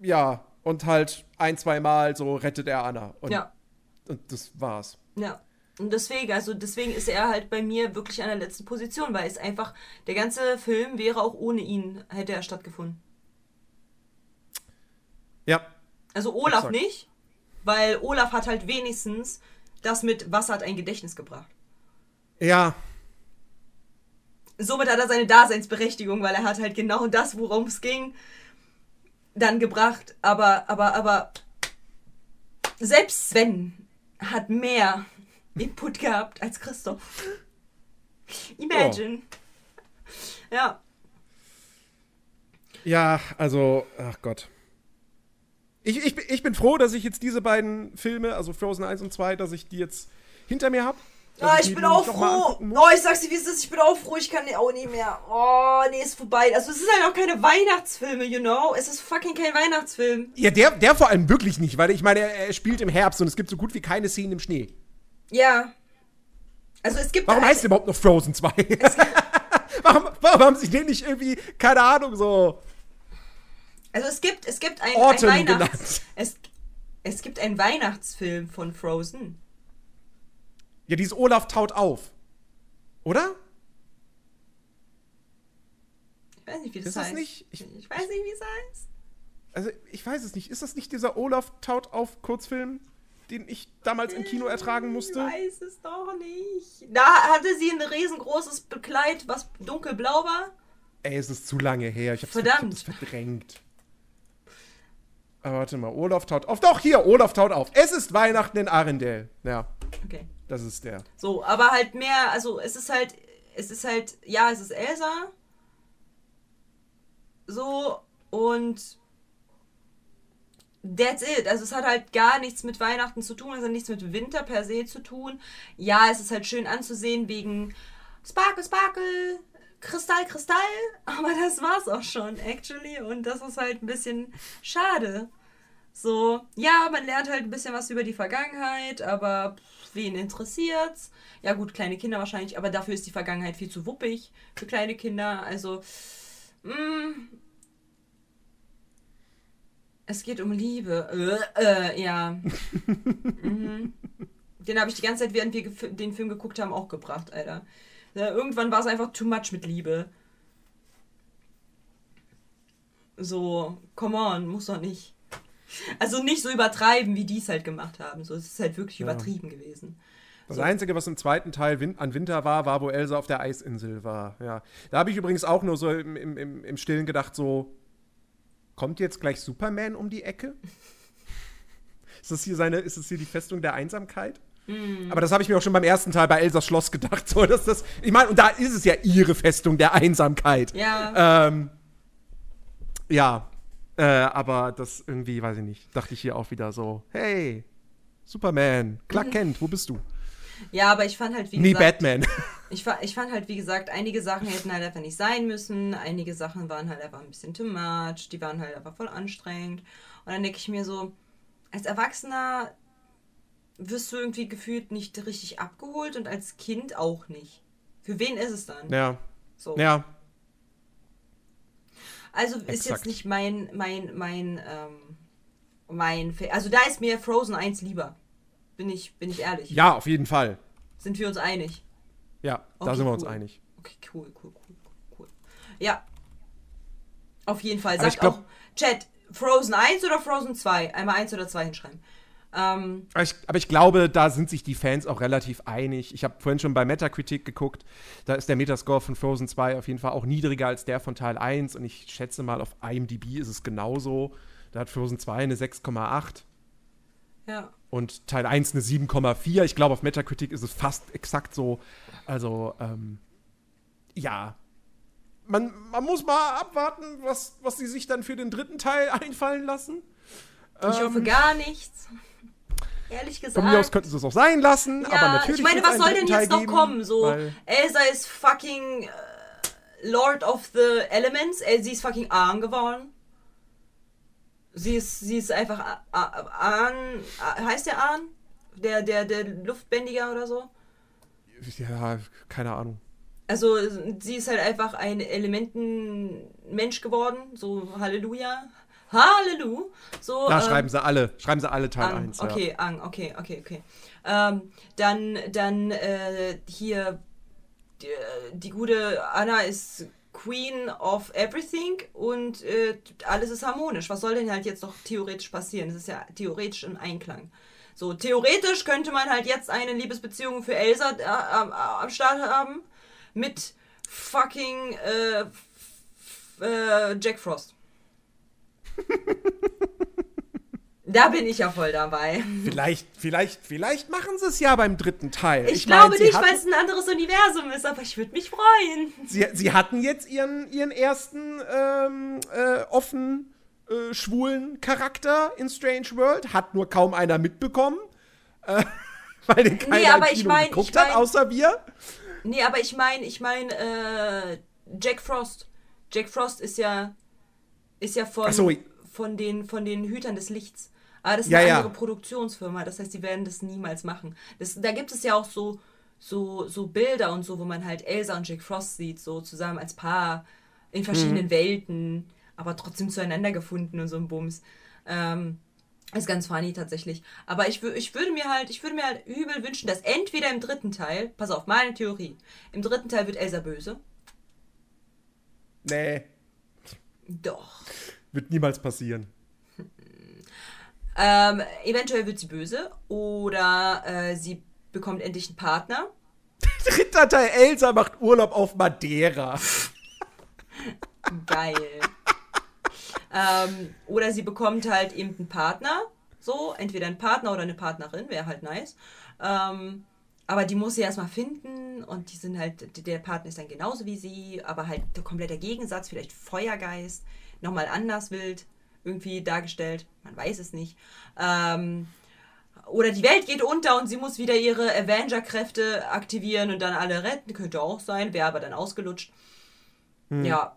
ja, und halt ein, zwei Mal so rettet er Anna. Und, Ja. und das war's. Ja. Und deswegen, also deswegen ist er halt bei mir wirklich an der letzten Position, weil es einfach, der ganze Film wäre auch ohne ihn, hätte er stattgefunden. Ja. Also Olaf Exakt. nicht, weil Olaf hat halt wenigstens das mit Wasser hat ein Gedächtnis gebracht. Ja. Somit hat er seine Daseinsberechtigung, weil er hat halt genau das, worum es ging, dann gebracht. Aber, aber, aber selbst Sven hat mehr Input gehabt als Christoph. Imagine. Ja. Ja, also, ach Gott. Ich, ich, bin- ich bin froh, dass ich jetzt diese beiden Filme, also Frozen 1 und 2, dass ich die jetzt hinter mir habe. Ah, ich bin auch froh. Oh, ich sag's dir, wie es ist. Ich bin auch froh. Ich kann auch nicht mehr. Oh, nee, ist vorbei. Also, es ist halt auch keine Weihnachtsfilme, you know? Es ist fucking kein Weihnachtsfilm. Ja, der, der vor allem wirklich nicht, weil ich meine, er, spielt im Herbst und es gibt so gut wie keine Szenen im Schnee. Ja. Also, es gibt. Warum halt- heißt der überhaupt noch Frozen 2? (laughs) warum, warum haben sie den nicht irgendwie, keine Ahnung, so. Also, es gibt, es gibt ein, ein Weihnachts. Es, es gibt einen Weihnachtsfilm von Frozen. Ja, dieses Olaf taut auf. Oder? Ich weiß nicht, wie das Ist das heißt. nicht- Ich, ich- weiß nicht, wie es heißt. Also, ich weiß es nicht. Ist das nicht dieser Olaf taut auf Kurzfilm, den ich damals im Kino ertragen musste? Ich weiß es doch nicht. Da hatte sie ein riesengroßes Bekleid, was dunkelblau war. Ey, es ist zu lange her. Ich hab's, Verdammt. Ich hab's verdrängt. Aber warte mal, Olaf taut auf. Doch, hier, Olaf taut auf. Es ist Weihnachten in Arendelle. Ja, Okay. das ist der. So, aber halt mehr, also es ist halt, es ist halt, ja, es ist Elsa. So, und that's it. Also es hat halt gar nichts mit Weihnachten zu tun, es hat nichts mit Winter per se zu tun. Ja, es ist halt schön anzusehen wegen Sparkle, Sparkle, Kristall, Kristall. (laughs) Aber das war's auch schon, actually. Und das ist halt ein bisschen schade. So, ja, man lernt halt ein bisschen was über die Vergangenheit, aber pff, wen interessiert's? Ja, gut, kleine Kinder wahrscheinlich, aber dafür ist die Vergangenheit viel zu wuppig für kleine Kinder. Also, mh, es geht um Liebe. Äh, äh, ja. (laughs) mhm. Den habe ich die ganze Zeit, während wir den Film geguckt haben, auch gebracht, Alter. Ja, irgendwann war es einfach too much mit Liebe. So, come on, muss doch nicht. Also nicht so übertreiben, wie die es halt gemacht haben. So, es ist halt wirklich übertrieben gewesen. Das Einzige, was im zweiten Teil win an Winter war, war, wo Elsa auf der Eisinsel war. Ja. Da habe ich übrigens auch nur so im, im, im, Stillen gedacht, so, kommt jetzt gleich Superman um die Ecke? (laughs) ist das hier seine, ist das hier die Festung der Einsamkeit? Aber das habe ich mir auch schon beim ersten Teil bei Elsas Schloss gedacht. So, dass das, ich meine, und da ist es ja ihre Festung der Einsamkeit. Ja. Ähm, ja, äh, aber das irgendwie, weiß ich nicht, dachte ich hier auch wieder so, hey, Superman, Clark (laughs) Kent, wo bist du? Ja, aber ich fand halt, wie Nee, gesagt, Batman. (laughs) ich, ich fand halt, wie gesagt, einige Sachen hätten halt einfach nicht sein müssen. Einige Sachen waren halt einfach ein bisschen too much. Die waren halt einfach voll anstrengend. Und dann denke ich mir so, als Erwachsener wirst du irgendwie gefühlt nicht richtig abgeholt und als Kind auch nicht. Für wen ist es dann? ja, So. ja, Also ist Exakt. jetzt nicht mein, mein, mein, ähm, mein, Fa- also da ist mir Frozen 1 lieber. Bin ich, bin ich ehrlich. ja, auf jeden Fall. Sind wir uns einig? Ja, da Okay, sind wir uns cool. einig. Okay, cool, cool, cool, cool. Ja. Auf jeden Fall. Sagt ich glaub- auch, Chat, Frozen 1 oder Frozen 2? Einmal 1 oder 2 hinschreiben. Ähm, Aber ich, aber ich glaube, da sind sich die Fans auch relativ einig. Ich habe vorhin schon bei Metacritic geguckt. Da ist der Metascore von Frozen 2 auf jeden Fall auch niedriger als der von Teil 1. Und ich schätze mal, auf IMDb ist es genauso. Da hat Frozen 2 eine 6,8 ja. und Teil 1 eine 7,4. Ich glaube, auf Metacritic ist es fast exakt so. Also, ähm, ja. Man, man muss mal abwarten, was, was sie sich dann für den dritten Teil (laughs) einfallen lassen. Ich hoffe gar nichts. Ehrlich gesagt. Von mir aus könnten sie es auch sein lassen, ja, aber natürlich. ich meine, was soll denn jetzt noch geben, kommen? So, Elsa ist fucking äh, Lord of the Elements. Äh, sie ist fucking Ahn geworden. Sie ist, sie ist einfach A- A- Ahn. A- Heißt der Ahn? Der, der, der Luftbändiger oder so? Ja, keine Ahnung. Also, sie ist halt einfach ein Elementenmensch geworden. So, Halleluja. Halleluja. So, Da ähm, schreiben sie alle. Schreiben sie alle Teil Ang, 1. okay, Ang, okay, okay, okay. Ähm, dann, dann äh, hier die, die gute Anna ist Queen of Everything und äh, alles ist harmonisch. Was soll denn halt jetzt noch theoretisch passieren? Das ist ja theoretisch im Einklang. So, theoretisch könnte man halt jetzt eine Liebesbeziehung für Elsa äh, am, Start haben mit fucking äh, äh, Jack Frost. (laughs) da bin ich ja voll dabei. Vielleicht, vielleicht, vielleicht machen sie es ja beim dritten Teil. Ich, mein, glaube sie nicht, weil es ein anderes Universum ist, aber ich würde mich freuen. Sie, sie hatten jetzt ihren, ihren ersten ähm, äh, offen äh, schwulen Charakter in Strange World. Hat nur kaum einer mitbekommen. Äh, (laughs) weil den keiner Nee, aber ich mein- geguckt ich mein- hat, außer wir. Nee, aber ich meine, ich meine, äh, Jack Frost. Jack Frost ist ja, ist ja von, so. von, den, von den Hütern des Lichts. Aber das ist Ja, eine ja. andere Produktionsfirma, das heißt, die werden das niemals machen. Das, da gibt es ja auch so, so, so Bilder und so, wo man halt Elsa und Jack Frost sieht, so zusammen als Paar in verschiedenen Mhm. Welten, aber trotzdem zueinander gefunden und so ein Bums. Ähm, ist ganz funny tatsächlich. Aber ich, ich würde mir halt, ich würde mir halt übel wünschen, dass entweder im dritten Teil, pass auf, meine Theorie, im dritten Teil wird Elsa böse. Nee, Doch. wird niemals passieren. Ähm, eventuell wird sie böse oder äh, sie bekommt endlich einen Partner. (laughs) Dritter Teil Elsa macht Urlaub auf Madeira. Geil. ähm, oder sie bekommt halt eben einen Partner. So, entweder einen Partner oder eine Partnerin, wäre halt nice. Ähm, aber die muss sie erstmal finden und die sind halt, der Partner ist dann genauso wie sie, aber halt der komplette Gegensatz, vielleicht Feuergeist, nochmal anders wild irgendwie dargestellt. Man weiß es nicht. Ähm, oder die Welt geht unter und sie muss wieder ihre Avenger-Kräfte aktivieren und dann alle retten. Könnte auch sein, wäre aber dann ausgelutscht. Ja.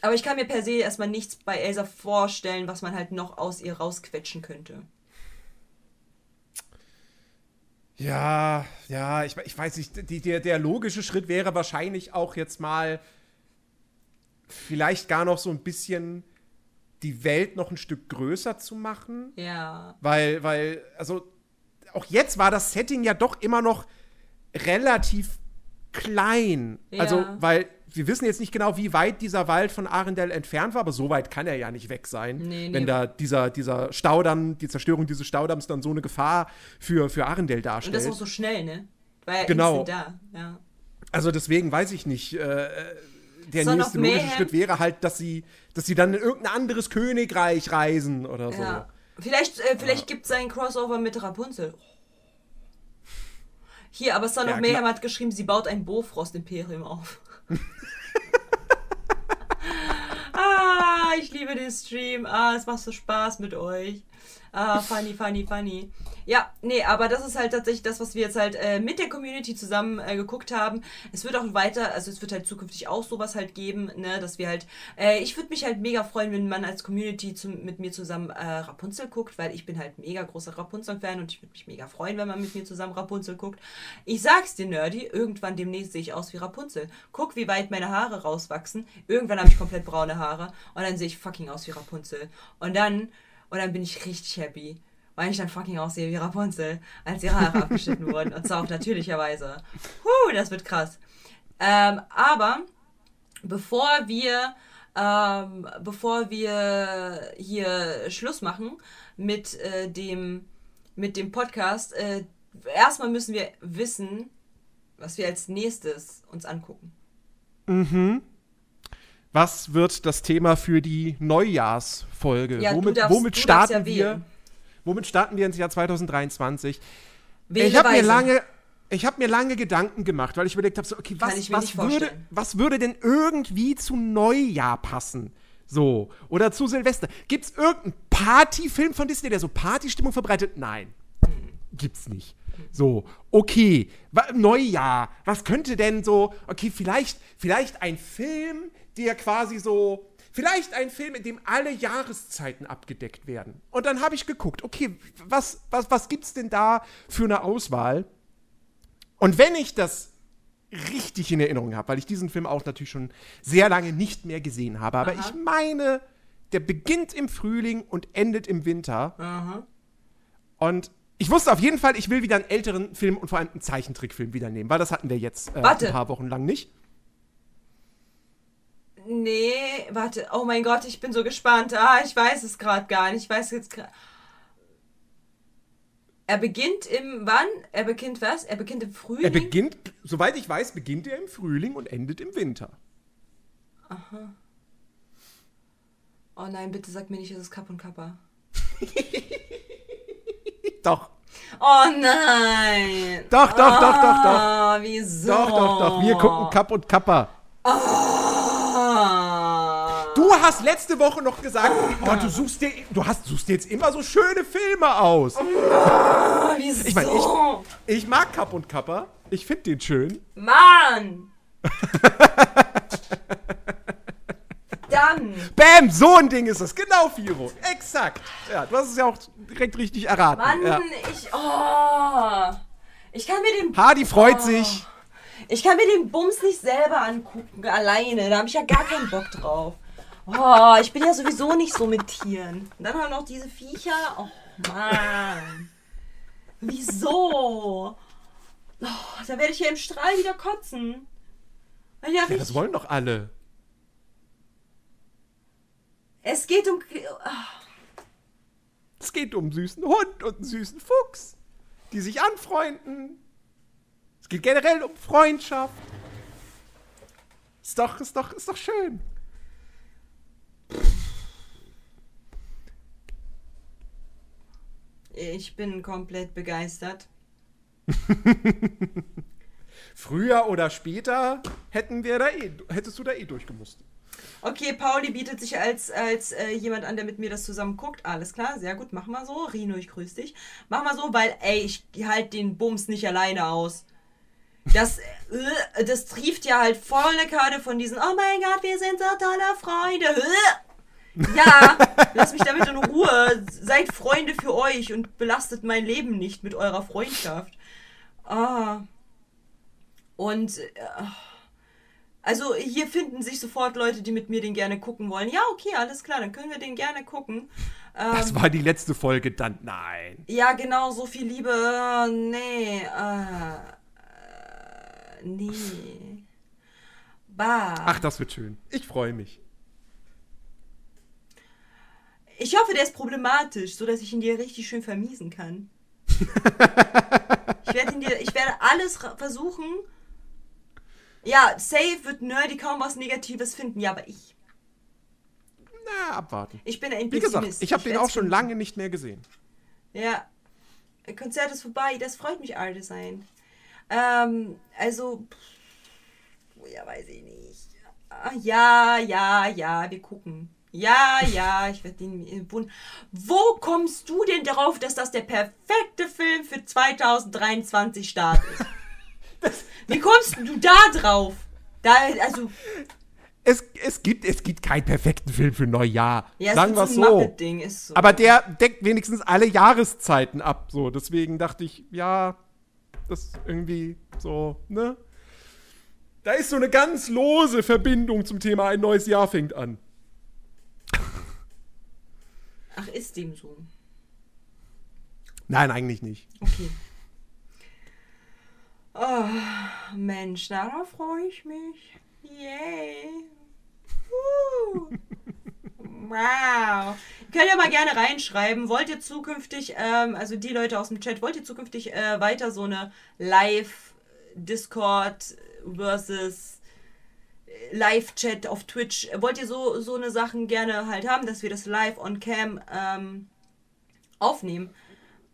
Aber ich kann mir per se erstmal nichts bei Elsa vorstellen, was man halt noch aus ihr rausquetschen könnte. Ja, ja, ich, ich weiß nicht, die, der, der logische Schritt wäre wahrscheinlich auch jetzt mal vielleicht gar noch so ein bisschen die Welt noch ein Stück größer zu machen. Ja. Weil, weil, also auch jetzt war das Setting ja doch immer noch relativ klein. Ja. Also, weil wir wissen jetzt nicht genau, wie weit dieser Wald von Arendelle entfernt war, aber so weit kann er ja nicht weg sein. Nee, nee. Wenn da dieser, dieser Staudamm, die Zerstörung dieses Staudamms dann so eine Gefahr für, für Arendelle Und darstellt. das auch so schnell, ne? Ja Genau. da. Ja. Also deswegen weiß ich nicht. Äh, der Son nächste logische? Schritt wäre halt, dass sie, dass sie dann in irgendein anderes Königreich reisen oder so. Ja. Vielleicht, äh, vielleicht gibt es einen Crossover mit Rapunzel. Hier, aber Son Ja, of Mayhem hat geschrieben, sie baut ein Bofrost-Imperium auf. Ah, ich liebe den Stream. Ah, es macht so Spaß mit euch. Ah, funny, funny, funny. Ja, nee, aber das ist halt tatsächlich das, was wir jetzt halt äh, mit der Community zusammen äh, geguckt haben. Es wird auch weiter, also es wird halt zukünftig auch sowas halt geben, ne, dass wir halt, äh, ich würde mich halt mega freuen, wenn man als Community zum, mit mir zusammen äh, Rapunzel guckt, weil ich bin halt mega großer Rapunzel-Fan und ich würde mich mega freuen, wenn man mit mir zusammen Rapunzel guckt. Ich sag's dir, Nerdy, irgendwann demnächst sehe ich aus wie Rapunzel. Guck, wie weit meine Haare rauswachsen. Irgendwann habe ich komplett braune Haare und dann sehe ich fucking aus wie Rapunzel. Und dann, und dann bin ich richtig happy weil ich dann fucking aussehe wie Rapunzel, als ihre Haare (laughs) abgeschnitten wurden. Und zwar auf natürlicherweise. Huh, das wird krass. Ähm, aber bevor wir, ähm, bevor wir hier Schluss machen mit äh, dem mit dem Podcast, äh, erstmal müssen wir wissen, was wir als nächstes uns angucken. Was wird das Thema für die Neujahrsfolge? Ja, womit, darfst- womit starten ja wir? Womit starten wir ins Jahr 2023? Wähle ich habe mir lange, ich habe mir lange Gedanken gemacht, weil ich überlegt habe, so, okay, was, was würde, was würde denn irgendwie zu Neujahr passen? So. Oder zu Silvester. Gibt es irgendeinen Partyfilm von Disney, der so Partystimmung verbreitet? Nein. Gibt's nicht. So, okay, Neujahr, was könnte denn so, okay, vielleicht, vielleicht ein Film, der quasi so, vielleicht ein Film, in dem alle Jahreszeiten abgedeckt werden. Und dann habe ich geguckt, okay, was, was, was gibt's denn da für eine Auswahl? Und wenn ich das richtig in Erinnerung habe, weil ich diesen Film auch natürlich schon sehr lange nicht mehr gesehen habe, aber Aha. ich meine, der beginnt im Frühling und endet im Winter. Aha. Und ich wusste auf jeden Fall, ich will wieder einen älteren Film und vor allem einen Zeichentrickfilm wieder nehmen, weil das hatten wir jetzt äh, ein paar Wochen lang nicht. Nee, warte. Oh mein Gott, ich bin so gespannt. Ah, ich weiß es gerade gar nicht. Ich weiß jetzt gerade. Er beginnt im wann? Er beginnt was? Er beginnt im Frühling. Er beginnt, soweit ich weiß, beginnt er im Frühling und endet im Winter. oh nein, bitte sag mir nicht, es ist Kapp und Kappa. (laughs) Doch, Oh nein. doch, doch, doch, doch, doch. Ah, wieso? Doch, doch, doch. Wir gucken Kapp und Kappa. Ah. Du hast letzte Woche noch gesagt, oh, du suchst dir, du hast, suchst dir jetzt immer so schöne Filme aus. Ah, wieso? Ich meine, ich, ich mag Kapp und Kappa. Ich finde den schön. Mann! (laughs) Dann. Bam, so ein Ding ist das. Genau, Firo. Exakt. Ja, du hast es ja auch direkt richtig erraten. Mann, Ja. ich. Oh. Ich kann mir den. Hardy freut sich. Ich kann mir den Bums nicht selber angucken, alleine. Da habe ich ja gar keinen Bock drauf. Oh, ich bin ja sowieso nicht so mit Tieren. Und dann haben noch diese Viecher. Oh, Mann. Wieso? Oh, da werde ich hier im Strahl wieder kotzen. Ja, Ja, das wollen doch alle. Es geht um. Es geht um einen süßen Hund und einen süßen Fuchs, die sich anfreunden. Es geht generell um Freundschaft. Ist doch, ist doch, ist doch schön. Ich bin komplett begeistert. (laughs) Früher oder später hätten wir da eh, hättest du da eh durchgemusst. Okay, Pauli bietet sich als, als äh, jemand an, der mit mir das zusammen guckt. Alles klar, sehr gut, mach mal so. Rino, ich grüß dich. Mach mal so, weil, ey, ich halt den Bums nicht alleine aus. Das, äh, das trieft ja halt volle Karte von diesen, oh mein Gott, wir sind so tolle Freunde. Äh. Ja, (laughs) lasst mich damit in Ruhe. Seid Freunde für euch und belastet mein Leben nicht mit eurer Freundschaft. Ah. Und, äh, also hier finden sich sofort Leute, die mit mir den gerne gucken wollen. Ja, okay, alles klar, dann können wir den gerne gucken. Ähm, Das war die letzte Folge dann. Nein. ja, genau, so viel Liebe. Nee. Äh, äh, nee. Bah. Ach, das wird schön. Ich freue mich. Ich hoffe, der ist problematisch, so dass ich ihn dir richtig schön vermiesen kann. (laughs) ich werde ihn dir, ich werde alles versuchen. Ja, safe wird Nerdy kaum was Negatives finden. Ja, aber ich, Na, abwarten. ich bin ein Wie gesagt, Pessimist. ich habe den auch schon finden. lange nicht mehr gesehen. Ja. Konzert ist vorbei, das freut mich all sein. Ähm, also, pff, ja, weiß ich nicht. Ja, ja, ja, wir gucken. Ja, ja, ich werde den Bund. Wo kommst du denn darauf, dass das der perfekte Film für 2023 Start ist? Wie kommst du da drauf? Da, also, Es, es, gibt, es gibt keinen perfekten Film für Neujahr. ja, Sagen wir es so ein so. Aber der deckt wenigstens alle Jahreszeiten ab. So, deswegen dachte ich, ja, das ist irgendwie so, ne? Da ist so eine ganz lose Verbindung zum Thema ein neues Jahr fängt an. Ach, ist dem so. Nein, eigentlich nicht. Okay. Oh, Mensch, darauf freue ich mich. Yay. Uh. (laughs) Wow. Ihr könnt ja mal gerne reinschreiben. Wollt ihr zukünftig, ähm, also die Leute aus dem Chat, wollt ihr zukünftig äh, weiter so eine Live-Discord versus äh, Live-Chat auf Twitch? Wollt ihr so, so eine Sachen gerne halt haben, dass wir das live on cam ähm, aufnehmen?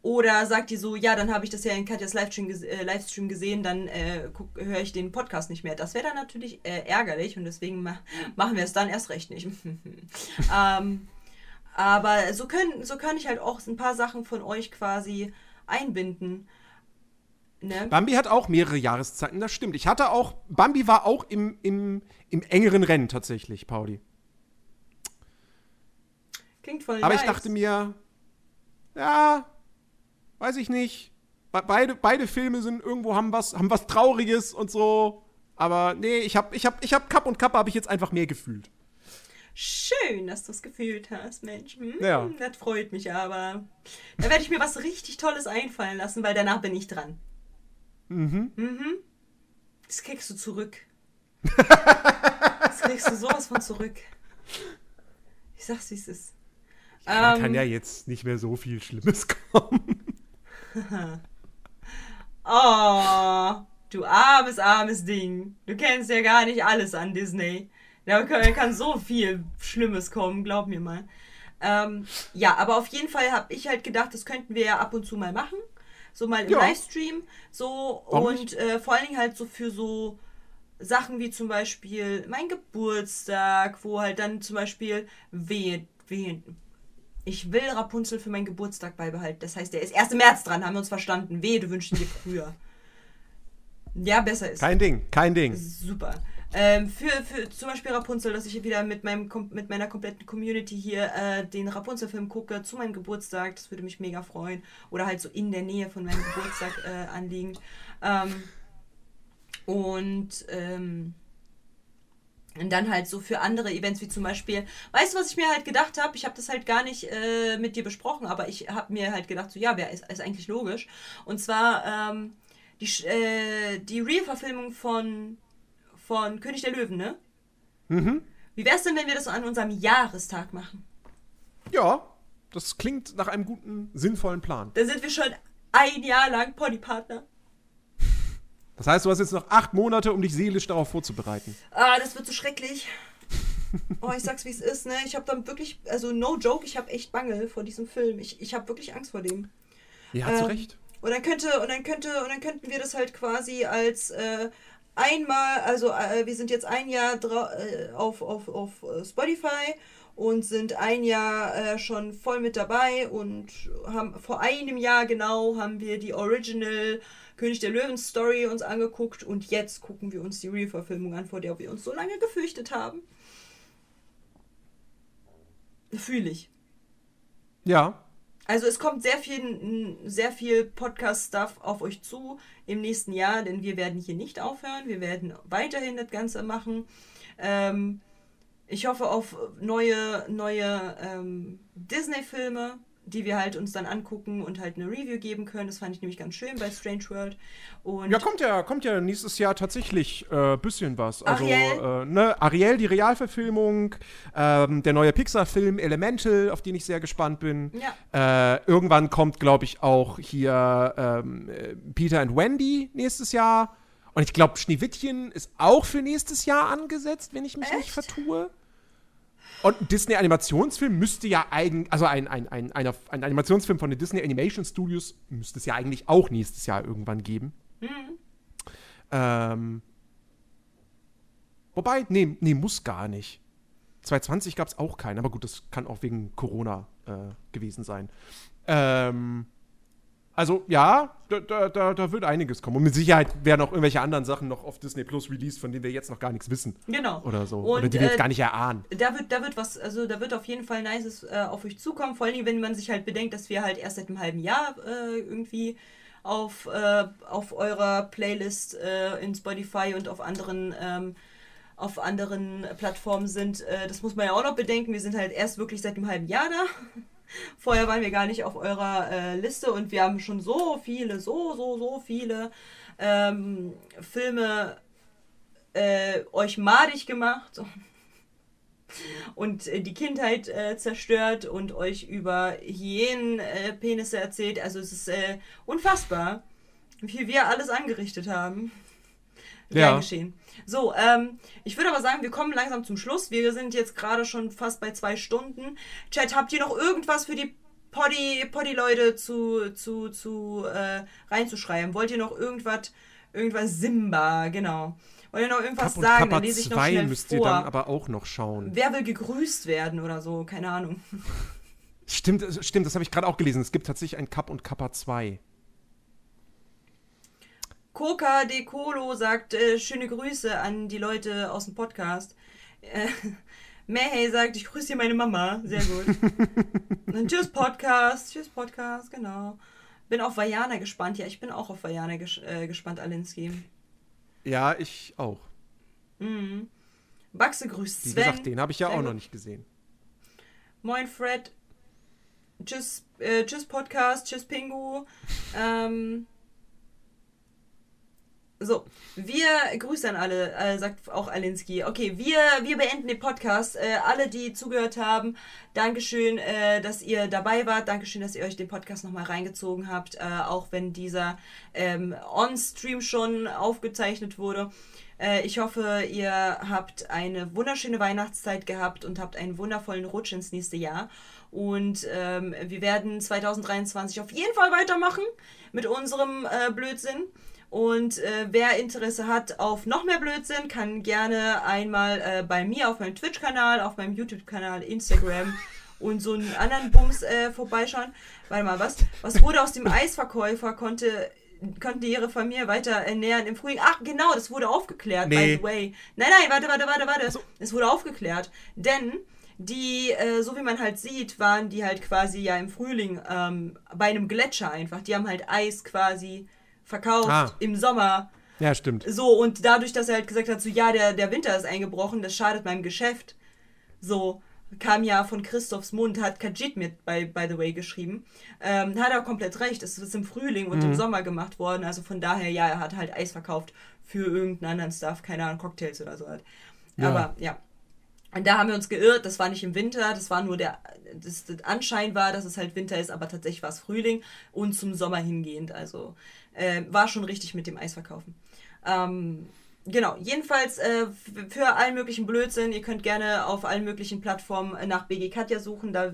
Oder sagt ihr so, ja, dann habe ich das ja in Katjas Livestream, äh, Livestream gesehen, dann äh, höre ich den Podcast nicht mehr. Das wäre dann natürlich äh, ärgerlich und deswegen ma machen wir es dann erst recht nicht. (laughs) ähm, aber so, können, so kann ich halt auch ein paar Sachen von euch quasi einbinden. Ne? Bambi hat auch mehrere Jahreszeiten, das stimmt. Ich hatte auch, Bambi war auch im, im, im engeren Rennen tatsächlich, Pauli. Klingt voll Aber nice. ich dachte mir, ja, weiß ich nicht. Be- Beide, beide Filme sind irgendwo, haben was, haben was Trauriges und so. Aber nee, ich hab, ich hab, ich hab Cup und Cup habe ich jetzt einfach mehr gefühlt. Schön, dass du es gefühlt hast, Mensch. Hm, Ja. Das freut mich aber. Da werde ich mir was richtig Tolles einfallen lassen, weil danach bin ich dran. Mhm. Mhm. Das kriegst du zurück. Das kriegst du sowas von zurück. Ich sag's, wie es ist. Da Ähm, kann ja jetzt nicht mehr so viel Schlimmes (laughs) kommen. (laughs) Oh, du armes, armes Ding. Du kennst ja gar nicht alles an Disney. Da kann, so viel Schlimmes kommen, glaub mir mal. Ähm, ja, aber auf jeden Fall habe ich halt gedacht, das könnten wir ja ab und zu mal machen. So mal im Ja. Livestream. So Warum und äh, vor allen Dingen halt so für so Sachen wie zum Beispiel mein Geburtstag, wo halt dann zum Beispiel wehe, wehe. Ich will Rapunzel für meinen Geburtstag beibehalten. Das heißt, der ist 1. März dran, haben wir uns verstanden. Wehe, du wünschst ihn dir früher. Ja, besser ist. Kein Ding, kein Ding. Super. Ähm, für, für zum Beispiel Rapunzel, dass ich wieder mit, meinem, mit meiner kompletten Community hier äh, den Rapunzel-Film gucke zu meinem Geburtstag. Das würde mich mega freuen. Oder halt so in der Nähe von meinem Geburtstag äh, anliegend. Ähm, und, ähm, und dann halt so für andere Events wie zum Beispiel, weißt du, was ich mir halt gedacht habe? Ich habe das halt gar nicht äh, mit dir besprochen, aber ich habe mir halt gedacht, so ja, wer ist, ist eigentlich logisch. Und zwar ähm, die, äh, die Real-Verfilmung von, von König der Löwen, ne? Mhm. Wie wär's denn, wenn wir das an unserem Jahrestag machen? Ja, das klingt nach einem guten, sinnvollen Plan. Da sind wir schon ein Jahr lang Ponypartner. Das heißt, du hast jetzt noch acht Monate, um dich seelisch darauf vorzubereiten. Ah, das wird so schrecklich. (laughs) Oh, ich sag's wie es ist, ne? Ich habe dann wirklich, also no joke, ich habe echt Bange vor diesem Film. Ich, ich habe wirklich Angst vor dem. Ja, Ähm, zu Recht. Und dann könnte, und dann könnte, und dann könnten wir das halt quasi als äh, einmal, also äh, wir sind jetzt ein Jahr äh, auf, auf, auf äh, Spotify und sind ein Jahr äh, schon voll mit dabei und haben vor einem Jahr genau haben wir die Original König der Löwen Story uns angeguckt und jetzt gucken wir uns die Real-Verfilmung an, vor der wir uns so lange gefürchtet haben. Fühle ich. Ja. Also es kommt sehr viel, sehr viel Podcast-Stuff auf euch zu im nächsten Jahr, denn wir werden hier nicht aufhören. Wir werden weiterhin das Ganze machen. Ähm, ich hoffe auf neue, neue ähm, Disney-Filme, die wir halt uns dann angucken und halt eine Review geben können. Das fand ich nämlich ganz schön bei Strange World. Und Ja, kommt ja, kommt ja nächstes Jahr tatsächlich äh, bisschen was. Also, Ariel? Äh, ne, Ariel, die Realverfilmung, ähm, der neue Pixar-Film Elemental, auf den ich sehr gespannt bin. Äh, irgendwann kommt, glaube ich, auch hier ähm, äh, Peter and Wendy nächstes Jahr. Und ich glaube, Schneewittchen ist auch für nächstes Jahr angesetzt, wenn ich mich nicht vertue. Und ein Disney-Animationsfilm müsste ja eigentlich, also ein, ein, ein, ein, ein Animationsfilm von den Disney Animation Studios müsste es ja eigentlich auch nächstes Jahr irgendwann geben. Ähm, wobei, nee, nee, muss gar nicht. 2020 gab es auch keinen, aber gut, das kann auch wegen Corona äh, gewesen sein. Ähm, also ja, da, da, da, wird einiges kommen. Und mit Sicherheit werden auch irgendwelche anderen Sachen noch auf Disney Plus released, von denen wir jetzt noch gar nichts wissen. Genau. Oder so. Und, Oder die wir äh, jetzt gar nicht erahnen. Da wird, da wird was, also da wird auf jeden Fall Nices äh, auf euch zukommen. Vor allem, wenn man sich halt bedenkt, dass wir halt erst seit einem halben Jahr äh, irgendwie auf, äh, auf eurer Playlist äh, in Spotify und auf anderen ähm, auf anderen Plattformen sind. Äh, das muss man ja auch noch bedenken. Wir sind halt erst wirklich seit einem halben Jahr da. (laughs) Vorher waren wir gar nicht auf eurer äh, Liste und wir haben schon so viele, so, so, so viele ähm, Filme äh, euch madig gemacht (laughs) und äh, die Kindheit äh, zerstört und euch über Hyänenpenisse äh, erzählt. Also es ist äh, unfassbar, wie viel wir alles angerichtet haben. Ja. Gern geschehen. So, ähm, ich würde aber sagen, wir kommen langsam zum Schluss. Wir sind jetzt gerade schon fast bei zwei Stunden. Chat, habt ihr noch irgendwas für die Poddy- Poddy-Leute zu, zu, zu äh, reinzuschreiben? Wollt ihr noch irgendwas, irgendwas Simba, genau. Wollt ihr noch irgendwas und sagen? Kappa Dann lese ich noch 2 schnell müsst vor. ihr dann aber auch noch schauen. Wer will gegrüßt werden oder so? Keine Ahnung. (laughs) Stimmt, äh, stimmt, das habe ich gerade auch gelesen. Es gibt tatsächlich ein Cup und Kappa 2. Coca de Colo sagt äh, schöne Grüße an die Leute aus dem Podcast. Äh, (laughs) Mehey sagt, ich grüße hier meine Mama. Sehr gut. (laughs) Und tschüss Podcast. Tschüss Podcast, genau. Bin auf Vajana gespannt. Ja, ich bin auch auf Vajana ges äh, gespannt, Alinsky. Ja, ich auch. Baxe grüßt Wie Sven. gesagt, den habe ich ja Sehr auch noch nicht gesehen. Moin Fred. Tschüss, äh, tschüss Podcast. Tschüss Pingu. Ähm, so, wir Grüße an alle, äh, sagt auch Alinsky. Okay, wir, wir beenden den Podcast. Äh, alle, die zugehört haben, Dankeschön, äh, dass ihr dabei wart. Dankeschön, dass ihr euch den Podcast nochmal reingezogen habt, äh, auch wenn dieser ähm, On-Stream schon aufgezeichnet wurde. Äh, ich hoffe, ihr habt eine wunderschöne Weihnachtszeit gehabt und habt einen wundervollen Rutsch ins nächste Jahr. Und ähm, wir werden 2023 auf jeden Fall weitermachen mit unserem äh, Blödsinn. Und äh, wer Interesse hat auf noch mehr Blödsinn, kann gerne einmal äh, bei mir auf meinem Twitch-Kanal, auf meinem YouTube-Kanal, Instagram (laughs) und so einen anderen Bums äh, vorbeischauen. Warte mal, was, was wurde aus dem (laughs) Eisverkäufer? Konnte, konnte ihre Familie weiter ernähren im Frühling? Ach, genau, das wurde aufgeklärt, by Nee. the way. Nein, nein, warte, warte, warte, warte. Es wurde aufgeklärt. Denn die, äh, so wie man halt sieht, waren die halt quasi ja im Frühling ähm, bei einem Gletscher einfach. Die haben halt Eis quasi verkauft Ah. im Sommer. Ja, stimmt. So, und dadurch, dass er halt gesagt hat, so, ja, der, der Winter ist eingebrochen, das schadet meinem Geschäft. So, kam ja von Christophs Mund, hat Kajit mit, by, by the way, geschrieben. Ähm, hat er komplett recht, es ist im Frühling und im Sommer gemacht worden, also von daher, ja, er hat halt Eis verkauft für irgendeinen anderen Stuff, keine Ahnung, Cocktails oder so halt. Ja. Aber, ja. Und da haben wir uns geirrt, das war nicht im Winter, das war nur der, das, das Anschein war, dass es halt Winter ist, aber tatsächlich war es Frühling und zum Sommer hingehend, also äh, war schon richtig mit dem Eisverkaufen. Ähm, genau, jedenfalls äh, für allen möglichen Blödsinn, ihr könnt gerne auf allen möglichen Plattformen nach BG Katja suchen, da,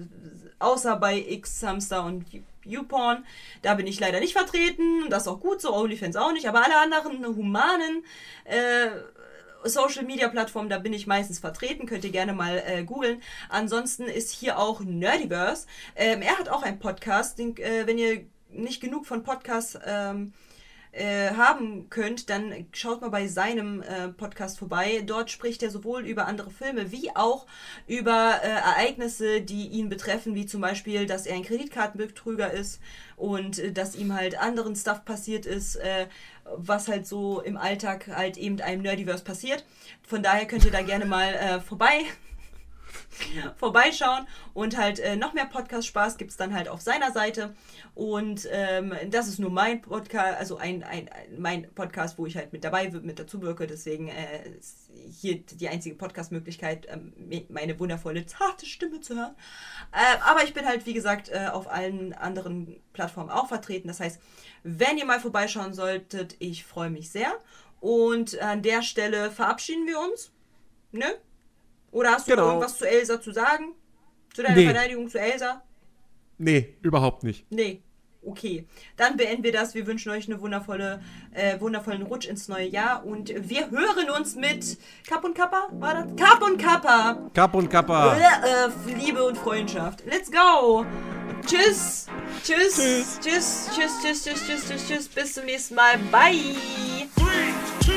außer bei X Hamster und YouPorn, da bin ich leider nicht vertreten, das ist auch gut so, OnlyFans auch nicht, aber alle anderen humanen äh, Social Media Plattformen, da bin ich meistens vertreten, könnt ihr gerne mal äh, googeln. Ansonsten ist hier auch Nerdiverse. Ähm, er hat auch einen Podcast, den, äh, wenn ihr nicht genug von Podcasts ähm, äh, haben könnt, dann schaut mal bei seinem äh, Podcast vorbei. Dort spricht er sowohl über andere Filme wie auch über äh, Ereignisse, die ihn betreffen, wie zum Beispiel, dass er ein Kreditkartenbetrüger ist und äh, dass ihm halt anderen Stuff passiert ist, äh, was halt so im Alltag halt eben einem Nerdiverse passiert. Von daher könnt ihr da gerne mal vorbei (laughs) vorbeischauen und halt äh, noch mehr Podcast-Spaß gibt es dann halt auf seiner Seite. Und ähm, das ist nur mein Podcast, also ein, ein, ein, mein Podcast, wo ich halt mit dabei mit dazu wirke. Deswegen äh, ist hier die einzige Podcast-Möglichkeit, ähm, meine wundervolle, zarte Stimme zu hören. Äh, aber ich bin halt, wie gesagt, äh, auf allen anderen Plattformen auch vertreten. Das heißt, wenn ihr mal vorbeischauen solltet, ich freue mich sehr. Und an der Stelle verabschieden wir uns. Ne? Oder hast du Genau. noch irgendwas zu Elsa zu sagen? Zu deiner Nee. Verteidigung zu Elsa? Nee, überhaupt nicht. Nee. Okay, dann beenden wir das. Wir wünschen euch eine wundervolle, äh, wundervollen Rutsch ins neue Jahr und wir hören uns mit Kapp und Kappa, war das? Kapp und Kappa. Kapp und Kappa. Äh, Liebe und Freundschaft. Let's go. Tschüss. Tschüss. Tschüss. Tschüss. Tschüss. Tschüss. Tschüss. Tschüss. Tschüss. Tschüss. Bis zum nächsten Mal. Bye. Three, two,